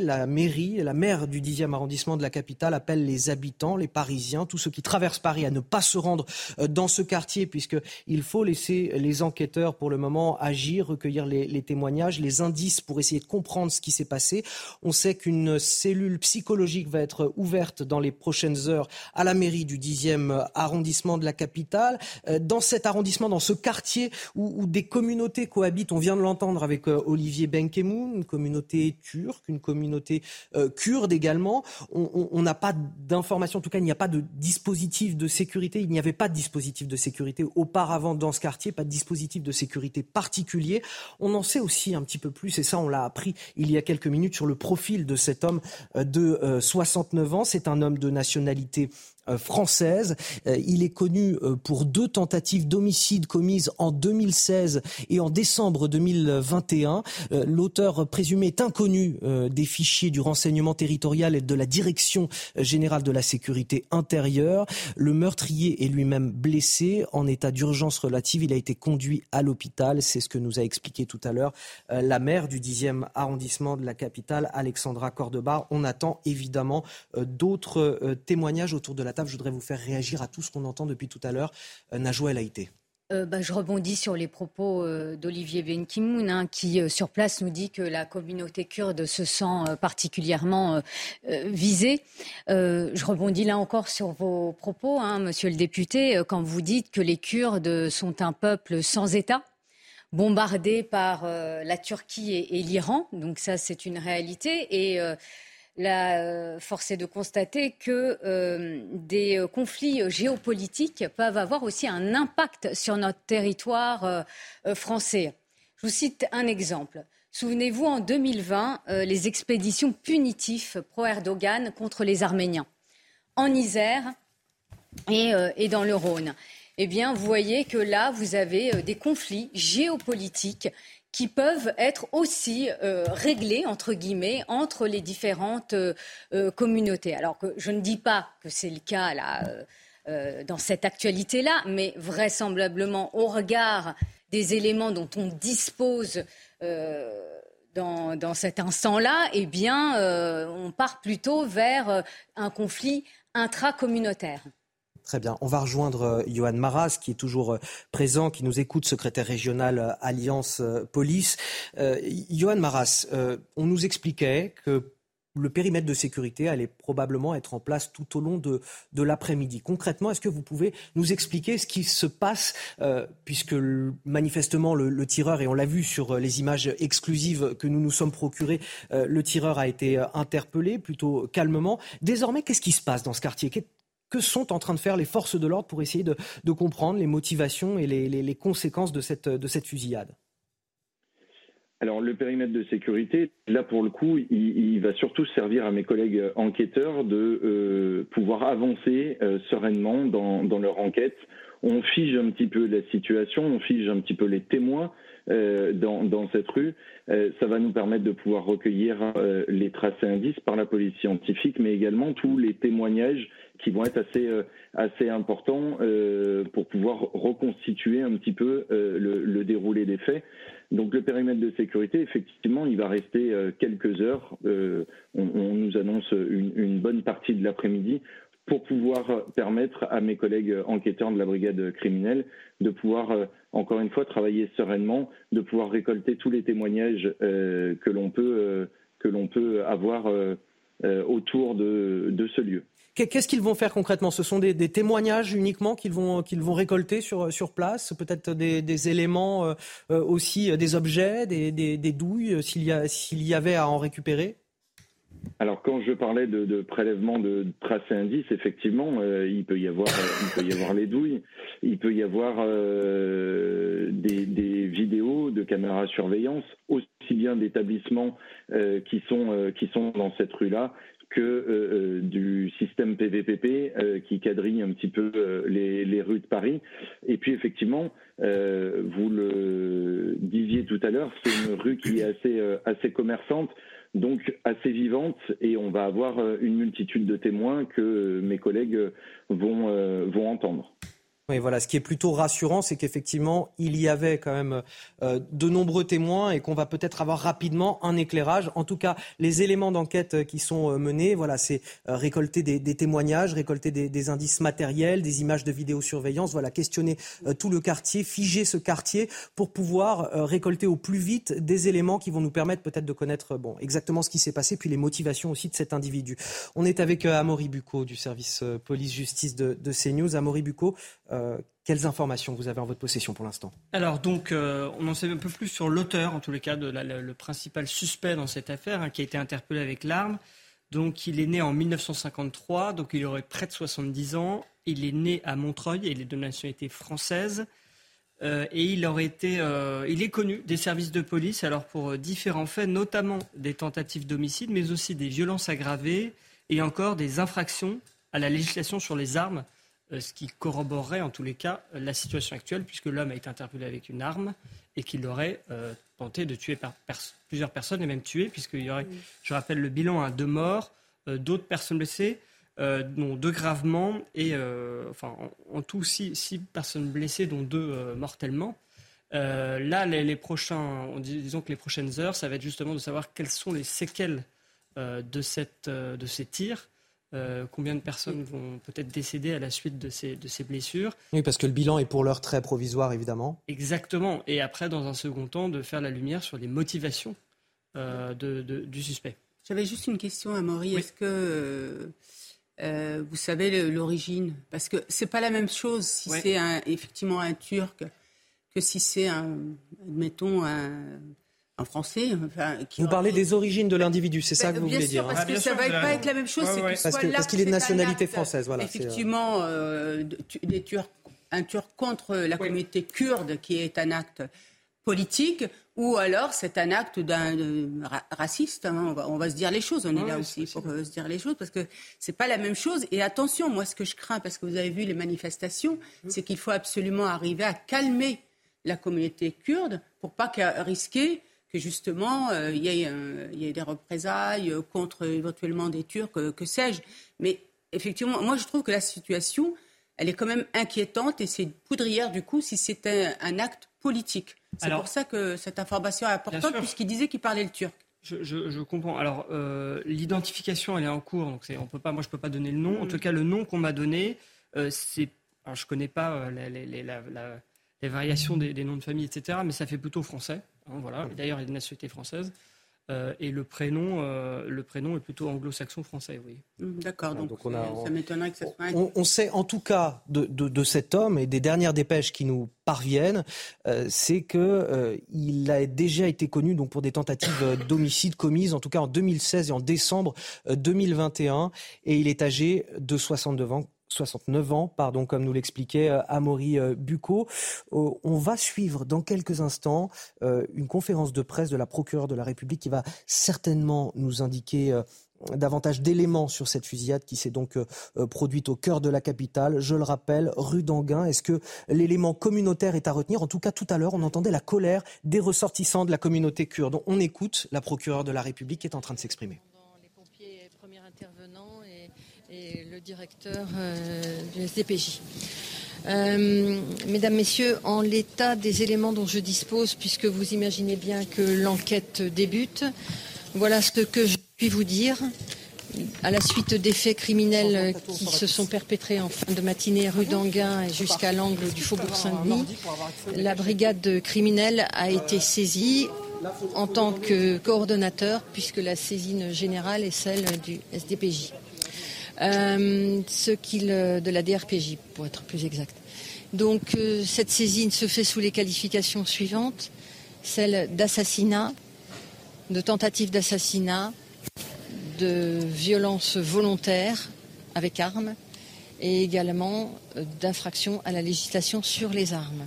La mairie, la maire du 10e arrondissement de la capitale appelle les habitants, les Parisiens, tous ceux qui traversent Paris à ne pas se rendre dans ce quartier puisqu'il faut laisser les enquêteurs, pour le moment, agir recueillir les, témoignages, les indices pour essayer de comprendre ce qui s'est passé. On sait qu'une cellule psychologique va être ouverte dans les prochaines heures à la mairie du 10e arrondissement de la capitale. Euh, dans cet arrondissement, dans ce quartier où, des communautés cohabitent, on vient de l'entendre avec euh, Olivier Benkemoun, une communauté turque, une communauté euh, kurde également. On n'a pas d'informations, en tout cas il n'y a pas de dispositif de sécurité. Il n'y avait pas de dispositif de sécurité auparavant dans ce quartier, pas de dispositif de sécurité particulier on en sait aussi un petit peu plus, et ça on l'a appris il y a quelques minutes, sur le profil de cet homme euh, de 69 euh, ans. C'est un homme de nationalité française. Euh, il est connu euh, pour deux tentatives d'homicide commises en 2016 et en décembre 2021. L'auteur présumé est inconnu des fichiers du renseignement territorial et de la direction générale de la sécurité intérieure. Le meurtrier est lui-même blessé en état d'urgence relative. Il a été conduit à l'hôpital. C'est ce que nous a expliqué tout à l'heure la maire du 10e arrondissement de la capitale, Alexandra Cordebar. On attend évidemment d'autres témoignages autour de la je voudrais vous faire réagir à tout ce qu'on entend depuis tout à l'heure. Euh, Najwa El Haïté. euh, bah, je rebondis sur les propos euh, d'Olivier Benkimoun, hein, qui euh, sur place nous dit que la communauté kurde se sent particulièrement visée. je rebondis là encore sur vos propos, hein, monsieur le député, quand vous dites que les Kurdes sont un peuple sans État bombardé par la Turquie et, et l'Iran. Donc ça, c'est une réalité. Et la euh, force est de constater que euh, des euh, conflits géopolitiques peuvent avoir aussi un impact sur notre territoire français. Je vous cite un exemple. Souvenez-vous, en 2020, les expéditions punitives pro-Erdogan contre les Arméniens en Isère et, et, dans le Rhône. Eh bien, vous voyez que là, vous avez des conflits géopolitiques qui peuvent être aussi euh, réglés, entre guillemets, entre les différentes euh, euh, communautés. Alors que je ne dis pas que c'est le cas là, dans cette actualité-là, mais vraisemblablement au regard des éléments dont on dispose dans, dans, cet instant-là, eh bien, on part plutôt vers un conflit intracommunautaire. Très bien. On va rejoindre euh, Johan Maras, qui est toujours euh, présent, qui nous écoute, secrétaire régional euh, Alliance Police. Johan Maras, on nous expliquait que le périmètre de sécurité allait probablement être en place tout au long de, l'après-midi. Concrètement, est-ce que vous pouvez nous expliquer ce qui se passe, puisque manifestement le, tireur, et on l'a vu sur les images exclusives que nous nous sommes procurées, le tireur a été interpellé plutôt calmement. Désormais, qu'est-ce qui se passe dans ce quartier? Que sont en train de faire les forces de l'ordre pour essayer de, comprendre les motivations et les, conséquences de cette, de cette fusillade alors le périmètre de sécurité, là pour le coup, il, va surtout servir à mes collègues enquêteurs de euh, pouvoir avancer euh, sereinement dans, leur enquête. On fige un petit peu la situation, on fige un petit peu les témoins euh, dans, dans, cette rue. ça va nous permettre de pouvoir recueillir les tracés indices par la police scientifique, mais également tous les témoignages qui vont être assez euh, assez importants euh, pour pouvoir reconstituer un petit peu euh, le, déroulé des faits. Donc le périmètre de sécurité, effectivement, il va rester quelques heures. On, nous annonce une, bonne partie de l'après-midi pour pouvoir permettre à mes collègues enquêteurs de la brigade criminelle de pouvoir, encore une fois, travailler sereinement, de pouvoir récolter tous les témoignages que l'on peut, peut avoir autour de ce lieu. Qu'est-ce qu'ils vont faire concrètement? Ce sont des, témoignages uniquement qu'ils vont, vont récolter sur, sur place? Peut-être des, éléments euh, euh, aussi, euh, des objets, des, douilles, s'il y, y avait à en récupérer? Alors quand je parlais de, prélèvement de tracés indices, effectivement, il peut y avoir, il peut y avoir les douilles, il peut y avoir des, des, vidéos de caméras surveillance, aussi bien d'établissements qui qui sont dans cette rue-là que euh, euh, du système PVPP euh, qui quadrille un petit peu les, rues de Paris. Et puis effectivement, vous le disiez tout à l'heure, c'est une rue qui est assez, commerçante, donc assez vivante, et on va avoir une multitude de témoins que mes collègues vont entendre. Oui, voilà. Ce qui est plutôt rassurant, c'est qu'effectivement, il y avait quand même euh, de nombreux témoins et qu'on va peut-être avoir rapidement un éclairage. En tout cas, les éléments d'enquête euh, qui sont euh, menés, voilà, c'est récolter des, témoignages, récolter des, indices matériels, des images de vidéosurveillance, voilà, questionner tout le quartier, figer ce quartier pour pouvoir récolter au plus vite des éléments qui vont nous permettre peut-être de connaître bon, exactement ce qui s'est passé, puis les motivations aussi de cet individu. On est avec Amaury Bucco du service police-justice de, de CNews. Amaury Bucco, euh, quelles informations vous avez en votre possession pour l'instant Alors donc, euh, on en sait un peu plus sur l'auteur, en tous les cas, de le principal suspect dans cette affaire, hein, qui a été interpellé avec l'arme. Donc, il est né en 1953, donc il aurait près de 70 ans. Il est né à Montreuil et il est de nationalité française. Euh, et il aurait été, il est connu des services de police, alors pour différents faits, notamment des tentatives d'homicide, mais aussi des violences aggravées et encore des infractions à la législation sur les armes ce qui corroborerait en tous les cas la situation actuelle, puisque l'homme a été interpellé avec une arme et qu'il aurait euh, tenté de tuer plusieurs personnes et même tué, puisqu'il y aurait, je rappelle le bilan, à deux morts, euh, d'autres personnes blessées, dont deux gravement, et enfin en, tout six, personnes blessées, dont deux mortellement. là, les, prochains, disons que les prochaines heures, ça va être justement de savoir quelles sont les séquelles de, cette, de ces tirs combien de personnes vont peut-être décéder à la suite de ces, de ces blessures. Oui, parce que le bilan est pour l'heure très provisoire, évidemment. Exactement. Et après, dans un second temps, de faire la lumière sur les motivations de, du suspect. J'avais juste une question à Maury. Est-ce que euh, vous savez l'origine? Parce que c'est pas la même chose si c'est effectivement un Turc que si c'est un, admettons, un, Français. vous parlez des origines de l'individu, c'est ça que vous voulez dire Parce hein. que ça va pas être la même chose. parce qu'il est de nationalité française, voilà. Effectivement, euh, des Turcs, un Turc contre la communauté kurde, qui est un acte politique, ou alors c'est un acte d'un raciste. Hein. on, va, se dire les choses. On est là aussi pour euh, se dire les choses parce que c'est pas la même chose. Et attention, moi, ce que je crains, parce que vous avez vu les manifestations, mmh. c'est qu'il faut absolument arriver à calmer la communauté kurde pour pas risquer que justement euh, il y, ait des représailles contre éventuellement des Turcs, euh, que sais-je. Mais effectivement, moi, je trouve que la situation, elle est quand même inquiétante et c'est poudrière du coup si c'était un acte politique. C'est pour ça que cette information est importante, puisqu'il disait qu'il parlait le turc. Je, comprends. Alors, euh, l'identification, elle est en cours, donc on peut pas, moi, je ne peux pas donner le nom. En mm. tout cas, le nom qu'on m'a donné, euh, c'est. je ne connais pas euh, les, variations des, noms de famille, etc., mais ça fait plutôt français. Hein, voilà. D'ailleurs, il y a une nationalité française. Euh, et le prénom, euh, le prénom est plutôt anglo-saxon français, oui. Mmh, d'accord, donc, on ça m'étonnerait que ça soit. On, sait en tout cas de, cet homme et des dernières dépêches qui nous parviennent, euh, c'est que il a déjà été connu donc pour des tentatives d'homicide commises, en tout cas en 2016 et en décembre 2021, et il est âgé de 62 ans. 69 ans, pardon, comme nous l'expliquait euh, Amaury euh, Bucco. Euh, on va suivre dans quelques instants une conférence de presse de la procureure de la République qui va certainement nous indiquer davantage d'éléments sur cette fusillade qui s'est donc produite au cœur de la capitale. Je le rappelle, rue d'Anguin. Est-ce que l'élément communautaire est à retenir? En tout cas, tout à l'heure, on entendait la colère des ressortissants de la communauté kurde. On écoute la procureure de la République qui est en train de s'exprimer. Les pompiers, premiers intervenants et le directeur euh, du SDPJ. Euh, mesdames, Messieurs, en l'état des éléments dont je dispose, puisque vous imaginez bien que l'enquête débute, voilà ce que je puis vous dire. À la suite des faits criminels qui se sont perpétrés en fin de matinée rue d'Anguin et jusqu'à l'angle du Faubourg Saint-Denis, la brigade criminelle a été saisie en tant que coordonnateur, puisque la saisine générale est celle du SDPJ. Euh, ce qu'il de la DRPJ pour être plus exact. Donc euh, cette saisine se fait sous les qualifications suivantes celle d'assassinat, de tentative d'assassinat, de violence volontaire avec armes et également euh, d'infraction à la législation sur les armes.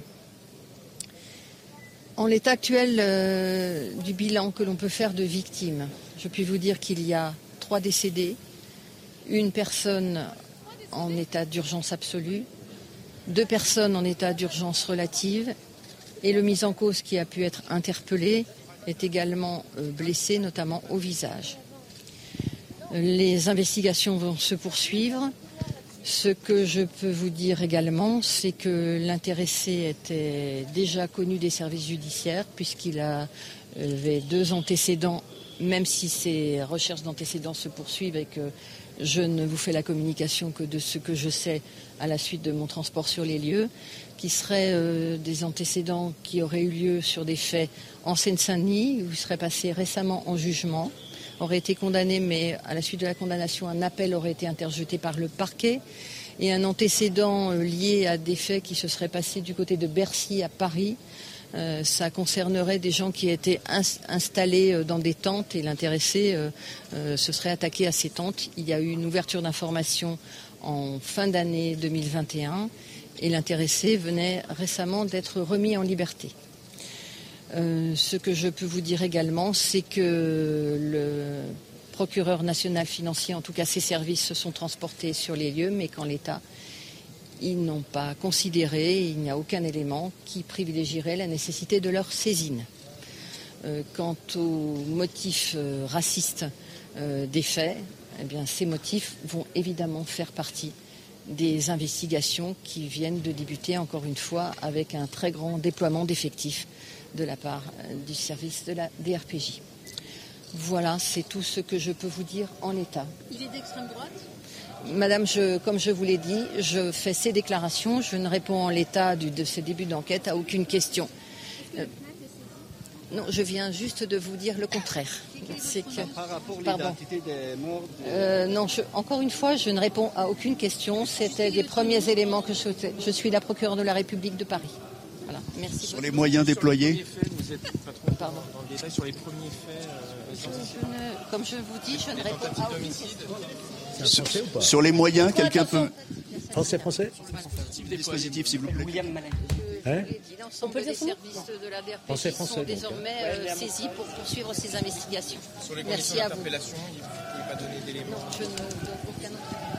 En l'état actuel du bilan que l'on peut faire de victimes, je puis vous dire qu'il y a trois décédés, une personne en état d'urgence absolue, deux personnes en état d'urgence relative et le mis en cause qui a pu être interpellé est également euh, blessé, notamment au visage. Les investigations vont se poursuivre. Ce que je peux vous dire également, c'est que l'intéressé était déjà connu des services judiciaires puisqu'il avait deux antécédents, même si ces recherches d'antécédents se poursuivent et que je ne vous fais la communication que de ce que je sais à la suite de mon transport sur les lieux, qui seraient euh, des antécédents qui auraient eu lieu sur des faits en Seine-Saint-Denis, où il serait passé récemment en jugement, aurait été condamné, mais à la suite de la condamnation, un appel aurait été interjeté par le parquet, et un antécédent euh, lié à des faits qui se seraient passés du côté de Bercy à Paris, euh, ça concernerait des gens qui étaient installés euh, dans des tentes et l'intéressé euh, se serait attaqué à ces tentes. Il y a eu une ouverture d'information en fin d'année 2021 et l'intéressé venait récemment d'être remis en liberté. ce que je peux vous dire également, c'est que le procureur national financier, en tout cas ses services, se sont transportés sur les lieux, mais qu'en l'état, ils n'ont pas considéré, il n'y a aucun élément qui privilégierait la nécessité de leur saisine. Euh, quant aux motifs euh, racistes euh, des faits, eh bien, ces motifs vont évidemment faire partie des investigations qui viennent de débuter, encore une fois, avec un très grand déploiement d'effectifs de la part du service de la DRPJ. Voilà, c'est tout ce que je peux vous dire en l'état. Il est d'extrême droite? Madame, je, comme je vous l'ai dit, je fais ces déclarations. Je ne réponds en l'état de ces débuts d'enquête à aucune question. Euh, non, je viens juste de vous dire le contraire. C'est que, pardon. Euh, non, encore une fois, je ne réponds à aucune question. C'était des premiers éléments que je, je suis la procureure de la République de Paris. Voilà. Merci. Sur les moyens déployés. Pardon. sur les premiers faits. comme je vous dis, je ne réponds à aucune question. Sur les moyens, quelqu'un peut. Français, français Dispositif, s'il vous plaît. Hein On peut dire services de la DRP sont désormais euh, saisis pour poursuivre ces investigations. Sur les Merci à vous. il ne pouvez pas donner d'éléments. Non, je ne donne aucun autre.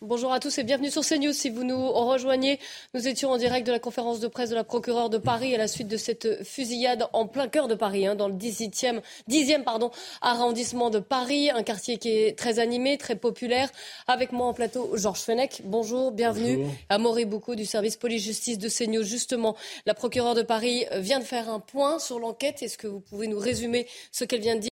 Bonjour à tous et bienvenue sur CNews. Si vous nous rejoignez, nous étions en direct de la conférence de presse de la procureure de Paris à la suite de cette fusillade en plein cœur de Paris, hein, dans le 18e, 10e pardon, arrondissement de Paris, un quartier qui est très animé, très populaire. Avec moi en plateau, Georges Fenech. Bonjour, bienvenue. À Maury Boucaud du service police-justice de CNews. Justement, la procureure de Paris vient de faire un point sur l'enquête. Est-ce que vous pouvez nous résumer ce qu'elle vient de dire?